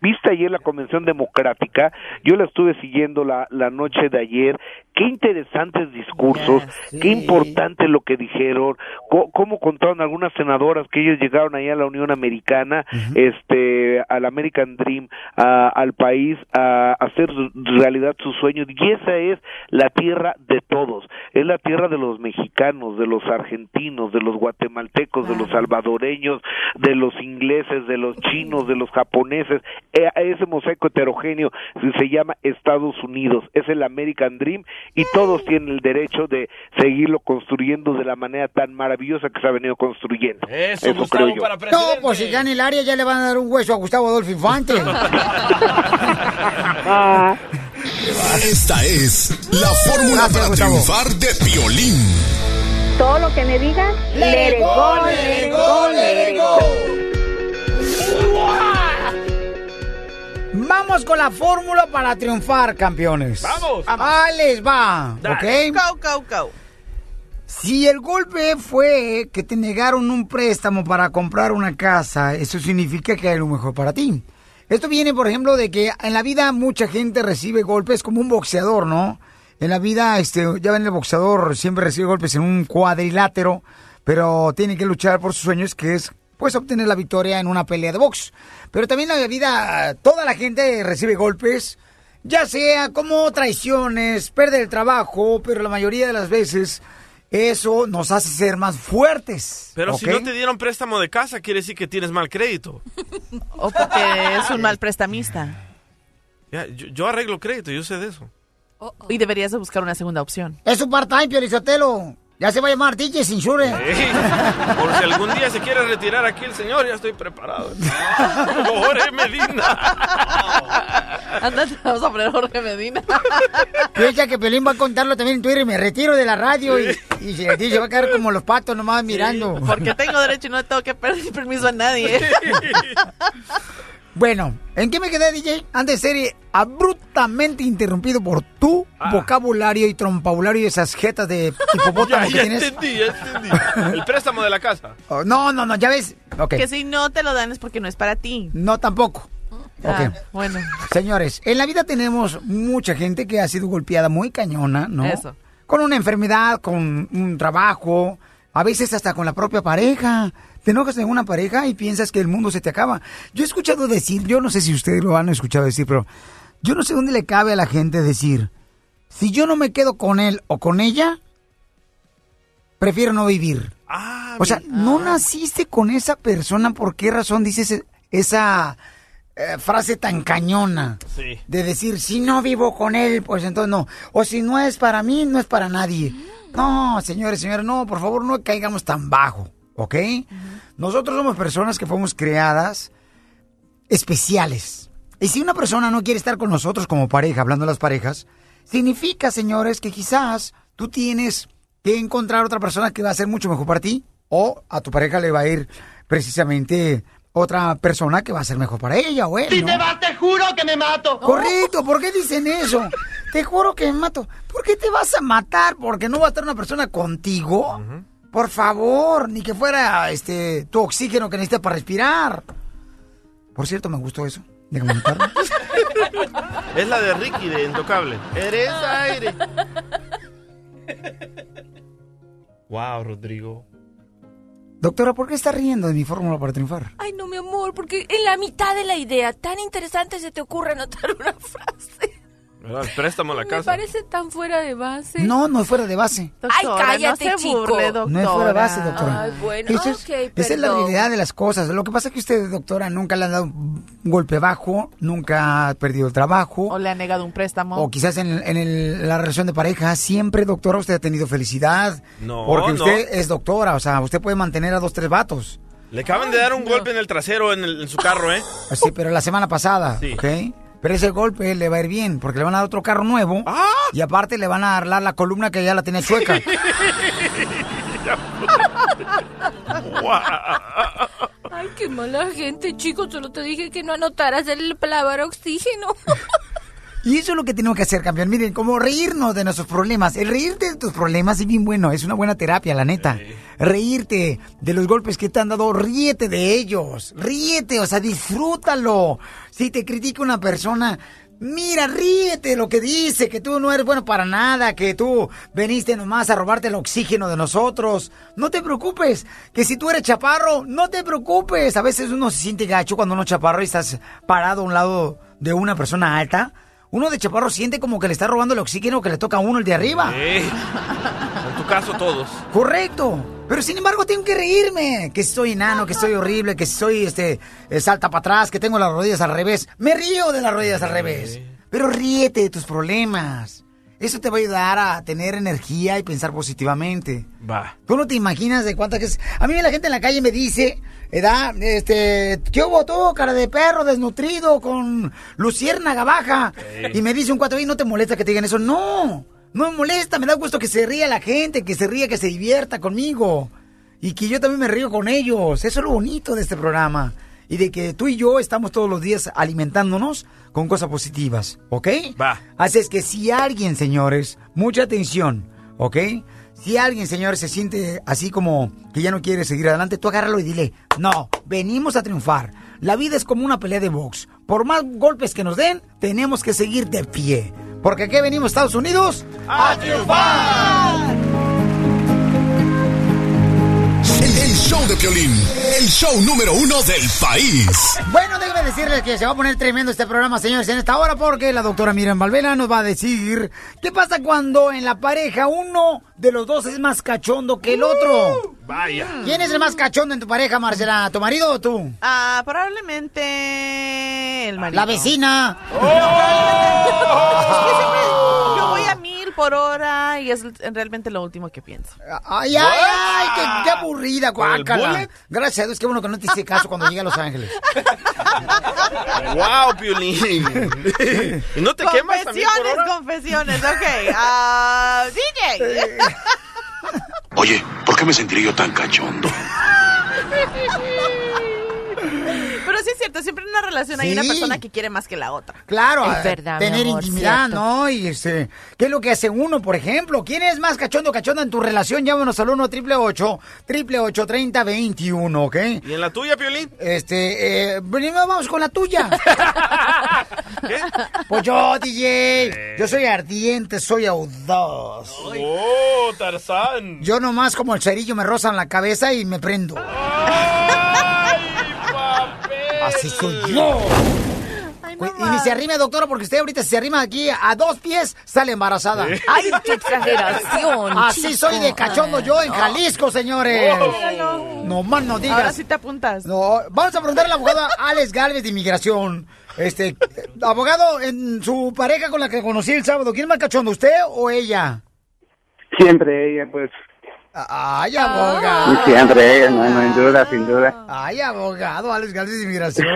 ¿Viste ayer la Convención Democrática? Yo la estuve siguiendo la, la noche de ayer. Qué interesantes discursos, qué importante lo que dijeron, co- cómo contaron algunas senadoras que ellos llegaron allá a la Unión Americana, este, al American Dream, a- al país, a hacer realidad sus sueños. Y esa es la tierra de todos. Es la tierra de los mexicanos, de los argentinos, de los guatemaltecos, de los salvadoreños, de los ingleses, de los chinos, de los japoneses. Eh, ese mosaico heterogéneo se- llama Estados Unidos. Es el American Dream y todos tienen el derecho de seguirlo construyendo de la manera tan maravillosa que se ha venido construyendo. Eso, creo yo. No, pues si gana el área ya le van a dar un hueso a Gustavo Adolfo Infante. Esta es la fórmula para triunfar de violín. Todo lo que me digas, let it go, it go, Vamos con la fórmula para triunfar, campeones. Vamos. Ahí les va, Dale. ¿ok? Go, go, go. Si el golpe fue que te negaron un préstamo para comprar una casa, eso significa que hay lo mejor para ti. Esto viene, por ejemplo, de que en la vida mucha gente recibe golpes como un boxeador, ¿no? En la vida, este, ya ven, el boxeador siempre recibe golpes en un cuadrilátero, pero tiene que luchar por sus sueños, que es, pues, obtener la victoria en una pelea de box. Pero también en la vida, toda la gente recibe golpes, ya sea como traiciones, perder el trabajo, pero la mayoría de las veces eso nos hace ser más fuertes. Pero si no te dieron préstamo de casa, quiere decir que tienes mal crédito. O porque es un mal prestamista. Ya, yo, yo arreglo crédito, yo sé de eso. Y deberías de buscar una segunda opción. Es un part-time, Piolizotelo. Ya se va a llamar DJs Insure. Ey, por si algún día se quiere retirar aquí el señor, ya estoy preparado. Jorge Medina. Ándate, vamos a poner Jorge Medina. Piensa que Pelín va a contarlo también en Twitter y me retiro de la radio y, y se, y se va a quedar como los patos nomás mirando. Porque tengo derecho y no tengo que pedir permiso a nadie. Bueno, ¿en qué me quedé, DJ? Antes de ser abruptamente interrumpido por tu Ah. vocabulario y trompabulario y esas jetas de hipopótamo Ya, que ya tienes. entendí, ya entendí. El préstamo de la casa. Oh, no, no, no, ya ves. Ok. Que si no te lo dan es porque no es para ti. No, tampoco. Ah, Ok. bueno. Señores, en la vida tenemos mucha gente que ha sido golpeada muy cañona, ¿no? Eso. Con una enfermedad, con un trabajo, a veces hasta con la propia pareja. Te enojas en una pareja y piensas que el mundo se te acaba. Yo he escuchado decir, yo no sé si ustedes lo han escuchado decir, pero yo no sé dónde le cabe a la gente decir, si yo no me quedo con él o con ella, prefiero no vivir. o sea, no naciste con esa persona, ¿por qué razón dices esa eh, frase tan cañona? Sí. De decir, si no vivo con él, pues entonces no. O si no es para mí, no es para nadie. No, señores, señores, no, por favor, no caigamos tan bajo, ¿ok? Nosotros somos personas que fuimos creadas especiales. Y si una persona no quiere estar con nosotros como pareja, hablando de las parejas, significa, señores, que quizás tú tienes que encontrar otra persona que va a ser mucho mejor para ti o a tu pareja le va a ir precisamente otra persona que va a ser mejor para ella o él. Si ¿no? te vas, te juro que me mato. Correcto, ¿por qué dicen eso? Te juro que me mato. ¿Por qué te vas a matar? ¿Porque no va a estar una persona contigo? Por favor, ni que fuera este tu oxígeno que necesitas para respirar. Por cierto, me gustó eso. Déjame. Es la de Ricky de Intocable. Eres aire. Wow, Rodrigo. Doctora, ¿por qué está riendo de mi fórmula para triunfar? Ay, no, mi amor, porque en la mitad de la idea tan interesante se te ocurre anotar una frase. ¿Verdad? El préstamo a la Me casa. parece tan fuera de base. No, no es fuera de base. Ay, cállate, no se chico. burle, No es fuera de base, doctora. Ay, bueno, Eso es- ok, esa es la realidad de las cosas. Lo que pasa es que usted, doctora, nunca le han dado un golpe bajo, nunca ha perdido el trabajo. O le ha negado un préstamo. O quizás en, en el- la relación de pareja, siempre, doctora, usted ha tenido felicidad. No, Porque no. usted es doctora, o sea, usted puede mantener a dos, tres vatos. Le acaban de dar un golpe en el trasero en, el- en su carro, ¿eh? Sí, pero la semana pasada, Sí. ¿ok? Pero ese golpe le va a ir bien, porque le van a dar otro carro nuevo. Ah. Y aparte le van a arreglar la columna que ya la tenía chueca. Ay, qué mala gente, chico. Solo te dije que no anotaras el palabra oxígeno. Y eso es lo que tenemos que hacer, campeón. Miren, como reírnos de nuestros problemas. El reírte de tus problemas es bien bueno, es una buena terapia, la neta. Reírte de los golpes que te han dado, ríete de ellos. Ríete, o sea, disfrútalo. Si te critica una persona, mira, ríete lo que dice, que tú no eres bueno para nada, que tú veniste nomás a robarte el oxígeno de nosotros. No te preocupes, que si tú eres chaparro, no te preocupes. A veces uno se siente gacho cuando uno es chaparro y estás parado a un lado de una persona alta. Uno de chaparro siente como que le está robando el oxígeno que le toca a uno el de arriba. Sí. En tu caso, todos. Correcto. Pero sin embargo tengo que reírme. Que soy enano, que soy horrible, que soy este eh, salta para atrás, que tengo las rodillas al revés. Me río de las rodillas al revés. Pero ríete de tus problemas. Eso te va a ayudar a tener energía y pensar positivamente. Va. Tú no te imaginas de cuántas que A mí la gente en la calle me dice, ¿edad? Este, ¿qué hubo tú, cara de perro desnutrido con luciérnaga baja? Y me dice un cuatro, "Ey, ¿no te molesta que te digan eso? No, no me molesta, me da gusto que se ría la gente, que se ría, que se divierta conmigo. Y que yo también me río con ellos. Eso es lo bonito de este programa. Y de que tú y yo estamos todos los días alimentándonos con cosas positivas, ¿ok? Va. Así es que si alguien, señores, mucha atención, ¿ok? Si alguien, señores, se siente así como que ya no quiere seguir adelante, tú agárralo y dile, no, venimos a triunfar. La vida es como una pelea de box. Por más golpes que nos den, tenemos que seguir de pie. Porque aquí venimos, Estados Unidos, ¡A triunfar! Show de Piolín, el show número uno del país. Bueno, déjame decirles que se va a poner tremendo este programa, señores, en esta hora, porque la doctora Miriam Valvela nos va a decir qué pasa cuando en la pareja uno de los dos es más cachondo que el otro. Vaya. ¿Quién es el más cachondo en tu pareja, Marcela? ¿Tu marido o tú? Ah, probablemente el marido. La vecina. Es que siempre yo voy a mil por hora y es realmente lo último que pienso. Ay, ay, ay, qué, qué aburrida, guácala. Gracias a Dios, qué bueno que no te hice caso cuando llegué a Los Ángeles. Wow, Piolín. ¿Y no te quemas también por Confesiones, hora? confesiones, ok. Ah, DJ. Oye, ¿por qué me sentiré yo tan cachondo? Cierto, siempre en una relación hay Sí. una persona que quiere más que la otra. Claro, Es verdad, tener amor, intimidad, cierto. ¿no? Y este, ¿qué es lo que hace uno, por ejemplo? ¿Quién es más cachondo cachonda en tu relación? Llámanos al 1 888 888 3021 ¿ok? ¿Y en la tuya, Piolín? Este, eh, primero vamos con la tuya. Pues yo, DJ, yo soy ardiente, soy audaz. ¡Oh, Tarzán! Yo nomás como el cerillo me rozan la cabeza y me prendo. Así soy yo. Y ni se arrime, doctora, porque usted ahorita si se arrima aquí a dos pies, sale embarazada. Ay, qué exageración, Así chico. soy de cachondo yo en Jalisco, señores. Oh. No más no digas. Ahora sí te apuntas. No, vamos a preguntarle al abogado Alex Galvez de Inmigración. Este, abogado, en su pareja con la que conocí el sábado, ¿quién es más cachondo, usted o ella? Siempre ella, pues. Ay, abogado. Siempre ella, no, no, sin duda, sin duda. Ay, abogado, Alex Galvez de Inmigración.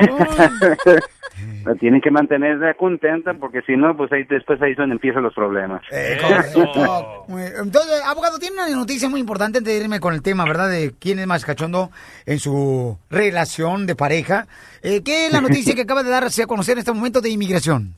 La tienen que mantener contenta porque si no, pues ahí después ahí es donde empiezan los problemas. Eh, correcto. Entonces, abogado, tiene una noticia muy importante antes de irme con el tema, ¿verdad? De quién es más cachondo en su relación de pareja. Eh, ¿Qué es la noticia que acaba de darse a conocer en este momento de inmigración?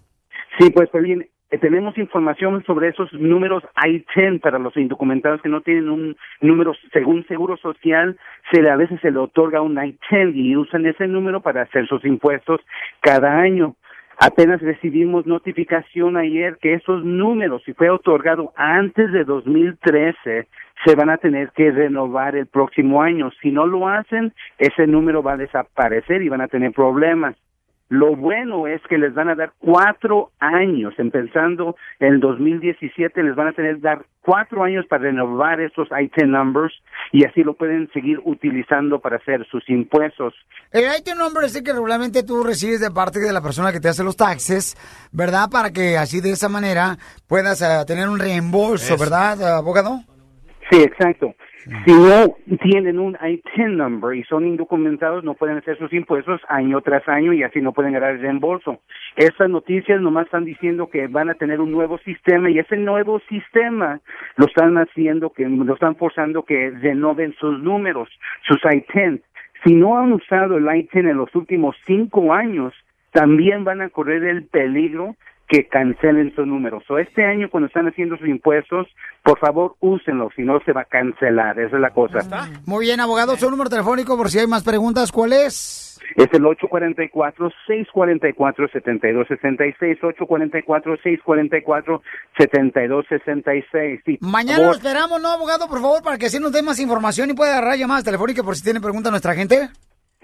Sí, pues bien, tenemos información sobre esos números I-10 para los indocumentados que no tienen un número, según Seguro Social, se le, a veces se le otorga un I-10 y usan ese número para hacer sus impuestos cada año. Apenas recibimos notificación ayer que esos números, si fue otorgado antes de 2013, se van a tener que renovar el próximo año. Si no lo hacen, ese número va a desaparecer y van a tener problemas. Lo bueno es que les van a dar cuatro años, empezando en el 2017, les van a tener dar cuatro años para renovar esos IT numbers y así lo pueden seguir utilizando para hacer sus impuestos. El IT number es el que regularmente tú recibes de parte de la persona que te hace los taxes, ¿verdad? Para que así de esa manera puedas eh, tener un reembolso, Eso. ¿verdad, abogado? Sí, exacto. Si no tienen un IT number y son indocumentados, no pueden hacer sus impuestos año tras año y así no pueden ganar el reembolso. Estas noticias nomás están diciendo que van a tener un nuevo sistema y ese nuevo sistema lo están haciendo, que lo están forzando que renoven sus números, sus ITIN. Si no han usado el ITIN en los últimos cinco años, también van a correr el peligro que cancelen sus números. O este año cuando están haciendo sus impuestos, por favor úsenlo, si no se va a cancelar, esa es la cosa. Muy bien, abogado, su número telefónico por si hay más preguntas, ¿cuál es? Es el 844-644-7266, 844-644-7266. Sí, Mañana lo esperamos, ¿no, abogado? Por favor, para que así nos dé más información y pueda agarrar llamadas telefónicas por si tiene pregunta nuestra gente.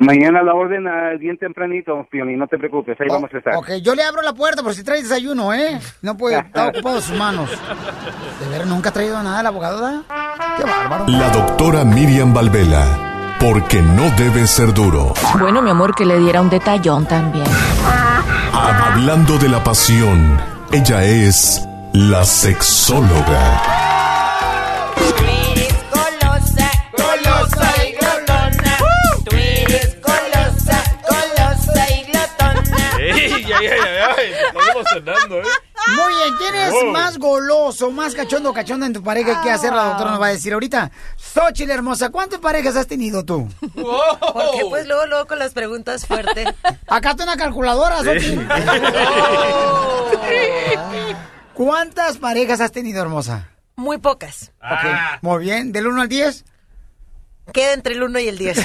Mañana la orden, ah, bien tempranito, Pioni, no te preocupes, ahí vamos a estar. Ok, yo le abro la puerta por si trae desayuno, ¿eh? No puede, está ocupado sus manos. De ver, nunca ha traído nada abogado, ¿verdad? Qué bárbaro. La doctora Miriam Valvela, porque no debe ser duro. Bueno, mi amor, que le diera un detallón también. Hablando de la pasión, ella es la sexóloga. ¿Eh? Muy bien, ¿quién es Wow. más goloso, más cachondo cachonda en tu pareja? ¿Y ¿Qué hacer? La doctora nos va a decir ahorita. Xochitl, hermosa, ¿cuántas parejas has tenido tú? Porque pues luego, luego con las preguntas fuertes. Acá está una calculadora, Xochitl. ¿Cuántas parejas has tenido, hermosa? Muy pocas. Ok, muy bien. ¿Del 1 al 10? Queda entre el 1 y el 10.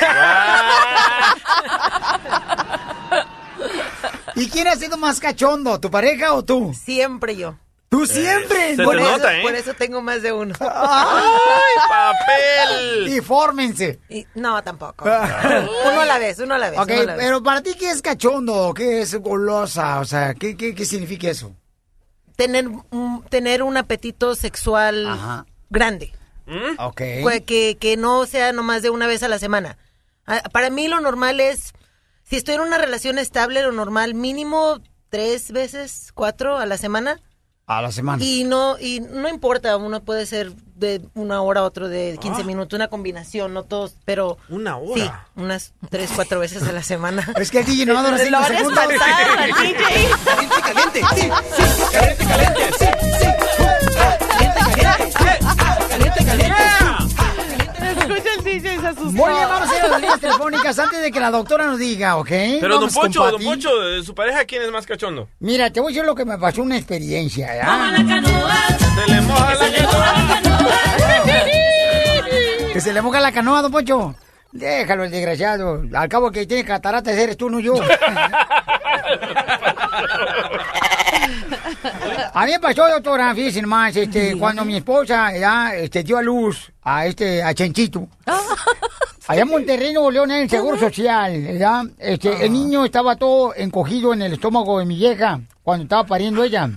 ¿Y quién ha sido más cachondo, tu pareja o tú? Siempre yo. ¿Tú siempre? se por, te eso, nota, ¿eh? por eso tengo más de uno. ¡Ay, papel! Fórmense. Y- no, tampoco. uno a la vez, uno a la vez. Ok, la vez. pero para ti, ¿qué es cachondo? ¿Qué es golosa? O sea, ¿qué, qué, qué significa eso? Tener, un- tener un apetito sexual grande. Ok. Que, que, que no sea nomás de una vez a la semana. Ah, Para mí lo normal es, si estoy en una relación estable, lo normal mínimo tres veces, cuatro a la semana. A la semana. Y no, y no importa, uno puede ser de una hora, otro de 15 minutos, una combinación, no todos, pero... Una hora. Sí, unas tres, cuatro veces a la semana. Es que el DJ no va a durar cinco a segundos. DJ. Caliente, caliente, sí, sí, caliente, caliente, sí, sí. DJ, se asustó. Muy bien, vamos a ir a las líneas telefónicas antes de que la doctora nos diga, ¿ok? Pero don Vamos con Poncho, don. Poncho, de su pareja, ¿quién es más cachondo? Mira, te voy a decir lo que me pasó, una experiencia, ¿ya? Se le moja la Que se le moja la canoa, don Poncho. Déjalo, el desgraciado. Al cabo que tiene cataratas eres tú, no yo. A mí me pasó, doctora, fíjense más, este, cuando mi esposa ya, este, dio a luz a este, a Chenchito. Allá en Monterrey, Nuevo León, en el Seguro Social, ¿verdad? Este, el niño estaba todo encogido en el estómago de mi vieja cuando estaba pariendo ella.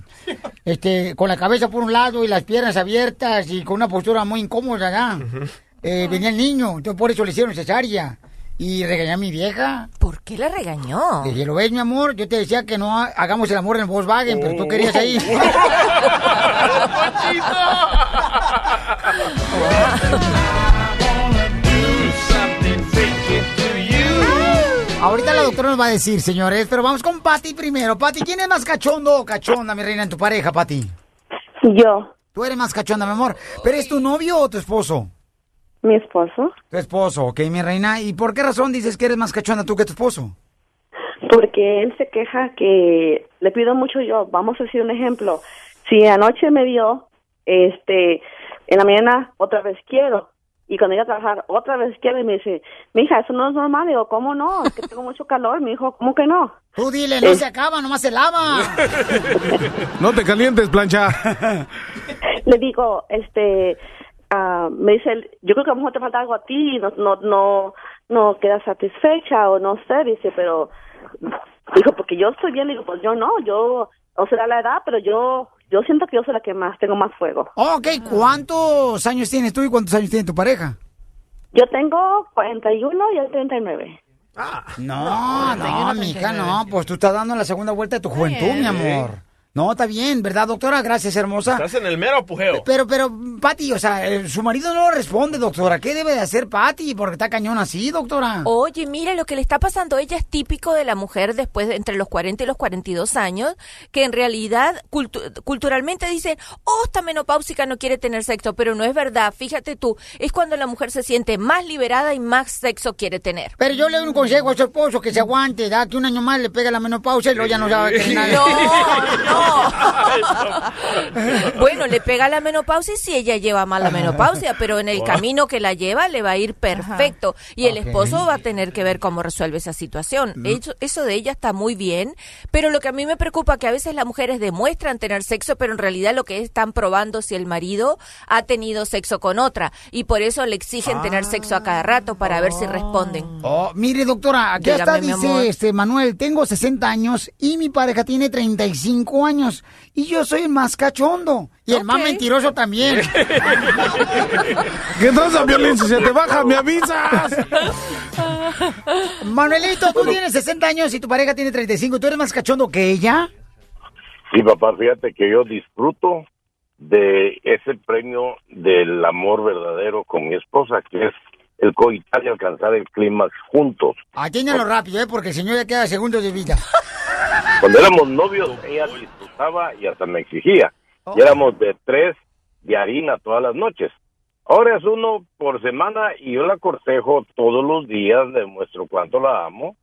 Este, con la cabeza por un lado y las piernas abiertas y con una postura muy incómoda, ¿verdad? Eh, venía el niño, entonces por eso le hicieron cesárea. Y regañé a mi vieja. ¿Por qué la regañó? Le dije, ¿lo ves, mi amor? Yo te decía que no ha- hagamos el amor en el Volkswagen, pero tú querías ahí. Ahorita la doctora nos va a decir, señores, pero vamos con Pati primero. Pati, ¿quién es más cachondo o cachonda, mi reina, en tu pareja, Pati? Yo. Tú eres más cachonda, mi amor. ¿Pero es tu novio o tu esposo? Mi esposo. Tu esposo, ok, mi reina. ¿Y por qué razón dices que eres más cachonda tú que tu esposo? Porque él se queja que le pido mucho yo. Vamos a decir un ejemplo. Si anoche me dio, este, en la mañana otra vez quiero. Y cuando iba a trabajar otra vez quiero y me dice, mija, eso no es normal. Digo, ¿cómo no? Es que tengo mucho calor. Me dijo, ¿cómo que no? Tú dile, no Eh. se acaba, nomás se lava. No te calientes, plancha. Le digo, este, ah, me dice, él, yo creo que a lo mejor te falta algo a ti, no, no, no, no quedas satisfecha o no sé, dice, pero, dijo, porque yo estoy bien, digo, pues yo no, yo, o será la edad, pero yo, yo siento que yo soy la que más, tengo más fuego. Ok, ¿cuántos años tienes tú y cuántos años tiene tu pareja? Yo tengo 41 y él 39. No, no, mija, no, pues tú estás dando la segunda vuelta de tu juventud, mi amor. No, está bien, ¿verdad, doctora? Gracias, hermosa. Estás en el mero apogeo. Pero, pero, Pati, o sea, eh, su marido no responde, doctora. ¿Qué debe de hacer Pati? Porque está cañón así, doctora. Oye, mira lo que le está pasando. Ella es típico de la mujer después de entre los 40 y los 42 años, que en realidad cultu- culturalmente dicen, oh, está menopáusica, no quiere tener sexo, pero no es verdad. Fíjate tú, es cuando la mujer se siente más liberada y más sexo quiere tener. Pero yo le doy un consejo a su esposo que se aguante, da que un año más le pega la menopausia y luego ya no sabe qué nada. No, Bueno, le pega la menopausia si ella lleva mal la menopausia, pero en el camino que la lleva le va a ir perfecto. Y el esposo va a tener que ver cómo resuelve esa situación. Eso, eso de ella está muy bien, pero lo que a mí me preocupa que a veces las mujeres demuestran tener sexo, pero en realidad lo que están probando si el marido ha tenido sexo con otra. Y por eso le exigen tener sexo a cada rato para ver si responden. Oh, mire, doctora, aquí está, dice este Manuel, tengo 60 años y mi pareja tiene 35 años y yo soy el más cachondo y el más mentiroso también. ¿Qué pasa, Violín? Si se te baja, me avisas. Manuelito, tú tienes 60 años y tu pareja tiene 35, ¿tú eres más cachondo que ella? Sí, papá, fíjate que yo disfruto de ese premio del amor verdadero con mi esposa, que es el coitar y alcanzar el clímax juntos. Atiéndalo rápido, ¿eh? Porque el señor ya queda segundos de vida. Cuando éramos novios, ella y hasta me exigía. Y éramos de tres de harina todas las noches. Ahora es uno por semana y yo la cortejo todos los días, demuestro cuánto la amo,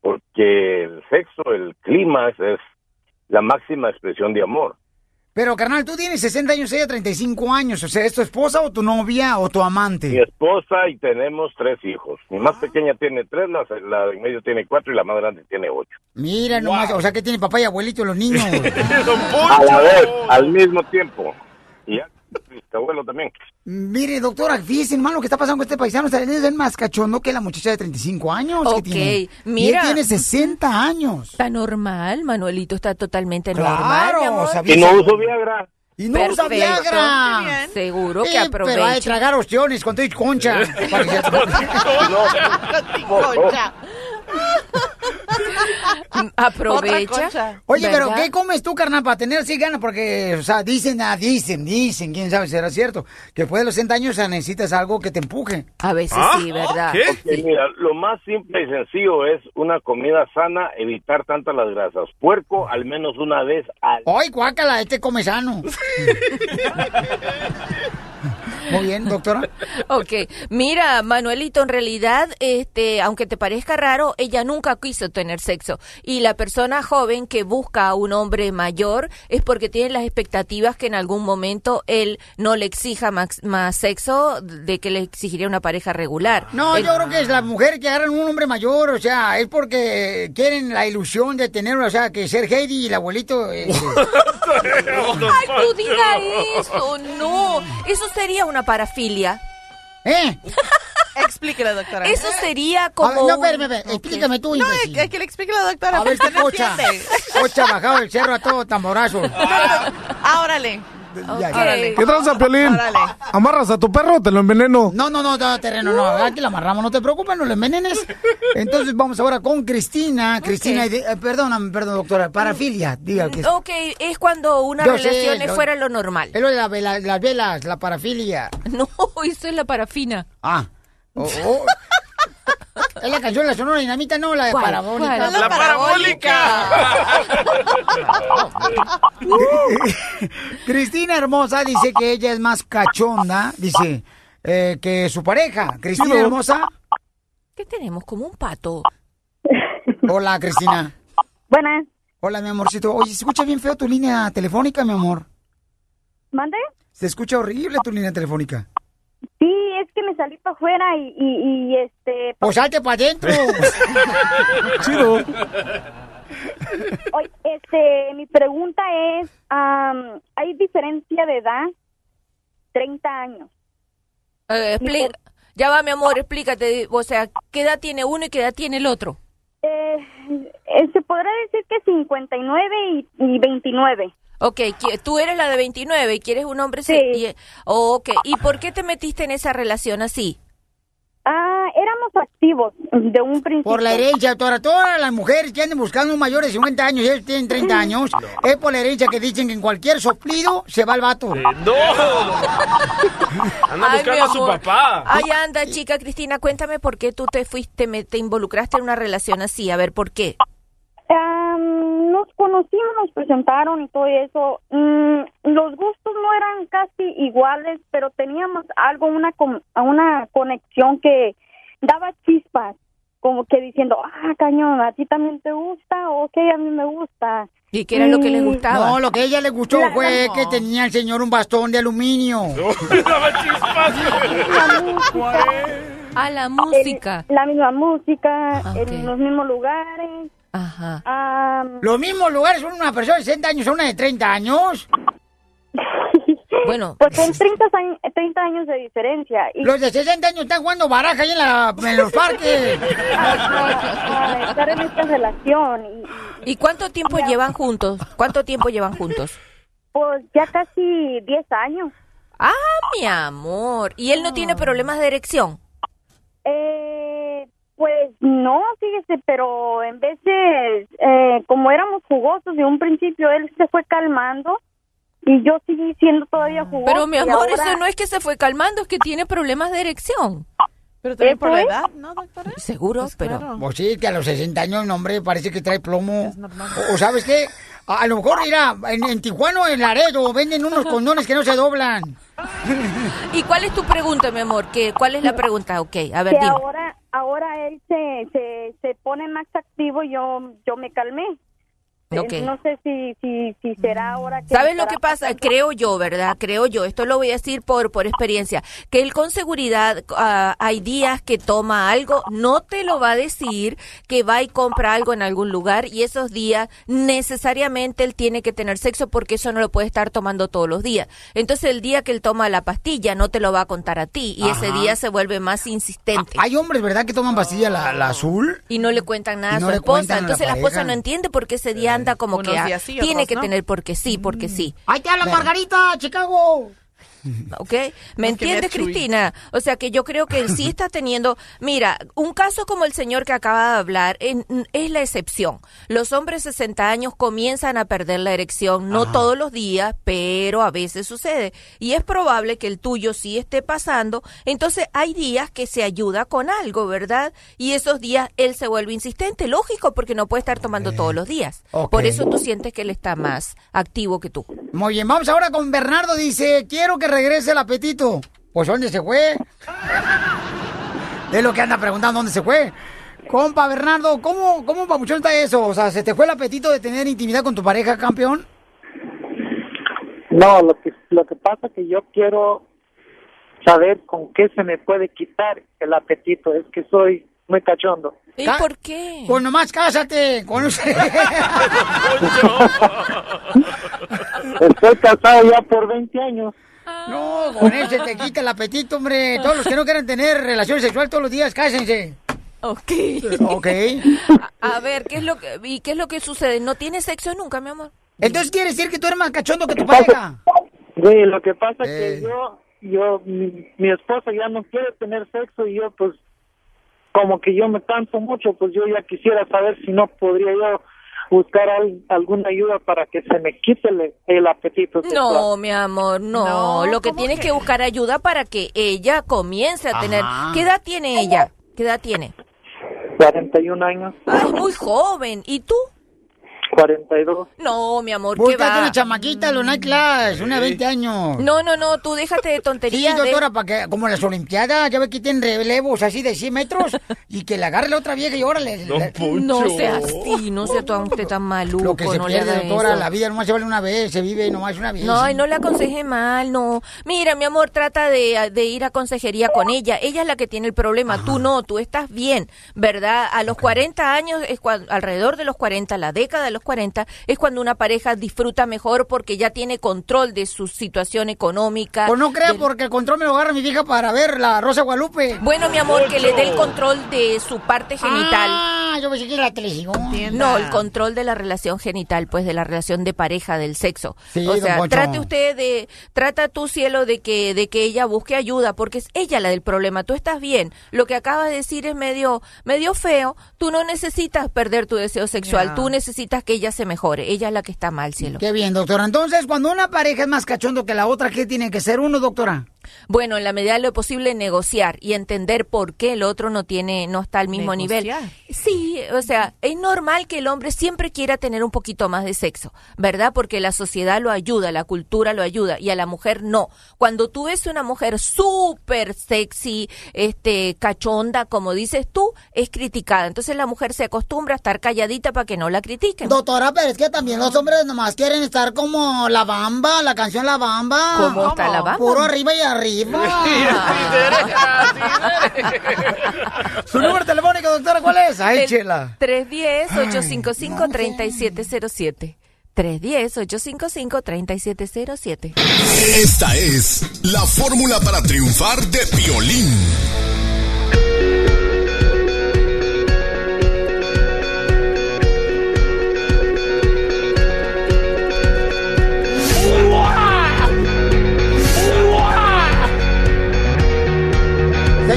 porque el sexo, el clímax es la máxima expresión de amor. Pero, carnal, tú tienes 60 años, ella 35 años. O sea, ¿es tu esposa o tu novia o tu Mi amante? esposa y tenemos tres hijos. Mi más pequeña tiene tres, la, la de en medio tiene cuatro y la más grande tiene ocho. Mira nomás, o sea, que tiene papá y abuelito los niños. A la vez, al mismo tiempo. Y ya abuelo también. Mire, doctora, fíjese, hermano, lo que está pasando con este paisano. Está es más cachondo que la muchacha de 35 años que Ok, tiene. mira. Y él tiene 60 años. Está normal, Manuelito, está totalmente Claro, normal, sabía Y no uso Viagra. Y no usa Perfecto. Viagra. Seguro que Sí, Pero hay que aprovecha. tragar ostiones con tu concha. que se- Concha. Aprovecha. Oye, pero. ¿qué comes tú, carnal, para tener así ganas? Porque, o sea, dicen, ah, dicen, dicen, quién sabe si será cierto, que después de los 60 años o sea, necesitas algo que te empuje. A veces ¿Ah? sí, ¿verdad? Mira, lo más simple y sencillo es una comida sana, evitar tantas las grasas. Puerco al menos una vez al ¡Ay, guácala! Este come sano. Muy bien, doctora. Ok, mira, Manuelito, en realidad, este, aunque te parezca raro, ella nunca quiso tener sexo. Y la persona joven que busca a un hombre mayor es porque tiene las expectativas que en algún momento él no le exija más, más sexo de que le exigiría una pareja regular. No, El- yo creo que es la mujer que agarran un hombre mayor, o sea, es porque quieren la ilusión de tener, o sea, que ser Heidi y el abuelito. eh, Ay, tú diga eso, no. Eso sería una parafilia. ¿Eh? Explíquela, doctora. Eso sería A como. ver, no, espérame, espérame, explícame tú, No, imbécil. es que le explique la doctora. A ver, no cocha. Cocha bajado del cerro a todo tamborazo. Ah, órale. Ya. ¿Qué tranza, Piolín? Órale. ¿Amarras a tu perro o te lo enveneno? No, no, no, no, terreno, no. Aquí la amarramos, no te preocupes, no le envenenes. Entonces vamos ahora con Cristina. Cristina, eh, perdóname, perdón, doctora, parafilia, diga que es. Ok, es cuando una Yo sé, relación es lo- fuera de lo normal. Lo la vela- las velas, la parafilia. No, eso es la parafina. Ah. Oh, oh. Es la canción de la Sonora Dinamita, no la de ¿Cuál? Parabólica. ¿Cuál? La Cristina Hermosa dice que ella es más cachonda, dice, eh, que su pareja. Cristina. Hermosa. ¿Qué tenemos? Como un pato. Hola, Cristina. Buenas. Hola, mi amorcito. Oye, se escucha bien feo tu línea telefónica, mi amor. ¿Mande? Se escucha horrible tu línea telefónica. Sí, es que me salí para afuera y, y, y, este... Pues salte para adentro. Chido. Oye, este, mi pregunta es, am, ¿hay diferencia de edad? 30 años. Eh, ya va, mi amor, explícate. O sea, ¿qué edad tiene uno y qué edad tiene el otro? Eh, eh, se podrá decir que 59 y, y 29. Ok, qui- tú eres la de 29 y quieres un hombre... se- y- oh, ok, ¿y por qué te metiste en esa relación así? Ah, éramos activos de un principio. Por la herencia, doctora. Todas las mujeres que anden buscando un mayor de 50 años y ellos tienen 30 años, es por la herencia que dicen que en cualquier soplido se va el vato. ¡No! Anda Ay, buscando a mi su papá. Ay, anda, chica Cristina, cuéntame por qué tú te fuiste, me, te involucraste en una relación así. A ver, ¿por qué? Am, nos conocimos, nos presentaron y todo eso. Mm, los gustos no eran casi iguales, pero teníamos algo, una, con- una conexión que daba chispas, como que diciendo, ah, cañón, ¿a ti también te gusta? Ok, a mí me gusta. ¿Y qué era lo que Mm, gustaba? No, lo que a ella le gustó La- fue la- que tenía el señor un bastón de aluminio. A la música. La misma música, Ah, en los mismos lugares. Ajá. Los mismos lugares son una persona de 60 años, una de 30 años. Bueno. Pues son 30 años, 30 años de diferencia. Y Los de 60 años están jugando baraja ahí en, la, en los parques. a estar en esta relación. Y, ¿Y cuánto tiempo llevan juntos? ¿Cuánto tiempo llevan juntos? pues ya casi 10 años. Ah, mi amor. ¿Y él no tiene problemas de erección? Eh, pues no, fíjese, pero en veces, eh, como éramos jugosos de un principio, él se fue calmando y yo seguí siendo todavía jugosa. Pero mi amor, ahora- eso no es que se fue calmando, es que tiene problemas de erección. Pero también por la edad, ¿no, doctora? Seguro, pero... Pues sí, que a los 60 años, no, hombre, parece que trae plomo. O, o ¿sabes qué? A, a lo mejor, mira, en, en Tijuana o en Laredo venden unos condones que no se doblan. ¿Y cuál es tu pregunta, mi amor? ¿Qué, ¿Cuál es la pregunta? Ok, a ver, que dime. ahora ahora él se, se, se pone más activo y yo yo me calmé No sé si, si, si será ahora que... ¿Sabes lo que pasa? pasando. Creo yo, ¿verdad? Creo yo, esto lo voy a decir por, por experiencia, que él con seguridad ah, hay días que toma algo, no te lo va a decir, que va y compra algo en algún lugar y esos días necesariamente él tiene que tener sexo porque eso no lo puede estar tomando todos los días. Entonces el día que él toma la pastilla no te lo va a contar a ti y ese día se vuelve más insistente. Hay hombres, ¿verdad?, que toman pastilla la, la azul. Y no le cuentan nada a su esposa. a la Entonces la, esposa no entiende por qué ese día anda como Unos que ah, días sí, tiene otros que no. tener porque sí, porque sí. ¡Ahí te habla Margarita, Chicago! ¿Ok? ¿Me entiendes. Cristina? O sea que yo creo que él sí está teniendo. Mira, un caso como el señor que acaba de hablar en- es la excepción. Los hombres de 60 años comienzan a perder la erección, no todos los días, pero a veces sucede. Y es probable que el tuyo sí esté pasando. Entonces hay días que se ayuda con algo, ¿verdad? Y esos días él se vuelve insistente. Lógico, porque no puede estar tomando todos los días. Por eso tú sientes que él está más activo que tú. Muy bien, vamos ahora con Bernardo. Dice, quiero que regrese el apetito. Pues, ¿dónde se fue? Es lo que anda preguntando, ¿dónde se fue? Compa, Bernardo, ¿cómo, cómo papuchón está eso? O sea, ¿se te fue el apetito de tener intimidad con tu pareja, campeón? No, lo que, lo que pasa que yo quiero saber con qué se me puede quitar el apetito. Es que soy muy cachondo. ¿Y Ca- por qué? Pues nomás cásate con ese- Estoy casado ya por 20 años. No, con él se te quita el apetito, hombre. Todos los que no quieran tener relaciones sexuales todos los días, cásense. Ok. Ok. A, a ver, ¿qué es lo que y qué es lo que sucede? ¿No tienes sexo nunca, mi amor? Entonces quiere decir que tú eres más cachondo que tu pareja. Sí, lo que pasa Eh. que yo, yo, mi, mi esposa ya no quiere tener sexo y yo pues, como que yo me canso mucho, pues yo ya quisiera saber si no podría yo buscar al- alguna ayuda para que se me quite el, el apetito. No, mi amor, no. No, lo que ¿cómo tienes que? que buscar ayuda para que ella comience a tener. ¿Qué edad tiene ella? ¿Qué edad tiene? 41 años, Ay, muy joven. ¿Y tú? 42. No, mi amor, ¿qué va? una chamaquita, Lunay Class, una de 20 años. No, no, no, tú déjate de Sí, tonterías. de- doctora, para que, como las Olimpiadas, ya ve que tienen relevos así de 100 metros y que le agarre la otra vieja y órale. le- No sea así, no sea tan- usted tan maluco. Lo que se no pierde, doctora, eso. la vida nomás se vale una vez, se vive nomás una vez. No, y no le aconseje mal, no. Mira, mi amor, trata de, de ir a consejería con ella. Ella es la que tiene el problema, tú no, tú estás bien, ¿verdad? A los 40 años, es cuando, alrededor de los 40, la década de los 40, es cuando una pareja disfruta mejor porque ya tiene control de su situación económica. Pues no crea del- porque el control me lo agarra mi vieja para ver la Rosa Guadalupe. Bueno, mi amor, que le dé el control de su parte genital. Ah, yo pensé que era la televisión. No, el control de la relación genital, pues de la relación de pareja, del sexo. Sí, o sea, trate usted de, trata tu cielo de que, de que ella busque ayuda, porque es ella la del problema. Tú estás bien. Lo que acabas de decir es medio, medio feo. Tú no necesitas perder tu deseo sexual. Tú necesitas que ella se mejore. Ella es la que está mal, cielo. Qué bien, doctora. Entonces, cuando una pareja es más cachondo que la otra, ¿qué tiene que ser uno, doctora? Bueno, en la medida de lo posible negociar y entender por qué el otro no tiene, no está al mismo nivel. Sí, o sea, es normal que el hombre siempre quiera tener un poquito más de sexo, ¿verdad? Porque la sociedad lo ayuda, la cultura lo ayuda y a la mujer no. Cuando tú ves una mujer súper sexy, este, cachonda, como dices tú, es criticada. Entonces la mujer se acostumbra a estar calladita para que no la critiquen. Doctora, pero es que también los hombres nomás quieren estar como la bamba, la canción La Bamba. ¿Cómo está la bamba? Puro arriba y arriba. Su número telefónico, doctora, ¿cuál es? Ay, El chela. 310-855-3707. 310-855-3707. Esta es la fórmula para triunfar de violín.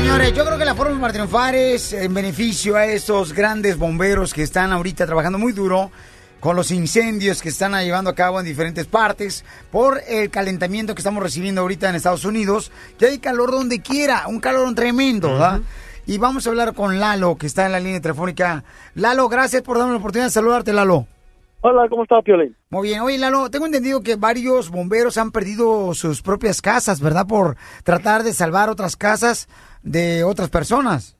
Señores, yo creo que la forma para triunfar es en beneficio a estos grandes bomberos que están ahorita trabajando muy duro con los incendios que están llevando a cabo en diferentes partes por el calentamiento que estamos recibiendo ahorita en Estados Unidos, que hay calor donde quiera, un calor tremendo, ¿verdad? Y vamos a hablar con Lalo, que está en la línea telefónica. Lalo, gracias por darme la oportunidad de saludarte, Lalo. Hola, ¿cómo está, Piolín? Muy bien. Oye, Lalo, tengo entendido que varios bomberos han perdido sus propias casas, ¿verdad? Por tratar de salvar otras casas de otras personas.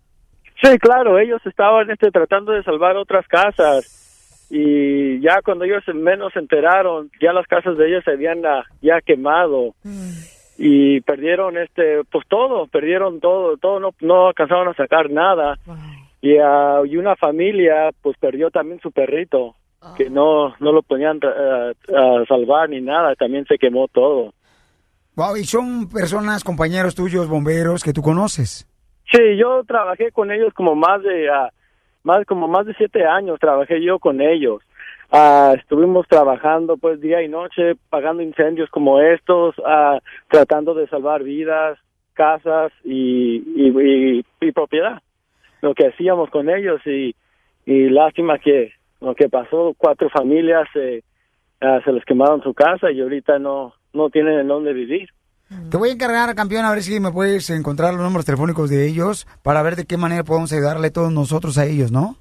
Sí, claro, ellos estaban este, tratando de salvar otras casas y ya cuando ellos menos se enteraron, ya las casas de ellos se habían ah, ya quemado y perdieron este pues todo, perdieron todo, todo no no alcanzaron a sacar nada. Y, ah, y una familia pues perdió también su perrito, que no no lo podían ah, ah, salvar ni nada, también se quemó todo. Wow, y son personas, compañeros tuyos, bomberos, que tú conoces. Sí, yo trabajé con ellos como más de ah, más como más de siete años trabajé yo con ellos. Ah, estuvimos trabajando pues día y noche, pagando incendios como estos, ah, tratando de salvar vidas, casas y, y, y- propiedad. Lo que hacíamos con ellos y, y lástima que lo que pasó, cuatro familias ah, se les quemaron su casa y ahorita no no tienen en dónde vivir. Te voy a encargar, campeón, a ver si me puedes encontrar los números telefónicos de ellos para ver de qué manera podemos ayudarle todos nosotros a ellos, ¿no?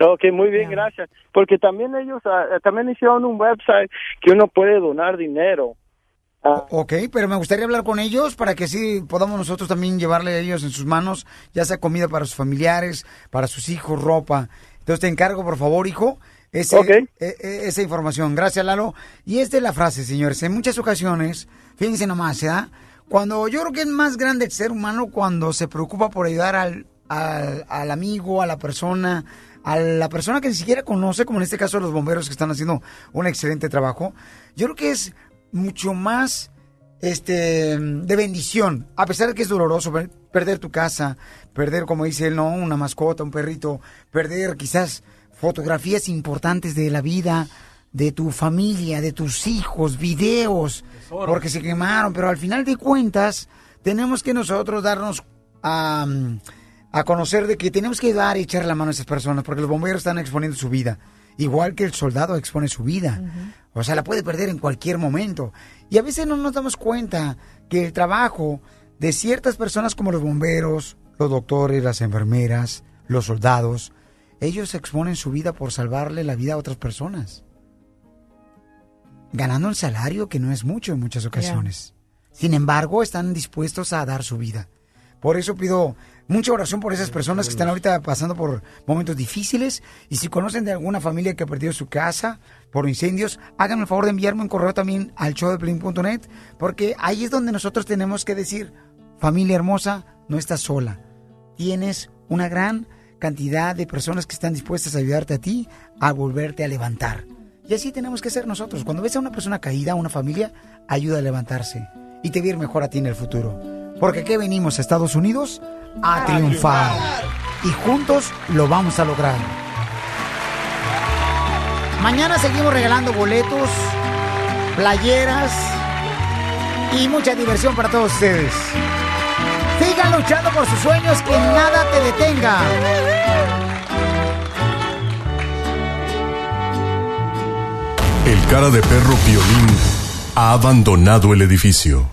Ok, muy bien, gracias. Porque también ellos eh, también hicieron un website que uno puede donar dinero. Ah, Ok, pero me gustaría hablar con ellos para que sí podamos nosotros también llevarle a ellos en sus manos, ya sea comida para sus familiares, para sus hijos, ropa. Entonces te encargo, por favor, hijo, ese- e- e- esa información. Gracias, Lalo. Y esta es la frase, señores. En muchas ocasiones, fíjense nomás, ¿verdad? Cuando yo creo que es más grande el ser humano cuando se preocupa por ayudar al, al, al amigo, a la persona, a la persona que ni siquiera conoce, como en este caso los bomberos que están haciendo un excelente trabajo. Yo creo que es mucho más este de bendición, a pesar de que es doloroso per- perder tu casa, perder, como dice él, no, una mascota, un perrito, perder quizás fotografías importantes de la vida de tu familia, de tus hijos, videos, porque se quemaron, pero al final de cuentas tenemos que nosotros darnos a, a conocer de que tenemos que dar y echar la mano a esas personas, porque los bomberos están exponiendo su vida, igual que el soldado expone su vida. O sea, la puede perder en cualquier momento. Y a veces no nos damos cuenta que el trabajo de ciertas personas como los bomberos, los doctores, las enfermeras, los soldados, ellos exponen su vida por salvarle la vida a otras personas. Ganando un salario que no es mucho en muchas ocasiones. Sin embargo, están dispuestos a dar su vida. Por eso pido mucha oración por esas personas que están ahorita pasando por momentos difíciles. Y si conocen de alguna familia que ha perdido su casa por incendios, háganme el favor de enviarme un correo también al showdeplin.net, porque ahí es donde nosotros tenemos que decir, familia hermosa, no estás sola. Tienes una gran cantidad de personas que están dispuestas a ayudarte a ti a volverte a levantar. Y así tenemos que ser nosotros. Cuando ves a una persona caída, a una familia, ayuda a levantarse. Y te va a ir mejor a ti en el futuro. Porque aquí venimos a Estados Unidos a triunfar. Y juntos lo vamos a lograr. Mañana seguimos regalando boletos, playeras y mucha diversión para todos ustedes. Sigan luchando por sus sueños, que nada te detenga. El cara de perro violín ha abandonado el edificio.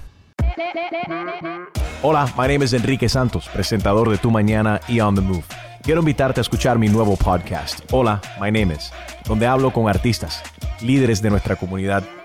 Hola, my name is Enrique Santos, presentador de Tu Mañana y On the Move. Quiero invitarte a escuchar mi nuevo podcast, Hola, my name is, donde hablo con artistas, líderes de nuestra comunidad